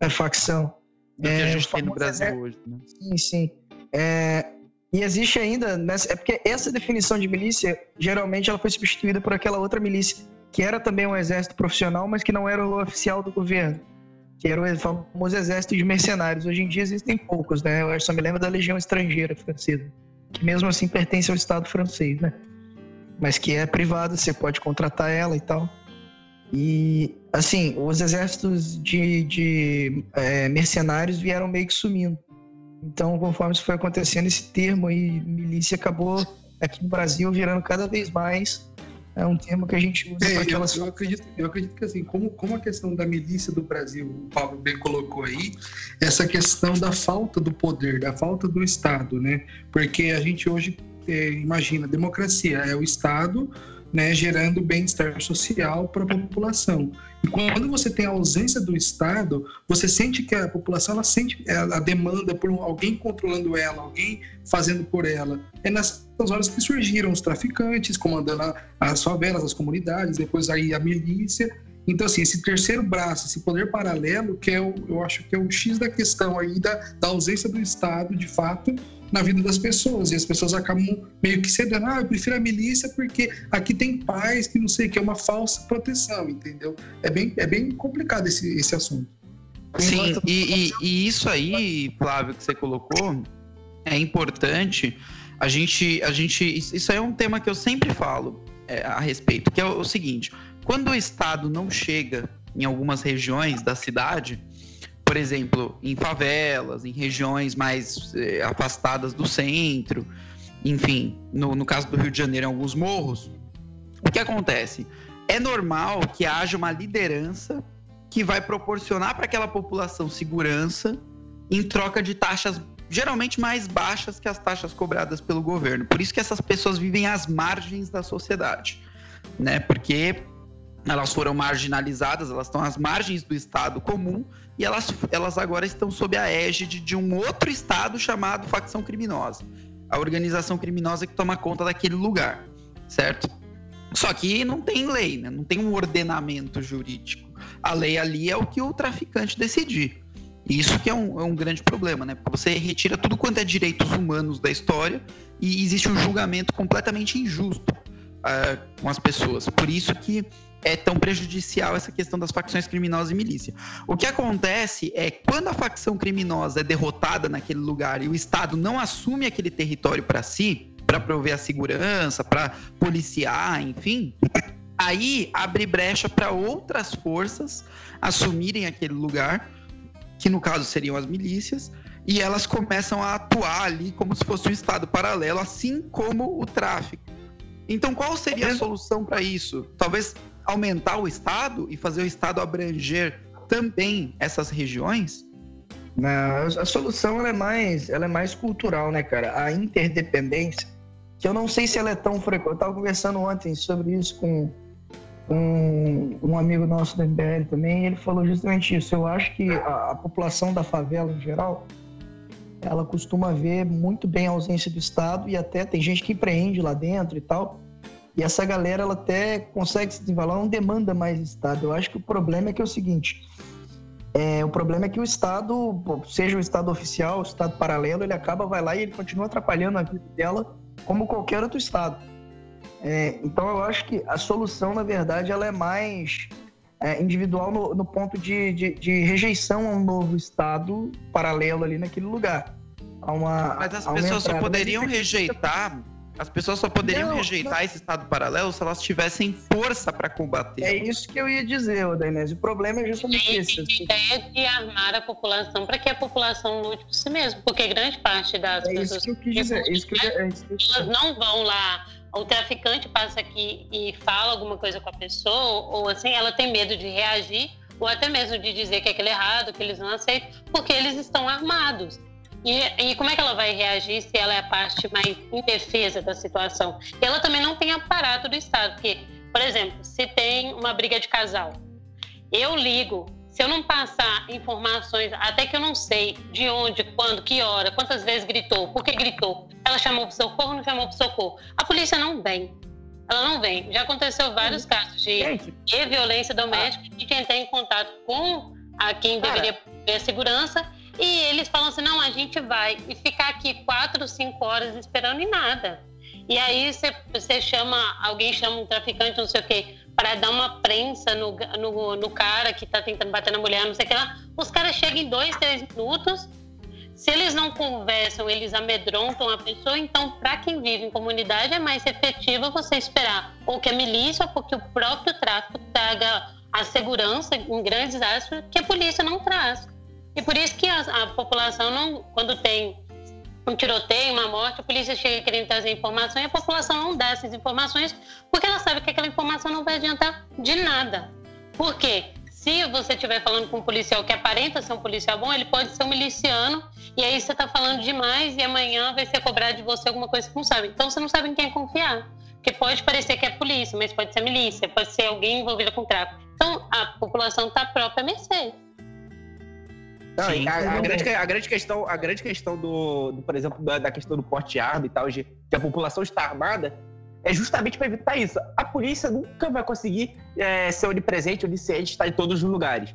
é, facção. Do que a É, gente tem no Brasil hoje, né? Sim, sim. É, e existe ainda, nessa- é porque essa definição de milícia, geralmente ela foi substituída por aquela outra milícia, que era também um exército profissional, mas que não era o oficial do governo, que era o famoso exército de mercenários. Hoje em dia existem poucos, né? Eu só me lembro da Legião Estrangeira Francesa, que mesmo assim pertence ao Estado francês, né? Mas que é privada, você pode contratar ela e tal. E, assim, os exércitos de, de é, mercenários vieram meio que sumindo. Então, conforme isso foi acontecendo, esse termo aí, milícia, acabou aqui no Brasil virando cada vez mais é um termo que a gente usa É, para eu, aquelas. eu acredito, eu acredito que assim, como, como a questão da milícia do Brasil, o Pablo bem colocou aí, essa questão da falta do poder, da falta do Estado, né? Porque a gente hoje é, imagina, democracia é o Estado né, gerando bem-estar social para a população. E quando você tem a ausência do Estado, você sente que a população ela sente a demanda por alguém controlando ela, alguém fazendo por ela. É nessas horas que surgiram os traficantes, comandando as favelas, as comunidades, depois aí a milícia. Então, assim, esse terceiro braço, esse poder paralelo, que é o, eu acho que é o X da questão aí da, da ausência do Estado, de fato, na vida das pessoas. E as pessoas acabam meio que cedendo, ah, eu prefiro a milícia porque aqui tem paz, que não sei, que é uma falsa proteção, entendeu? É bem, é bem complicado esse, esse assunto. Sim, e, e- e isso aí, Flávio, que você colocou, é importante. A gente, a gente, isso aí é um tema que eu sempre falo é, a respeito, que é o, o seguinte: quando o Estado não chega em algumas regiões da cidade, por exemplo, em favelas, em regiões mais eh, afastadas do centro, enfim, no, no caso do Rio de Janeiro, em alguns morros, o que acontece? É normal que haja uma liderança que vai proporcionar para aquela população segurança em troca de taxas geralmente mais baixas que as taxas cobradas pelo governo. Por isso que essas pessoas vivem às margens da sociedade, né? Porque elas foram marginalizadas, elas estão às margens do Estado comum e elas, elas agora estão sob a égide de um outro Estado chamado facção criminosa. A organização criminosa que toma conta daquele lugar, certo? Só que não tem lei, né? não tem um ordenamento jurídico. A lei ali é o que o traficante decidir. E Isso que é um, é um grande problema, né? Porque você retira tudo quanto é direitos humanos da história e existe um julgamento completamente injusto ah, com as pessoas. Por isso que é tão prejudicial essa questão das facções criminosas e milícia. O que acontece é quando a facção criminosa é derrotada naquele lugar e o Estado não assume aquele território para si, para prover a segurança, para policiar, enfim, aí abre brecha para outras forças assumirem aquele lugar, que no caso seriam as milícias, e elas começam a atuar ali como se fosse um Estado paralelo, assim como o tráfico. Então, qual seria a solução para isso? Talvez aumentar o Estado e fazer o Estado abranger também essas regiões? Não, a solução ela é mais, ela é mais cultural, né, cara? A interdependência, que eu não sei se ela é tão frequente. Eu estava conversando ontem sobre isso com, com um amigo nosso do MBL também, ele falou justamente isso. Eu acho que a, a população da favela em geral, ela costuma ver muito bem a ausência do Estado e até tem gente que empreende lá dentro e tal. E essa galera ela até consegue se desenvolver, não demanda mais Estado. Eu acho que o problema é que é o seguinte: é, o problema é que o Estado, seja o Estado oficial, o Estado paralelo, ele acaba, vai lá e ele continua atrapalhando a vida dela como qualquer outro Estado. É, então eu acho que a solução, na verdade, ela é mais é, individual no, no ponto de, de, de rejeição a um novo Estado paralelo ali naquele lugar. A uma, Mas as pessoas só poderiam Mas- rejeitar As pessoas só poderiam Não, rejeitar não. esse estado paralelo se elas tivessem força para combater. É isso que eu ia dizer, ô Dainese. O problema é justamente esse. a ideia de armar a população para que a população lute por si mesma, porque grande parte das É isso pessoas que eu quis dizer. É isso que eu, é isso elas não vão lá. O traficante passa aqui e fala alguma coisa com a pessoa, ou assim, ela tem medo de reagir, ou até mesmo de dizer que é aquilo é errado, que eles não aceitam, porque eles estão armados. E, e como é que ela vai reagir se ela é a parte mais indefesa da situação? E ela também não tem aparato do Estado, porque, por exemplo, se tem uma briga de casal, eu ligo. Se eu não passar informações, até que eu não sei de onde, quando, que hora, quantas vezes gritou, por que gritou, ela chamou para socorro, não chamou para socorro. A polícia não vem. Ela não vem. Já aconteceu vários casos de de violência doméstica e quem tem contato com a quem deveria ter segurança e eles falam assim, não, a gente vai e ficar aqui quatro, cinco horas esperando e nada. E aí você, chama, alguém chama um traficante, não sei o quê, para dar uma prensa no, no, no cara que tá tentando bater na mulher, não sei o que lá. Os caras chegam em dois, três minutos. Se eles não conversam, eles amedrontam a pessoa. Então, para quem vive em comunidade, é mais efetivo você esperar ou que a milícia ou que o próprio tráfico traga a segurança em grandes áreas que a polícia não traz. E por isso que a, a população não, quando tem um tiroteio, uma morte, a polícia chega querendo trazer informação e a população não dá essas informações porque ela sabe que aquela informação não vai adiantar de nada. Por quê? Se você estiver falando com um policial que aparenta ser um policial bom, ele pode ser um miliciano e aí você está falando demais e amanhã vai ser cobrado de você alguma coisa que não sabe. Então você não sabe em quem confiar. Porque pode parecer que é polícia, mas pode ser milícia, pode ser alguém envolvido com tráfico. Então a população está própria mercê. Não, Sim. a, a grande, a grande questão, a grande questão do, do, por exemplo, da, da questão do porte de arma e tal, de que a população está armada, é justamente para evitar isso. A polícia nunca vai conseguir é, ser onipresente, onisciente, estar em todos os lugares.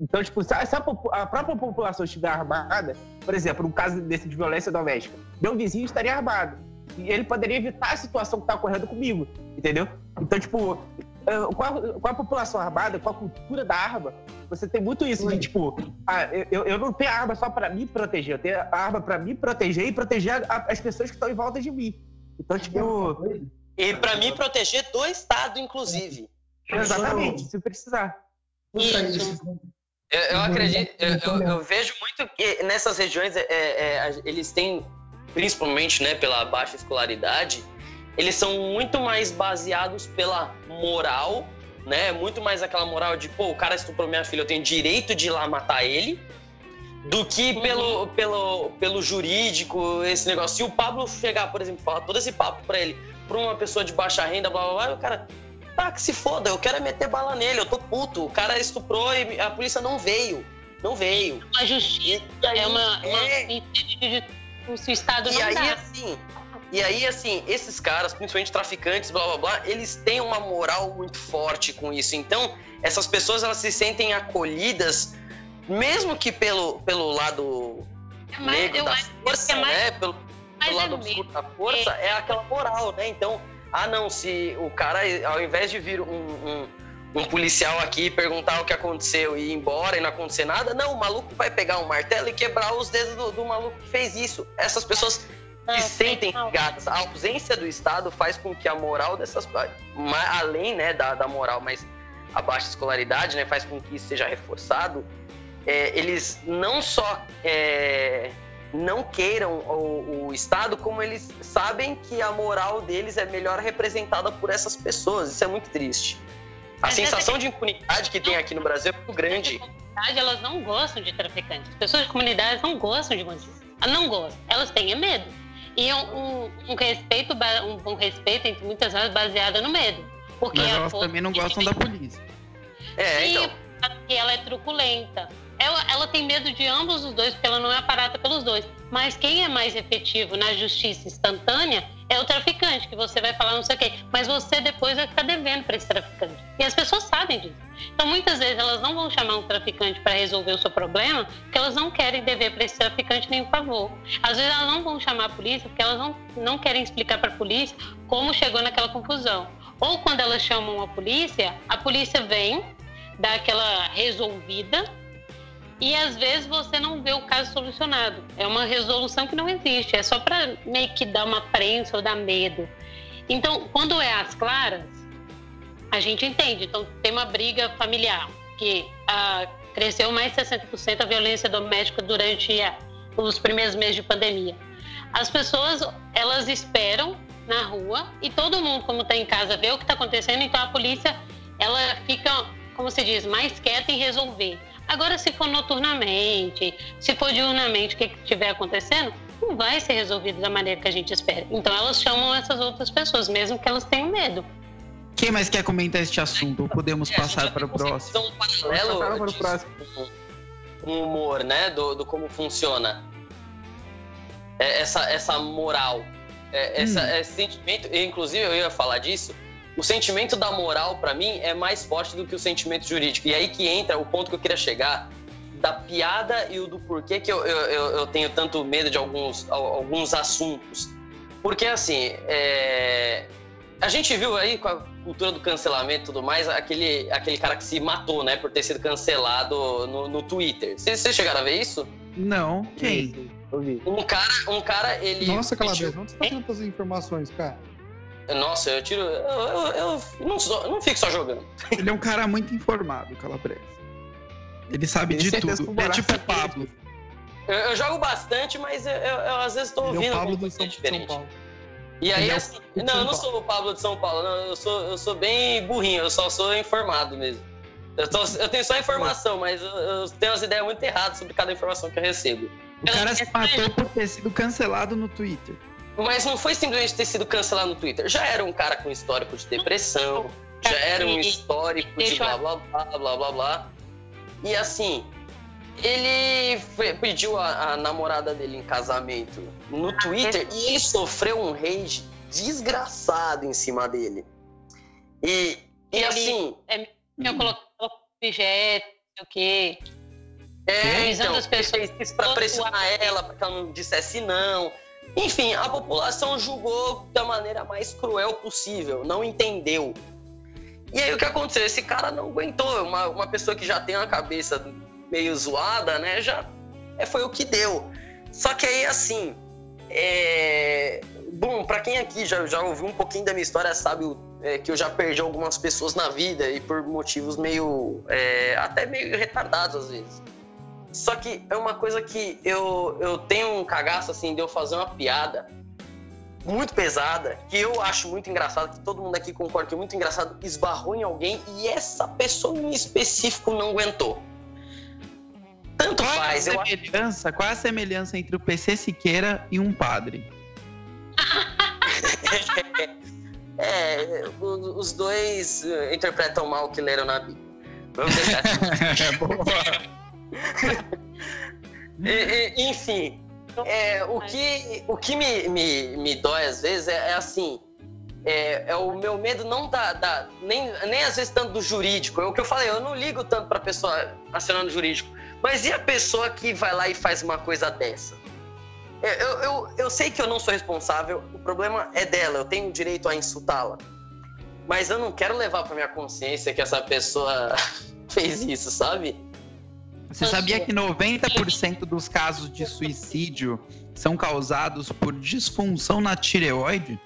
Então, tipo, se a, se a a própria população estiver armada, por exemplo, no caso desse de violência doméstica, meu vizinho estaria armado. E ele poderia evitar a situação que está ocorrendo comigo, entendeu? Então, tipo, é, com a, com a população armada, com a cultura da arma, você tem muito isso de, tipo, ah, eu, eu não tenho arma só para me proteger, eu tenho a arma para me proteger e proteger a- as pessoas que estão em volta de mim. Então, tipo, E para me proteger do Estado, inclusive. exatamente, se precisar. Eu, eu acredito, eu, eu- eu vejo muito que nessas regiões é, é, eles têm, principalmente né, pela baixa escolaridade, eles são muito mais baseados pela moral, né? Muito mais aquela moral de, pô, o cara estuprou minha filha, eu tenho direito de ir lá matar ele, do que pelo, pelo, pelo jurídico, esse negócio. Se o Pablo chegar, por exemplo, falar todo esse papo pra ele, pra uma pessoa de baixa renda, blá blá blá, o cara, tá, que se foda, eu quero é meter bala nele, eu tô puto. O cara estuprou e a polícia não veio. Não veio. A justiça é uma, uma é, se o Estado e não aí, dá. assim, e aí, assim, esses caras, principalmente traficantes, blá blá blá, eles têm uma moral muito forte com isso. Então, essas pessoas elas se sentem acolhidas, mesmo que pelo, pelo lado É mais- negro da que força, é mais- né? Pelo, pelo é lado mesmo. obscuro da força, é aquela moral, né? Então, ah, não, se o cara, ao invés de vir um, um, um policial aqui perguntar o que aconteceu e ir embora e não acontecer nada, não, o maluco vai pegar um martelo e quebrar os dedos do, do maluco que fez isso. Essas pessoas Não, se sentem ligadas. A ausência do Estado faz com que a moral dessas. Além né, da, da moral, mas a baixa escolaridade né, faz com que isso seja reforçado. É, eles não só é, não queiram o, o Estado, como eles sabem que a moral deles é melhor representada por essas pessoas. Isso é muito triste. A Mas sensação de impunidade que tem aqui no Brasil é muito grande. elas não gostam de traficantes. As pessoas de comunidades não gostam de bandidos. Elas não gostam. Elas têm medo. E um, um- um respeito, um bom respeito, entre muitas vezes, baseado no medo. Porque Mas elas também não que gostam da polícia. É, Sim, então. porque ela é truculenta. Ela, ela tem medo de ambos os dois, porque ela não é aparada pelos dois. Mas quem é mais efetivo na justiça instantânea é o traficante, que você vai falar não sei o quê. Mas você depois vai ficar devendo para esse traficante. E as pessoas sabem disso. Então, muitas vezes, elas não vão chamar um traficante para resolver o seu problema, porque elas não querem dever para esse traficante nenhum favor. Às vezes, elas não vão chamar a polícia, porque elas não, não querem explicar para a polícia como chegou naquela confusão. Ou quando elas chamam a polícia, a polícia vem, dá aquela resolvida e às vezes você não vê o caso solucionado. É uma resolução que não existe, é só para meio que dar uma prensa ou dar medo. Então, quando é às claras, a gente entende. Então, tem uma briga familiar, que ah, cresceu mais de 60% a violência doméstica durante a, os primeiros meses de pandemia. As pessoas, elas esperam na rua e todo mundo, como está em casa, vê o que está acontecendo, então a polícia, ela fica, como se diz, mais quieta em resolver. Agora, se for noturnamente, se for diurnamente, o que estiver acontecendo, não vai ser resolvido da maneira que a gente espera. Então, elas chamam essas outras pessoas, mesmo que elas tenham medo. Quem mais quer comentar este assunto? Ou podemos É, passar para o próximo? Um paralelo Passar para o próximo. o humor, né? Do, do como funciona É, essa, essa moral, é, essa, Hum. esse sentimento. Inclusive, eu ia falar disso. O sentimento da moral, para mim, é mais forte do que o sentimento jurídico. E aí que entra o ponto que eu queria chegar da piada e o do porquê que eu, eu, eu- eu tenho tanto medo de alguns, al- alguns assuntos. Porque, assim, é, a gente viu aí com a cultura do cancelamento e tudo mais, aquele, aquele cara que se matou, né, por ter sido cancelado no, no Twitter. Vocês chegaram a ver isso? Não, quem? Eu vi. Um cara, um cara ele. Nossa, Calabres, onde você tá tirando essas informações, cara? Nossa, eu tiro. Eu, eu, eu não, só- não fico só jogando. Ele é um cara muito informado, Calabrese. Ele sabe de é tudo. É tipo o. Pablo. Eu, eu jogo bastante, mas eu, eu- eu às vezes tô Ele é ouvindo. o Pablo alguma do coisa diferente. Paulo. E aí, é assim, não, eu não sou o Pablo de São Paulo, não, eu sou, eu sou bem burrinho, eu só sou informado mesmo. Eu, tô- eu tenho só informação, mas eu, eu tenho umas ideias muito erradas sobre cada informação que eu recebo. O cara se matou por ter sido cancelado no Twitter. Mas não foi simplesmente ter sido cancelado no Twitter. Já era um cara com histórico de depressão, já era um histórico de blá blá blá blá blá blá. E assim, ele pediu a, a namorada dele em casamento no Twitter e ele sofreu um rage desgraçado em cima dele. E, e Ele- assim, Eu coloquei objeto, o quê. é, então, as pessoas. pra pressionar ela, pra que ela não dissesse não. Enfim, a população julgou da maneira mais cruel possível, não entendeu. E aí o que aconteceu? Esse cara não aguentou, uma, uma pessoa que já tem uma cabeça meio zoada, né? Já é, foi o que deu. Só que aí, assim, é... bom, pra quem aqui já, já ouviu um pouquinho da minha história, sabe é, que eu já perdi algumas pessoas na vida e por motivos meio. é, até meio retardados às vezes. Só que é uma coisa que eu, eu tenho um cagaço assim de eu fazer uma piada muito pesada, que eu acho muito engraçado, que todo mundo aqui concorda que é muito engraçado, esbarrou em alguém e essa pessoa em específico não aguentou. Tanto Qual é, a faz, eu acho semelhança, qual é a semelhança entre o PC Siqueira e um padre? É, os dois eh, interpretam mal o que leram na Bíblia. Vamos deixar assim. E- e- enfim, é, o que, o que me, me, me dói às vezes é, é assim. É, é o meu medo não da, da- nem, nem às vezes tanto do jurídico. É o que eu falei, eu não ligo tanto pra pessoa acionando jurídico. Mas e a pessoa que vai lá e faz uma coisa dessa? É, Eu, eu, eu sei que eu não sou responsável, o problema é dela, eu tenho o direito a insultá-la. Mas eu não quero levar pra minha consciência que essa pessoa fez isso, sabe? Você sabia que 90% dos casos de suicídio são causados por disfunção na tireoide?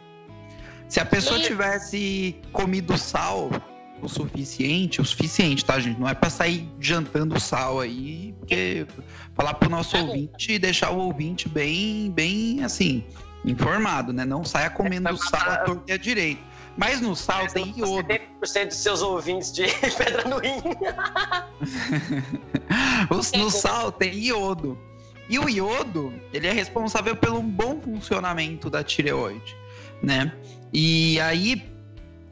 Se a pessoa tivesse comido sal o suficiente, o suficiente, tá, gente? Não é pra sair jantando sal aí, porque falar pro nosso ouvinte e deixar o ouvinte bem, bem assim, informado, né? Não saia comendo sal à torta e à direita. Mas no sal tem iodo. 70% dos seus ouvintes de pedra no rim. No sal tem iodo. E o iodo, ele é responsável pelo bom funcionamento da tireoide, né? E aí,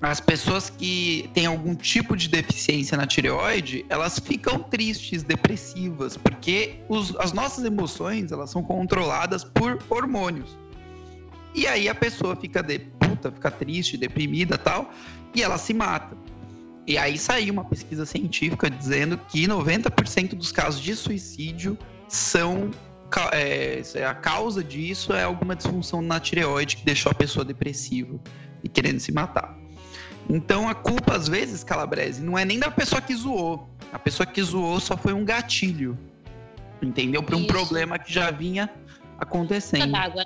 as pessoas que têm algum tipo de deficiência na tireoide, elas ficam tristes, depressivas, porque os- as nossas emoções, elas são controladas por hormônios. E aí a pessoa fica de puta, fica triste, deprimida tal, e ela se mata. E aí saiu uma pesquisa científica dizendo que 90% dos casos de suicídio são. é, a causa disso é alguma disfunção na tireoide que deixou a pessoa depressiva e querendo se matar. Então a culpa, às vezes, Calabrese, não é nem da pessoa que zoou. A pessoa que zoou só foi um gatilho. Entendeu? Para um Isso. problema que já vinha acontecendo. d'água.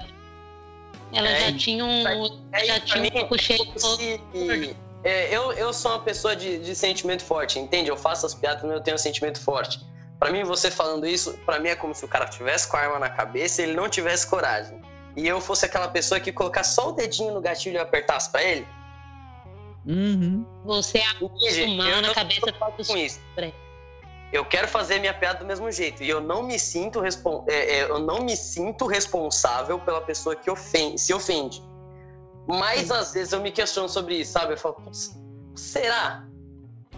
Ela É, já tinha um, É, já tinha um cheio de se- é, eu, eu sou uma pessoa de, de sentimento forte, entende? Eu faço as piadas, mas eu tenho um sentimento forte. Pra mim, você falando isso, pra mim é como se o cara tivesse com a arma na cabeça e ele não tivesse coragem. E eu fosse aquela pessoa que colocasse só o dedinho no gatilho e apertasse pra ele. Uhum. Você Entende? acostumar na cabeça com isso. Eu quero fazer minha piada do mesmo jeito. E eu não me sinto, respon é, é, eu não me sinto responsável pela pessoa que ofen- se ofende. Mas às vezes eu me questiono sobre isso, sabe? Eu falo, "Putz, será?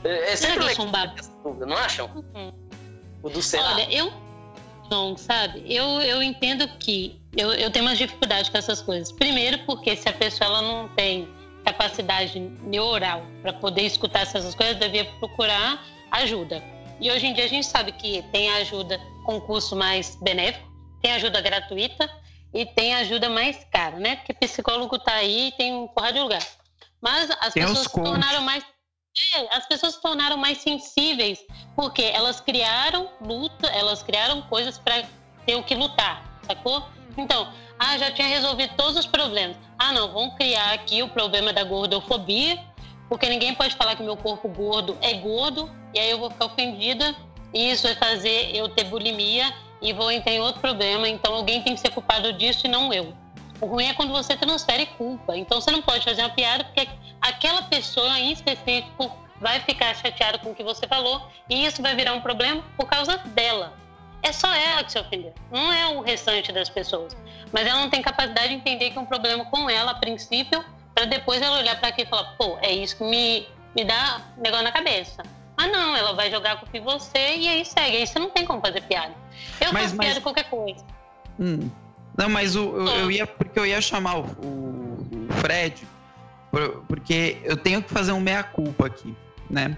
É, é Será sempre que eu sou um babaca? essa dúvida, não acham? Uhum. O do será. Olha, eu não, sabe? Eu, eu entendo que eu, eu tenho mais dificuldade com essas coisas. Primeiro, porque se a pessoa ela não tem capacidade neural para poder escutar essas coisas, devia procurar ajuda. E hoje em dia a gente sabe que tem ajuda com custo mais benéfico, tem ajuda gratuita e tem ajuda mais cara, né? Porque psicólogo tá aí e tem um porra de lugar. Mas as Tem pessoas se tornaram mais é, as pessoas se tornaram mais sensíveis porque elas criaram luta, elas criaram coisas para ter o que lutar, sacou? Então, ah, já tinha resolvido todos os problemas. Ah, não, vamos criar aqui o problema da gordofobia, porque ninguém pode falar que meu corpo gordo é gordo, e aí eu vou ficar ofendida, e isso vai fazer eu ter bulimia e vou entrar em outro problema, então alguém tem que ser culpado disso e não eu. O ruim é quando você transfere culpa. Então você não pode fazer uma piada porque aquela pessoa em específico vai ficar chateada com o que você falou e isso vai virar um problema por causa dela. É só ela que se ofendeu, não é o restante das pessoas. Mas ela não tem capacidade de entender que é um problema com ela a princípio, para depois ela olhar para aqui e falar: pô, é isso que me, me dá negócio na cabeça. Mas não, ela vai jogar em você e aí segue. Aí você não tem como fazer piada. Eu Mas- faço mas- piada de qualquer coisa. Hum. Não, mas o, eu, eu ia. Porque eu ia chamar o, o- Fred, por- porque eu tenho que fazer um meia-culpa aqui, né?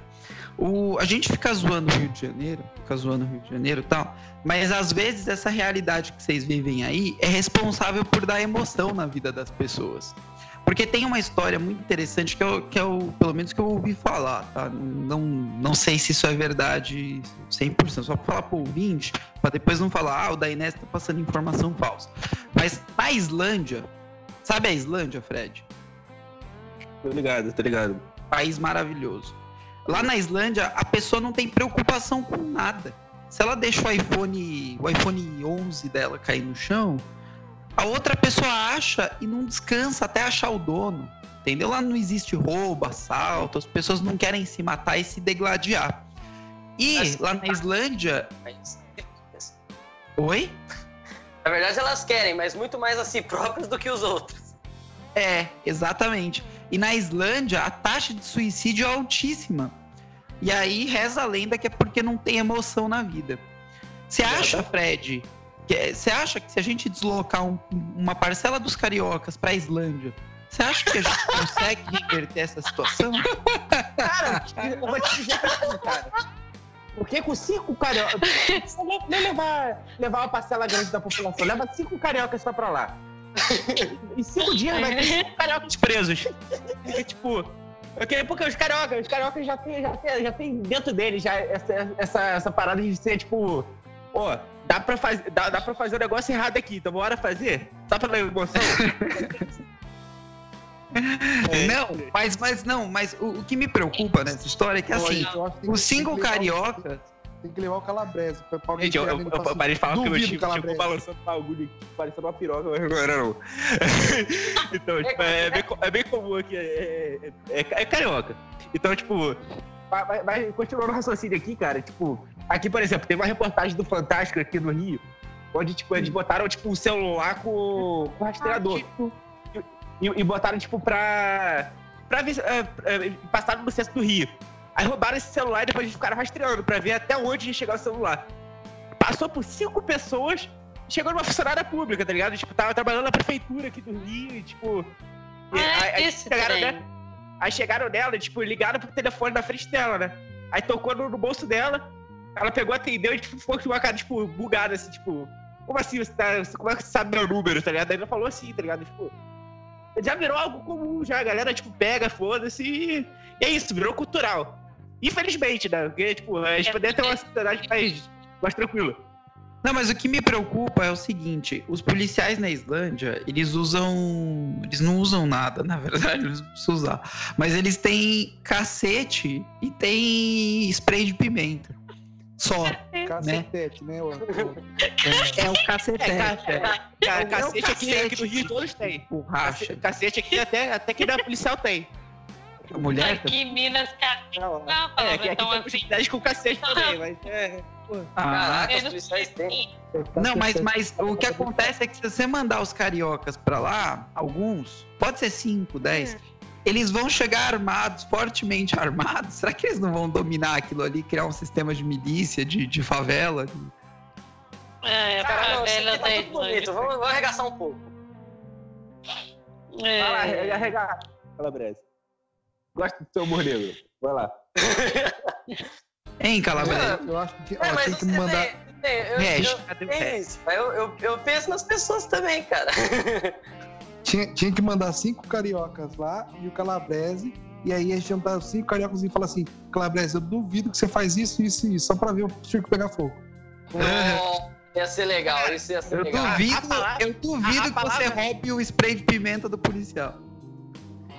O, a gente fica zoando o Rio de Janeiro, fica zoando o Rio de Janeiro e tal, mas às vezes essa realidade que vocês vivem aí é responsável por dar emoção na vida das pessoas. Porque tem uma história muito interessante que eu, que eu pelo menos que eu ouvi falar, tá? Não, não sei se isso é verdade 100%, só pra falar pro ouvinte, pra depois não falar, ah, o da Inés tá passando informação falsa. Mas na Islândia, sabe a Islândia, Fred? Tô ligado, tô ligado. País maravilhoso. Lá na Islândia, a pessoa não tem preocupação com nada. Se ela deixa o iPhone, o iPhone 11 dela cair no chão, a outra pessoa acha e não descansa até achar o dono. Entendeu? Lá não existe roubo, assalto, as pessoas não querem se matar e se degladiar. E Mas- lá na Islândia. Oi? Na verdade, elas querem, mas muito mais a si próprias do que os outros. É, exatamente. E na Islândia, a taxa de suicídio é altíssima. E aí reza a lenda que é porque não tem emoção na vida. Você acha, Fred, você acha que se a gente deslocar um- uma parcela dos cariocas pra Islândia, você acha que a gente consegue reverter essa situação? Cara, eu vou te dizer assim, cara. Porque com cinco cariocas. Nem levar, levar uma parcela grande da população. Leva cinco cariocas só pra lá. Em cinco dias vai ter cinco cariocas presos. Fica tipo. Porque, porque os cariocas, os cariocas já tem, já tem, já tem dentro deles já essa, essa, essa parada de ser tipo. Ó, dá pra, faz, dá, dá pra fazer o negócio errado aqui, então bora fazer? Só pra dar emoção? É. Não, mas, mas não, mas o, o que me preocupa nessa história é que assim, Eu acho que tem que- levar o-. Tem que levar o alguém Gente, eu, eu, nele e eu, falar parei de falar que meu chegou Calabrese. balançando o bagulho aqui, parecendo uma piroca, mas não era não. então, tipo, é, bem, co- é bem comum aqui, é, é, é, é carioca. Então, tipo, vai, vai, vai continuando o raciocínio aqui, cara, tipo, aqui, por exemplo, tem uma reportagem do Fantástico aqui no Rio, onde, tipo, eles botaram, tipo, um celular com, com rastreador. E, e botaram, tipo, pra... pra ver, é, é, passaram no centro do Rio. Aí roubaram esse celular e depois eles ficaram rastreando pra ver até onde ia chegar o celular. Passou por cinco pessoas e chegou numa funcionária pública, tá ligado? Tipo, tava trabalhando na prefeitura aqui do Rio e, tipo. Ah, aí, aí esse chegaram, trem. né? Aí chegaram nela, tipo, ligaram pro telefone na frente dela, né? Aí tocou no, no bolso dela, ela pegou, atendeu e tipo, ficou com uma cara, tipo, bugada, assim, tipo, como assim você tá. Como é que você sabe meu número, tá ligado? Aí ela falou assim, tá ligado? Tipo. Já virou algo comum, já. A galera, tipo, pega, foda-se e. É isso, virou cultural. Infelizmente, né? Porque, tipo, a gente poderia ter uma sociedade mais, mais tranquila. Não, mas o que me preocupa é o seguinte: os policiais na Islândia, eles usam. Eles não usam nada, na verdade, eles não precisam usar. Mas eles têm cacete e tem spray de pimenta. Só. Cacetete, né? o- É o cacetete. É, é. ca- ca- cacete aqui, aqui no Rio todos tem. Borracha. Cace- Cacete aqui até, até que da policial tem. A mulher. Aqui em Minas, cara, não, É, aqui, aqui então tem assim. com cacete também, mas é. Ah, Caraca, os policiais têm. Não, mas, mas o que acontece é que se você mandar os cariocas pra lá, alguns, pode ser 5, 10, eles vão chegar armados, fortemente armados. Será que eles não vão dominar aquilo ali, criar um sistema de milícia, de, de favela? É, Cara, não, isso favela aqui tá da tudo bonito. Vamos, vamos arregaçar um pouco. Vai lá, É, arregar. Calabrese. Gosto do seu humor negro. Vai lá. Hein, Calabresa? Eu acho que É, ó, mas tem que mandar. tem- eu- Hash, eu- o Eu, eu, eu penso nas pessoas também, cara. Tinha, tinha que mandar cinco cariocas lá e o Calabrese. E aí a gente juntar os cinco cariocas e falar assim: Calabrese, eu duvido que você faz isso, isso e isso, só pra ver o circo pegar fogo. Não, ia ser legal, isso ia ser Eu legal. duvido, a palavra- eu duvido a- a que você roube o spray de pimenta do policial.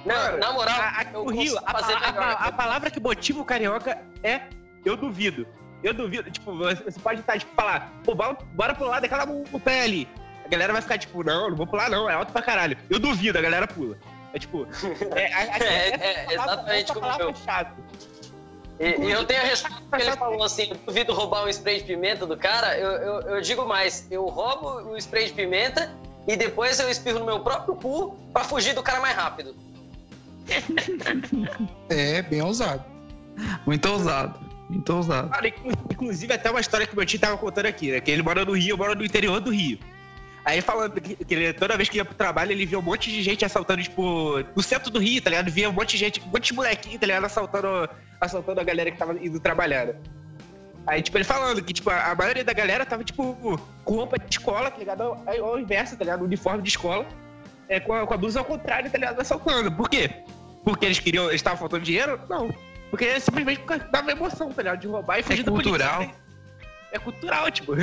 Não, na moral, A- eu no Rio, a, a- a- a palavra que motiva o carioca é eu duvido. Eu duvido. Tipo, você pode estar, tipo, falar, pô, bora, bora pular daquela montanha ali. A galera vai ficar, tipo, não, não vou pular, não, é alto pra caralho. Eu duvido, a galera pula. É tipo. É, É, é, palavra- exatamente como eu. é chata. E, e eu tenho a resposta que ele falou assim: eu duvido roubar um spray de pimenta do cara. Eu, eu, eu digo mais: eu roubo o spray de pimenta e depois eu espirro no meu próprio cu pra fugir do cara mais rápido. É, bem ousado. Muito ousado. Muito ousado. Cara, inclu- inclusive, até uma história que meu tio tava contando aqui, né? Que ele mora no Rio, eu moro no interior do Rio. Aí falando que, ele, toda vez que ia pro trabalho, ele via um monte de gente assaltando, tipo, no centro do Rio, tá ligado? Via um monte de gente, um monte de molequinho, tá ligado? Assaltando, assaltando a galera que tava indo trabalhar. né? Aí, tipo, ele falando que, tipo, a, maioria da galera tava, tipo, com roupa de escola, tá ligado? Ao, ao inverso, tá ligado? Uniforme de escola. É, com, a, com a blusa ao contrário, tá ligado? Assaltando. Por quê? Porque eles queriam, eles estavam faltando dinheiro? Não. Porque é simplesmente por causa- dava emoção, tá ligado? De roubar e fugir da polícia. cultural. É cultural, tipo.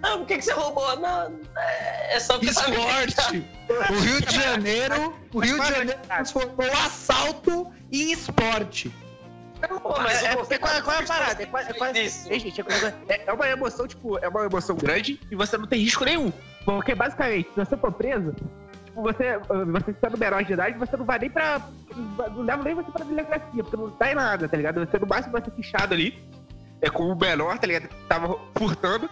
Não, por que, que você roubou? Não, é é só porque Esporte. O Rio de Janeiro, o Rio de Janeiro transformou o assalto em esporte. Pô, mas é, porque qual, qual é a parada? É, quase- é. É, gente, é, é- é uma emoção, tipo, é uma emoção grande e você não tem risco nenhum. Porque basicamente, se você for preso, você, você sendo menor de idade, você não vai nem pra. Não leva nem você pra delegacia, porque não tá em nada, tá ligado? Você no máximo vai ser fichado ali. É com o menor, tá ligado? Que tava furtando.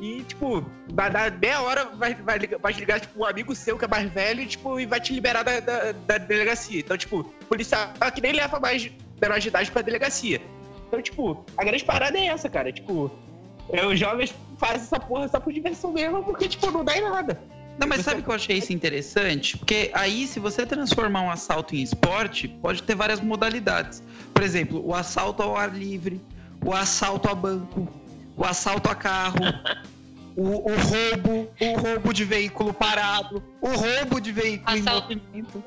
E, tipo, vai dar meia hora, vai, vai, vai ligar, tipo, um amigo seu que é mais velho, tipo, e vai te liberar da, da, da delegacia. Então, tipo, policial que nem leva mais menor de idade pra delegacia. Então, tipo, a grande parada é essa, cara. Tipo, é, os jovens fazem essa porra só por diversão mesmo, porque, tipo, não dá em nada. Não, mas sabe o que eu achei isso interessante? Porque aí, se você transformar um assalto em esporte, pode ter várias modalidades. Por exemplo, o assalto ao ar livre, o assalto a banco, o assalto a carro, o, o roubo, o roubo de veículo parado, o roubo de veículo em Assalto. movimento.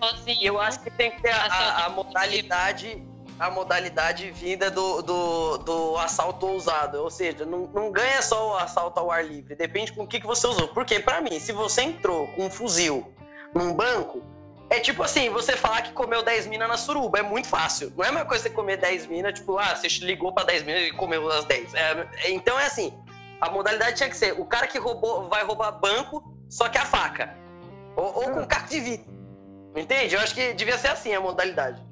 sozinho. Eu acho que tem que ter a, a- a Assalto modalidade a modalidade vinda do, do, do assalto ousado. Ou seja, não, não ganha só o assalto ao ar livre. Depende com o que, que você usou. Porque, pra mim, se você entrou com um fuzil num banco, é tipo assim, você falar que comeu 10 minas na suruba. É muito fácil. Não é a mesma coisa você comer 10 minas, tipo, ah, você ligou pra 10 minas e comeu as 10. É, é- então é assim, a modalidade tinha que ser o cara que roubou, vai roubar banco, só que a faca. Ou, ou com caco de vidro. Entende? Eu acho que devia ser assim a modalidade.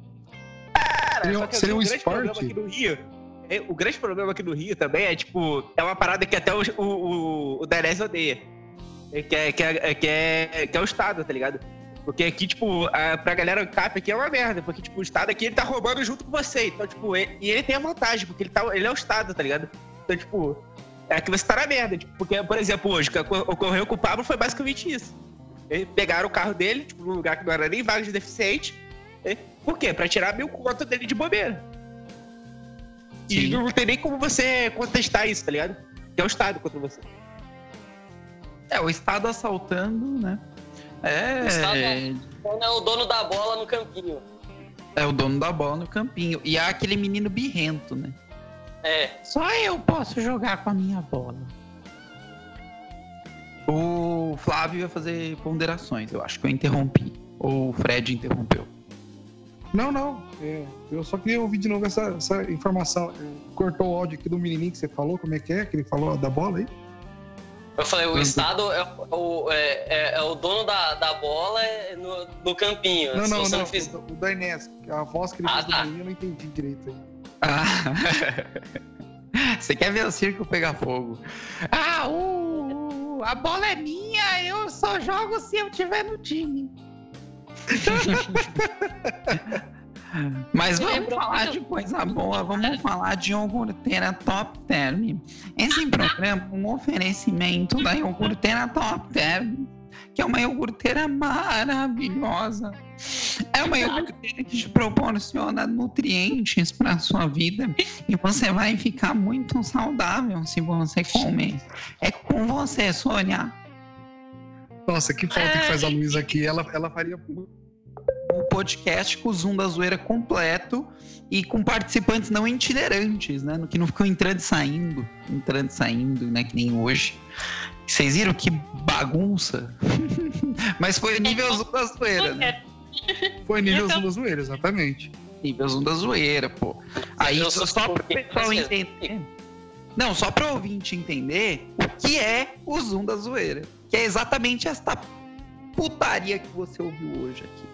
Cara, Seria- que seria o um grande esporte? problema aqui no Rio. é- o grande problema aqui no Rio também é, tipo, é uma parada que até o, o, o, o odeia. É Que é, que, é, que, é, que é o Estado, tá ligado? Porque aqui, tipo, a, pra galera cap aqui é uma merda. Porque, tipo, o Estado aqui ele tá roubando junto com você. Então, tipo, e, e ele tem a vantagem, porque ele, tá, ele é o Estado, tá ligado? Então, tipo, é que você tá na merda. Tipo, porque, por exemplo, hoje, o que oco- ocorreu com o Pablo foi basicamente isso. Eles pegaram o carro dele, tipo, num lugar que não era nem vaga de deficiente. Por quê? Pra tirar mil conto dele de bobeira. E Sim. não tem nem como você contestar isso, tá ligado? Que é o Estado contra você. É, o Estado assaltando, né? O Estado- É, Então é o dono da bola no campinho. é o dono da bola no campinho. E há aquele menino birrento, né? É. Só eu posso jogar com a minha bola. O Flávio ia fazer ponderações, eu acho que eu interrompi. Ou o Fred interrompeu. Não, não. é, eu só queria ouvir de novo essa, essa informação. É, Cortou o áudio aqui do menininho que você falou, como é que é? Que ele falou da bola aí? Eu falei, o. Estado é o, é, é- é o dono da, da bola é no, no campinho. Não, não, não. fiz- O da Inés. A voz que ele Ah, fez tá. do menino eu não entendi direito aí. Ah. Você quer ver o circo pegar fogo? Ah, o, o- a bola é minha, eu só jogo se eu tiver no time. Mas vamos falar de coisa boa, vamos falar de iogurteira Top Term. Esse programa é um oferecimento da iogurteira Top Term, que é uma iogurteira maravilhosa. É uma iogurteira que te proporciona nutrientes para sua vida e você vai ficar muito saudável se você comer. É com você, Sônia. Nossa, que falta que faz a Luísa aqui. Ela, ela faria. um podcast com o Zoom da Zoeira completo e com participantes não itinerantes, né? No que não ficam entrando e saindo, entrando e saindo, né? Que nem hoje. Vocês viram que bagunça? Mas foi nível Zoom da Zoeira, né? Foi nível Então- Zula Zoeira, exatamente. Nível Zoom da Zoeira, pô. Aí só, só pra tipo, pessoal entender. Não, só pra ouvinte entender o que é o Zoom da Zoeira. Que é exatamente esta putaria que você ouviu hoje aqui.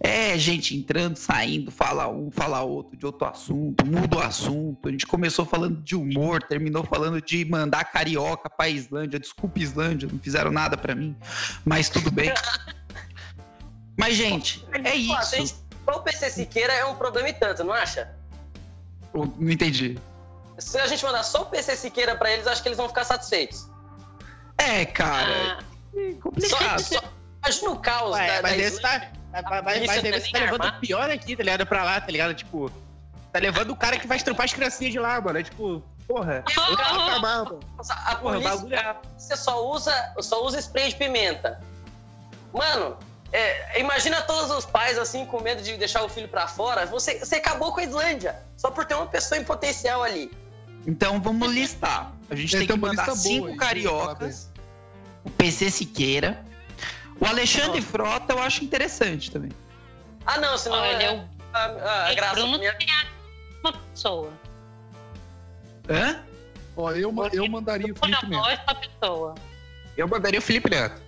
É gente entrando, saindo, fala um, fala outro de outro assunto, muda o assunto. A gente começou falando de humor, terminou falando de mandar carioca pra Islândia. Desculpa, Islândia, não fizeram nada pra mim, mas tudo bem. Mas, gente, é isso. Só o PC Siqueira é um problema e tanto, não acha? Eu Não entendi. Se a gente mandar só o PC Siqueira pra eles, acho que eles vão ficar satisfeitos. É, cara, Ah, é Só, complicado. só, imagina o caos Ué, da, mas da esse Islândia. tá. Mas, mas, mas não é esse tá levando o pior aqui, tá ligado? Pra lá, tá ligado? Tipo. Tá levando o cara que vai estrupar as criancinhas de lá, mano. É tipo, porra. Eu quero acabar, mano. A Porra, polícia, é. você só usa, só usa spray de pimenta. Mano, é, imagina todos os pais assim com medo de deixar o filho pra fora. Você, você acabou com a Islândia só por ter uma pessoa em potencial ali. Então vamos listar. A gente tem que tem uma mandar boa cinco aí, cariocas. O PC Siqueira. O Alexandre Frota eu acho interessante também. Ah, não, senão olha, é o a, a, a graça. Bruno minha- tem uma pessoa. Hã? Ó, eu, eu mandaria o Felipe Neto. Eu mandaria o Felipe Neto.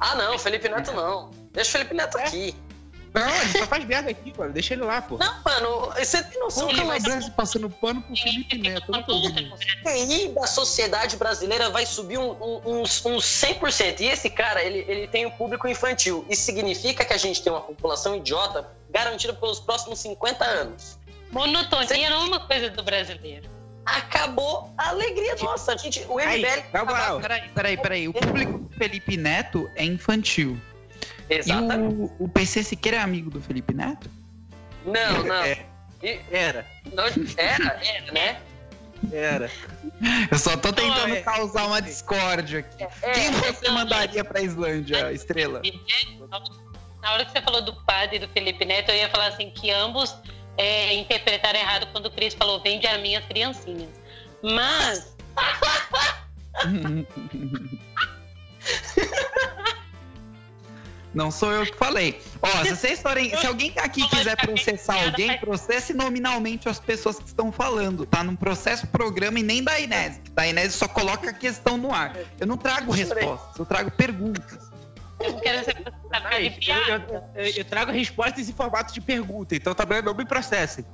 Ah, não, Felipe Neto não. Deixa o Felipe Neto É? aqui. Não, ele só faz merda aqui, mano. Deixa ele lá, pô. Não, mano, você tem noção que o vai Calabrese passando pano pro Felipe Neto. Eu não tô ouvindo isso. o QI da sociedade brasileira vai subir um, um, uns, uns 100%. E esse cara, ele, ele tem um público infantil. Isso significa que a gente tem uma população idiota garantida pelos próximos 50 anos. Monotonia não é uma coisa do brasileiro. Acabou a alegria nossa. A gente, o Aí, MBL... na moral. Peraí, peraí, peraí. O público do Felipe Neto é infantil. Exatamente. E o, o PC Siqueira é amigo do Felipe Neto? Não, não. É. E- Era, não, Era, era, né? era. Eu só tô tentando Não, é- causar uma discórdia aqui. É, Quem você não, mandaria pra Islândia, Estrela? Na hora que você falou do padre e do Felipe Neto, eu ia falar assim que ambos é, interpretaram errado quando o Cris falou vende as minhas criancinhas. Mas Não sou eu que falei. Ó, se vocês forem. Se alguém aqui quiser processar alguém, processe nominalmente as pessoas que estão falando. Tá num processo programa e nem da Inés. Da Inés só coloca a questão no ar. Eu não trago respostas, eu trago perguntas. eu não quero Mas, eu, eu- eu- trago respostas em formato de pergunta, então também não me processem.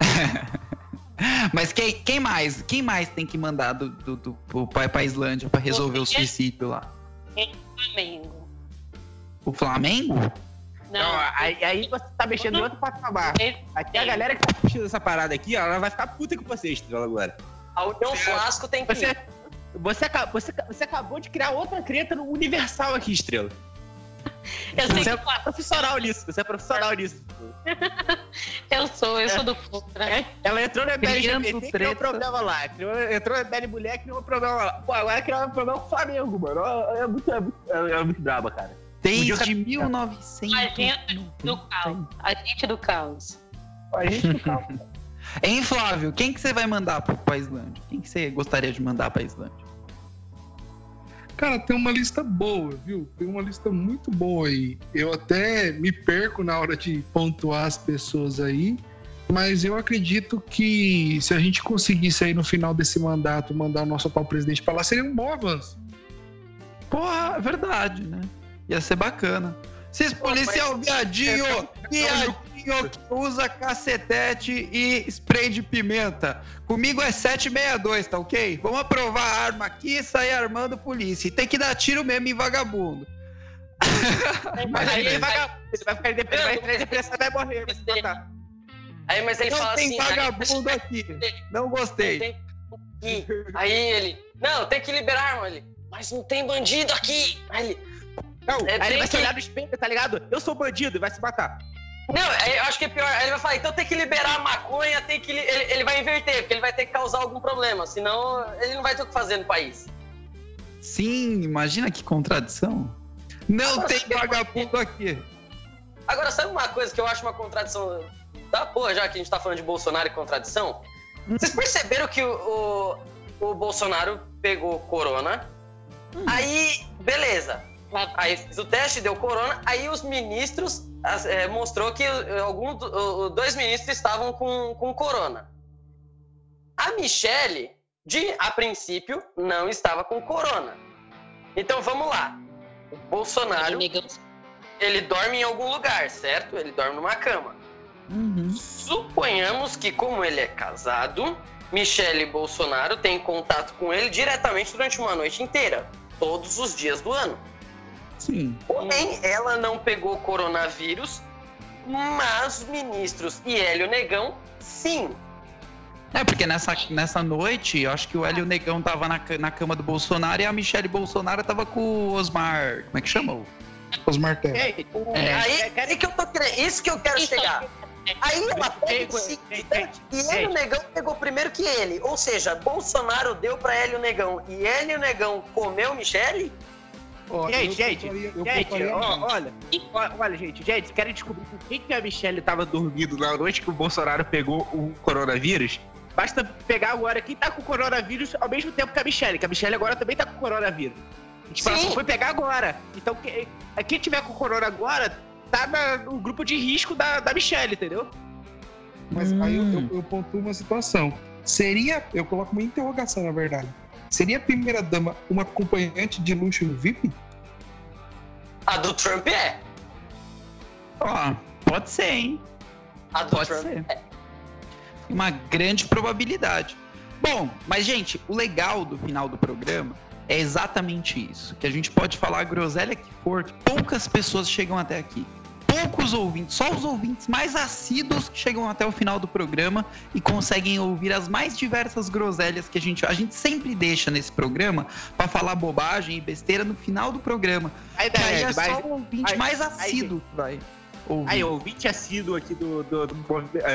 Mas quem, quem mais? Quem mais tem que mandar do, do, do pro pai pra Islândia pra resolver o suicídio lá? Flamengo. O Flamengo? Não, Não, aí, aí você tá mexendo em outro patamar. Aqui a galera que tá assistindo essa parada aqui, ó, ela vai ficar puta com você, Estrela, agora. A União Flasco tem que Você, você, você, você acabou de criar outra treta no Universal aqui, Estrela. eu sei Você é que profissional nisso, você é profissional nisso. eu sou, eu sou do contra. É, Ela entrou no MBL LGBT, criou um problema lá. Entrou no MBL mulher, criou um problema lá. Pô, agora criou um problema com o Flamengo, mano. É muito, é muito, é, é muito braba, cara. Desde A 1900. gente do caos. A gente do caos. A gente do carro. Hein, Flávio? Quem que você vai mandar pra, pra Islândia? Quem que você gostaria de mandar pra Islândia? Cara, tem uma lista boa, viu? Tem uma lista muito boa aí. Eu até me perco na hora de pontuar as pessoas aí, mas eu acredito que se a gente conseguisse aí no final desse mandato mandar o nosso atual presidente pra lá, seria um bom avanço. Porra, é verdade, né? Ia ser bacana. Esses policial viadinho, viadinho que usa cacetete e spray de pimenta. Comigo é 762, tá ok? Vamos aprovar a arma aqui e sair armando polícia. E tem que dar tiro mesmo em vagabundo. Mas aí ele, vai, ele vai ficar independente, vai entrar em depressão e vai morrer, vai se matar. Aí, mas ele Não fala tem assim. vagabundo aqui. Não gostei. Tem. Aí ele, não, tem que liberar. Ele, mas não tem bandido aqui. Aí ele, Não, É, aí ele vai se que- olhar no espelho, tá ligado? Eu sou bandido e vai se matar. não, aí eu acho que é pior. Aí ele vai falar, então tem que liberar a maconha, tem que. li- Ele, ele vai inverter, porque ele vai ter que causar algum problema, senão ele não vai ter o que fazer no país. Sim, imagina que contradição. Não Agora, tem vagabundo aqui. Agora, sabe uma coisa que eu acho uma contradição da porra, já que a gente tá falando de Bolsonaro e contradição? Vocês perceberam que o, o, o Bolsonaro pegou corona, aí, beleza. Aí o teste, deu corona, aí os ministros é, mostrou que eh, algum, o- dois ministros estavam com, com corona. A Michelle, de, a princípio, não estava com corona. Então vamos lá. O Bolsonaro ele dorme em algum lugar, certo? Ele dorme numa cama. Uhum. Suponhamos que, como ele é casado, Michele Bolsonaro tem contato com ele diretamente durante uma noite inteira, todos os dias do ano. Sim. Porém, ela não pegou coronavírus, mas os ministros e Hélio Negão, sim. É, porque nessa, nessa noite, eu acho que o Hélio Negão tava na, na cama do Bolsonaro e a Michelle Bolsonaro tava com o Osmar. Como é que chamou? Osmar Terra. Ei, É. Aí, aí que eu tô querendo, isso que eu quero Isso chegar. Aí ela pega em seguida e. Hélio Negão pegou primeiro que ele. Ou seja, Bolsonaro deu pra Hélio Negão e Hélio Negão comeu Michele? Ó, Gente, eu gente, gente, ó, olha, olha, gente, gente, querem descobrir por que, que a Michelle tava dormindo na noite que o Bolsonaro pegou o coronavírus? Basta pegar agora quem tá com coronavírus ao mesmo tempo que a Michelle, que a Michelle agora também tá com coronavírus. Tipo, ela Sim. só foi pegar agora. Então, que- quem tiver com corona agora tá na- no grupo de risco da, da Michelle, entendeu? Mas aí eu, Hum. eu, eu pontuo uma situação. Seria, eu coloco uma interrogação, na verdade. Seria a primeira dama uma acompanhante de luxo VIP? A do Trump é. Ó, pode ser, hein? A do Pode Trump ser. é. Uma grande probabilidade. Bom, mas gente, o legal do final do programa é exatamente isso. Que a gente pode falar a groselha que for, que poucas pessoas chegam até aqui. Poucos ouvintes, só os ouvintes mais assíduos que chegam até o final do programa e conseguem ouvir as mais diversas groselhas que a gente, a gente sempre deixa nesse programa para falar bobagem e besteira no final do programa. Aí, Que aí é vai- só o ouvinte aí- mais aí, assíduo que vai ouvir. Aí, ouvinte assíduo aqui do, do, do,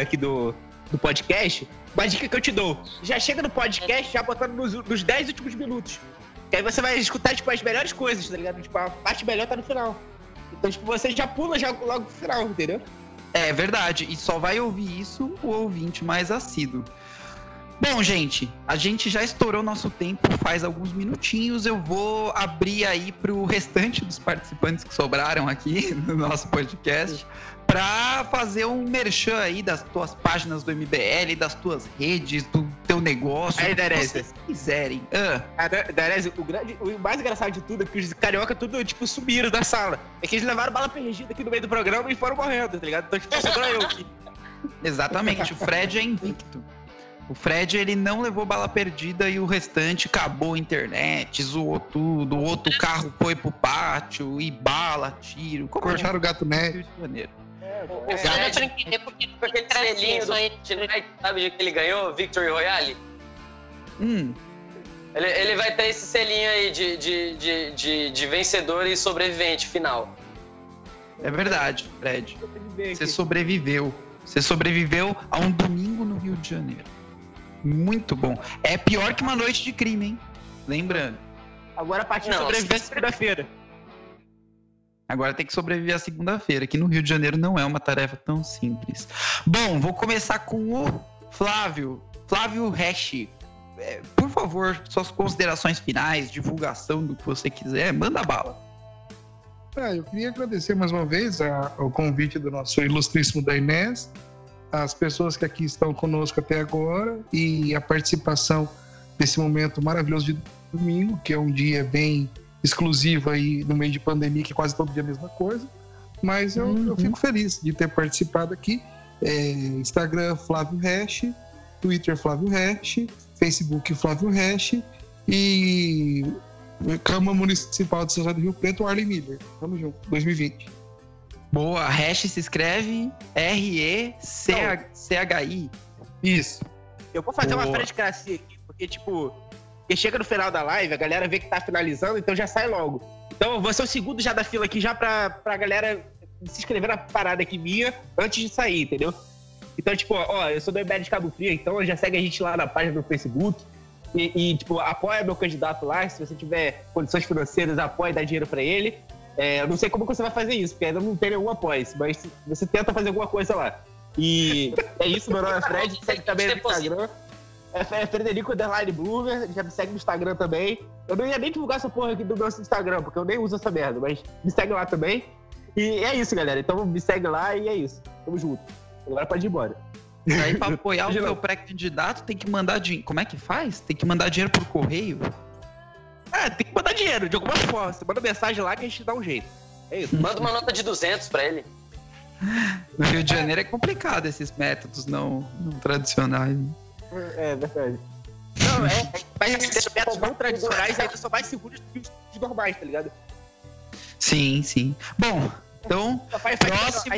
aqui do, do podcast, uma dica que eu te dou. Já chega no podcast já botando nos, nos 10 últimos minutos. Que aí você vai escutar, tipo, as melhores coisas, tá ligado? Tipo, a parte melhor tá no final. Então, tipo, você já pula já logo pro final, entendeu? É verdade, e só vai ouvir isso o ouvinte mais assíduo. Bom, gente, a gente já estourou nosso tempo faz alguns minutinhos. Eu vou abrir aí pro restante dos participantes que sobraram aqui no nosso podcast para fazer um merchan aí das tuas páginas do MBL, das tuas redes, do teu negócio, Aí, Derese. vocês quiserem. Ah, Darese, o, grande, o mais engraçado de tudo é que os carioca tudo, tipo, sumiram da sala. É que eles levaram bala perdida aqui no meio do programa e foram morrendo, tá ligado? Então, tipo, sobrou eu aqui. Exatamente, o Fred é invicto. O Fred, ele não levou bala perdida e o restante acabou a internet, zoou tudo, o outro carro foi pro pátio e bala, tiro. Como é Cortaram o gato né? Rio de Janeiro. O Não dá Fred, pra entender porque aquele selinho do Fortnite, sabe de que ele ganhou? Victory Royale? Hum, Ele, ele vai ter esse selinho aí de, de, de, de, de vencedor e sobrevivente final. é verdade, Fred. Você sobreviveu. Você sobreviveu a um domingo no Rio de Janeiro. Muito bom. É pior que uma noite de crime, hein? Lembrando. Agora a partir de Não, sobrevivência segunda-feira. Agora tem que sobreviver a segunda-feira, que no Rio de Janeiro não é uma tarefa tão simples. Bom, vou começar com o Flávio, Flávio Hash, é, por favor, suas considerações finais, divulgação do que você quiser, manda bala. Ah, eu queria agradecer mais uma vez o convite do nosso ilustríssimo da Inés, as pessoas que aqui estão conosco até agora e a participação nesse momento maravilhoso de domingo, que é um dia bem exclusivo aí no meio de pandemia, que quase todo dia é a mesma coisa. Mas eu, uhum. eu fico feliz de ter participado aqui. É, Instagram Flávio Hash, Twitter Flávio Hash, Facebook Flávio Hash e Câmara Municipal de São José do Rio Preto, Arley Miller. Tamo junto, 2020. Boa, Hash se escreve R-E-C-H-I. Isso. Eu vou fazer Boa. uma frente aqui, porque, tipo, porque chega no final da live, a galera vê que tá finalizando, então já sai logo. Então eu vou ser o segundo já da fila aqui, já pra, pra galera se inscrever na parada aqui minha antes de sair, entendeu? Então, tipo, ó, eu sou do MBL de Cabo Frio, então já segue a gente lá na página do Facebook. E, e, tipo, apoia meu candidato lá. Se você tiver condições financeiras, apoia e dá dinheiro pra ele. É, eu não sei como você vai fazer isso, porque ainda não tem nenhum apoio, mas você tenta fazer alguma coisa lá. E é isso, meu nome é Fred, segue também no Instagram. É, Frederico Underline Bloomer, já me segue no Instagram também. Eu não ia nem divulgar essa porra aqui do meu Instagram, porque eu nem uso essa merda, mas me segue lá também. E é isso, galera. Então me segue lá e é isso. Tamo junto. Agora pode ir embora. Aí pra apoiar o meu pré-candidato tem que mandar dinheiro. Como é que faz? Tem que mandar dinheiro por correio? É, tem que mandar dinheiro, de alguma forma. Você manda mensagem lá que a gente dá um jeito. É isso. Manda uma nota de 200 pra ele. No Rio de Janeiro é complicado esses métodos não, não tradicionais. É, verdade. Não, é, mas esses métodos não tradicionais ainda são mais seguros do que os normais, tá ligado? Sim, sim. Bom, então, faz, próximo...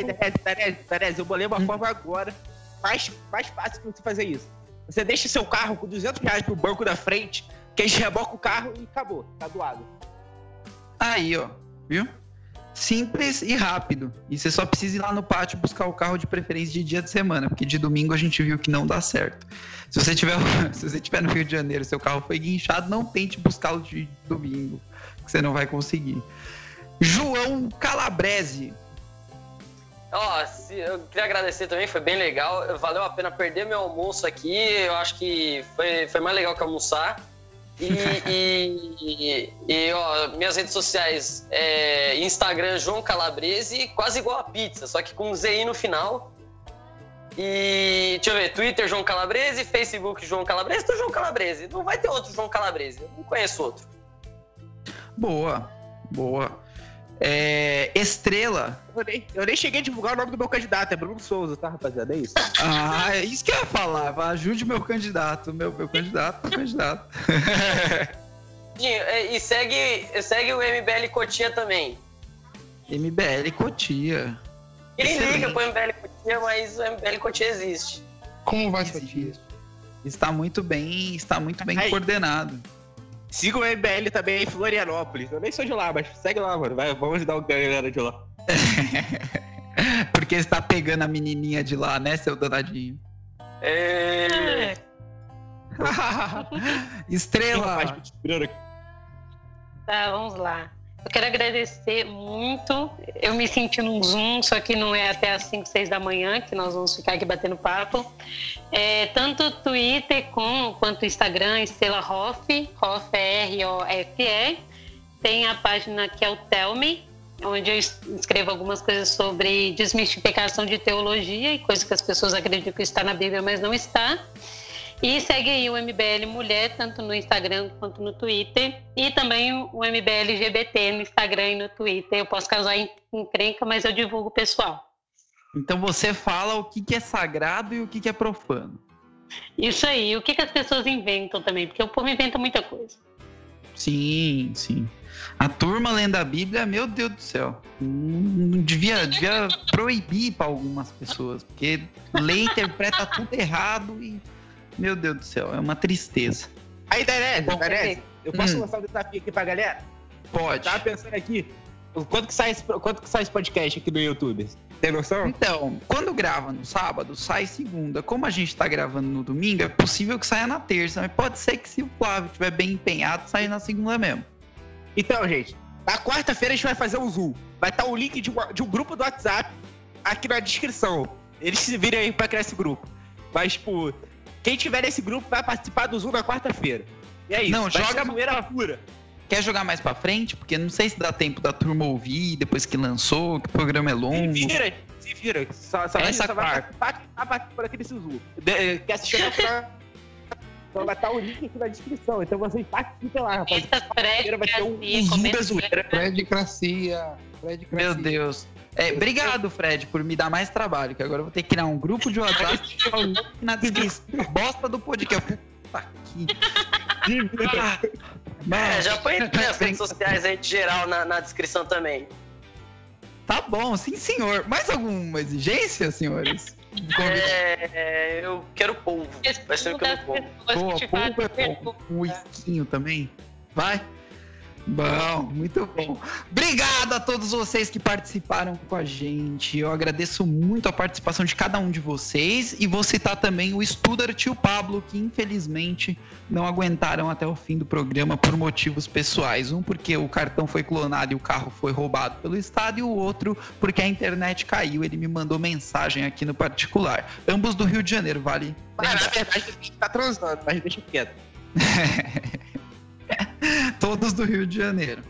Tereza, eu bolei uma hum. forma agora mais, mais fácil de você fazer isso. Você deixa seu carro com 200 reais pro banco da frente, que a gente reboca o carro e acabou, tá doado. Aí, ó, viu? Simples e rápido. E você só precisa ir lá no pátio buscar o carro de preferência de dia de semana, porque de domingo a gente viu que não dá certo. Se você tiver, se você tiver no Rio de Janeiro, seu carro foi guinchado, não tente buscá-lo de domingo, que você não vai conseguir. João Calabrese. Ó, oh, eu queria agradecer também, foi bem legal. Valeu a pena perder meu almoço aqui. Eu acho que foi, foi mais legal que almoçar. E, e, e, ó, minhas redes sociais, é Instagram João Calabrese, quase igual a pizza, só que com ZI no final. E deixa eu ver, Twitter João Calabrese, Facebook João Calabrese, tô João Calabrese. Não vai ter outro João Calabrese, eu não conheço outro. Boa, boa. É, estrela. Eu nem, eu nem, cheguei a divulgar o nome do meu candidato, é Bruno Souza, tá, rapaziada? É isso. Ah, é isso que eu ia falar. Ajude meu candidato, meu, meu candidato, meu candidato. É, e segue, segue o MBL Cotia também. MBL Cotia. Ele liga pro MBL Cotia, mas o MBL Cotia existe. Como vai Cotia? Está muito bem, está muito bem Aí. coordenado. Siga o MBL também em Florianópolis. Eu nem sou de lá, mas segue lá, mano. Vai, vamos ajudar o galera de lá. Porque está pegando a menininha de lá, né, seu danadinho? É. Estrela. Tá, vamos lá. Eu quero agradecer muito. Eu me senti num Zoom, só que não é até as 5, 6 da manhã que nós vamos ficar aqui batendo papo. É, tanto Twitter com, quanto Instagram, Estela Hoff, Hoff é R-O-F-E. Tem a página que é o Tell Me, onde eu escrevo algumas coisas sobre desmistificação de teologia e coisas que as pessoas acreditam que está na Bíblia, mas não está. E segue aí o MBL Mulher, tanto no Instagram quanto no Twitter. E também o MBL LGBT no Instagram e no Twitter. Eu posso causar encrenca, mas eu divulgo pessoal. Então você fala o que, é sagrado e o que, é profano. Isso aí, o que, que as pessoas inventam também, porque o povo inventa muita coisa. Sim, sim. A turma lendo a Bíblia, meu Deus do céu. Não devia, devia proibir para algumas pessoas, porque lê interpreta tudo errado e meu Deus do céu, é uma tristeza. Aí, Tereza, Tereza, eu posso hum. lançar um desafio aqui pra galera? Pode. Tava pensando aqui, quanto que, sai esse, quanto que sai esse podcast aqui no YouTube? Tem noção? Então, quando grava no sábado, sai segunda. Como a gente tá gravando no domingo, é possível que saia na terça, mas pode ser que se o Flávio estiver bem empenhado, saia na segunda mesmo. Então, gente, na quarta-feira a gente vai fazer um Zoom. Vai estar tá o link de, de um grupo do WhatsApp aqui na descrição. Eles se virem aí pra criar esse grupo. Mas, tipo, quem tiver nesse grupo vai participar do Zoom na quarta-feira. E é isso. Não, vai joga ser zoeira pura. Quer jogar mais pra frente? Porque não sei se dá tempo da turma ouvir depois que lançou, que o programa é Se longo. vira, se vira. Só, só, vai, Essa só vai quarta. participar, aqui desse Zoom. De- eh, Quer assistir na quarta? Então vai estar o link aqui na descrição. Então vocês participem lá, rapaz. Essa Fred Vai ter um, um Zoom da zoeira. Fred Cracia. Fred Cracia. Meu Deus. É, obrigado, Fred, por me dar mais trabalho, que agora eu vou ter que criar um grupo de WhatsApp e deixar o link na descrição. Bosta do podcast. Puta que. É, já põe nas redes sociais aí de geral na, na descrição também. Tá bom, sim, senhor. Mais alguma exigência, senhores? É, eu quero polvo. Vai ser o que eu as pessoas Boa, polvo é bom. pergunta. Um whiskinho também. Vai? Bom, muito bom. Obrigado a todos vocês que participaram com a gente. Eu agradeço muito a participação de cada um de vocês. E vou citar também o Studart e o Pablo, que infelizmente não aguentaram até o fim do programa por motivos pessoais. Um porque o cartão foi clonado e o carro foi roubado pelo Estado, e o outro porque a internet caiu. Ele me mandou mensagem aqui no particular. Ambos do Rio de Janeiro, vale? Ah, na verdade, a gente tá transando, mas deixa quieto. Todos do Rio de Janeiro.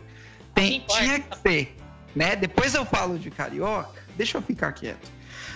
Tem, tinha que ser, né? Depois eu falo de carioca, deixa eu ficar quieto.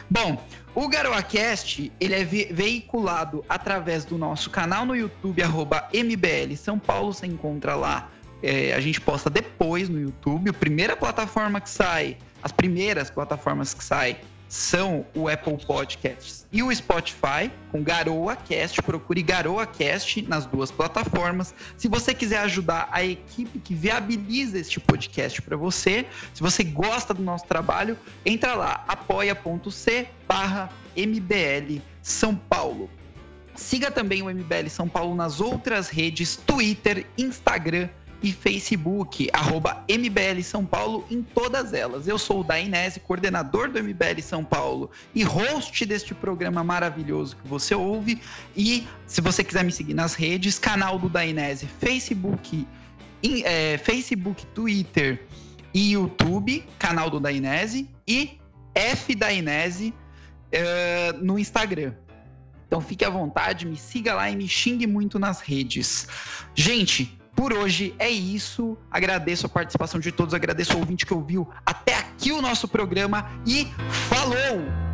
Bom, o GaroaCast, ele é ve- veiculado através do nosso canal no YouTube, arroba MBL São Paulo, você encontra lá. É, a gente posta depois no YouTube. A primeira plataforma que sai, as primeiras plataformas que saem são o Apple Podcasts e o Spotify, com Garoa Cast. Procure Garoa Cast nas duas plataformas. Se você quiser ajudar a equipe que viabiliza este podcast para você, se você gosta do nosso trabalho, entra lá, apoia.c barra MBL São Paulo. Siga também o MBL São Paulo nas outras redes, Twitter, Instagram e Facebook, arroba MBL São Paulo em todas elas. Eu sou o Dainese, coordenador do MBL São Paulo e host deste programa maravilhoso que você ouve. E se você quiser me seguir nas redes, canal do Dainese, Facebook, é, Facebook, Twitter e YouTube, canal do Dainese e F Dainese é, no Instagram. Então fique à vontade, me siga lá e me xingue muito nas redes. Gente, por hoje é isso. Agradeço a participação de todos, agradeço o ouvinte que ouviu até aqui o nosso programa e falou!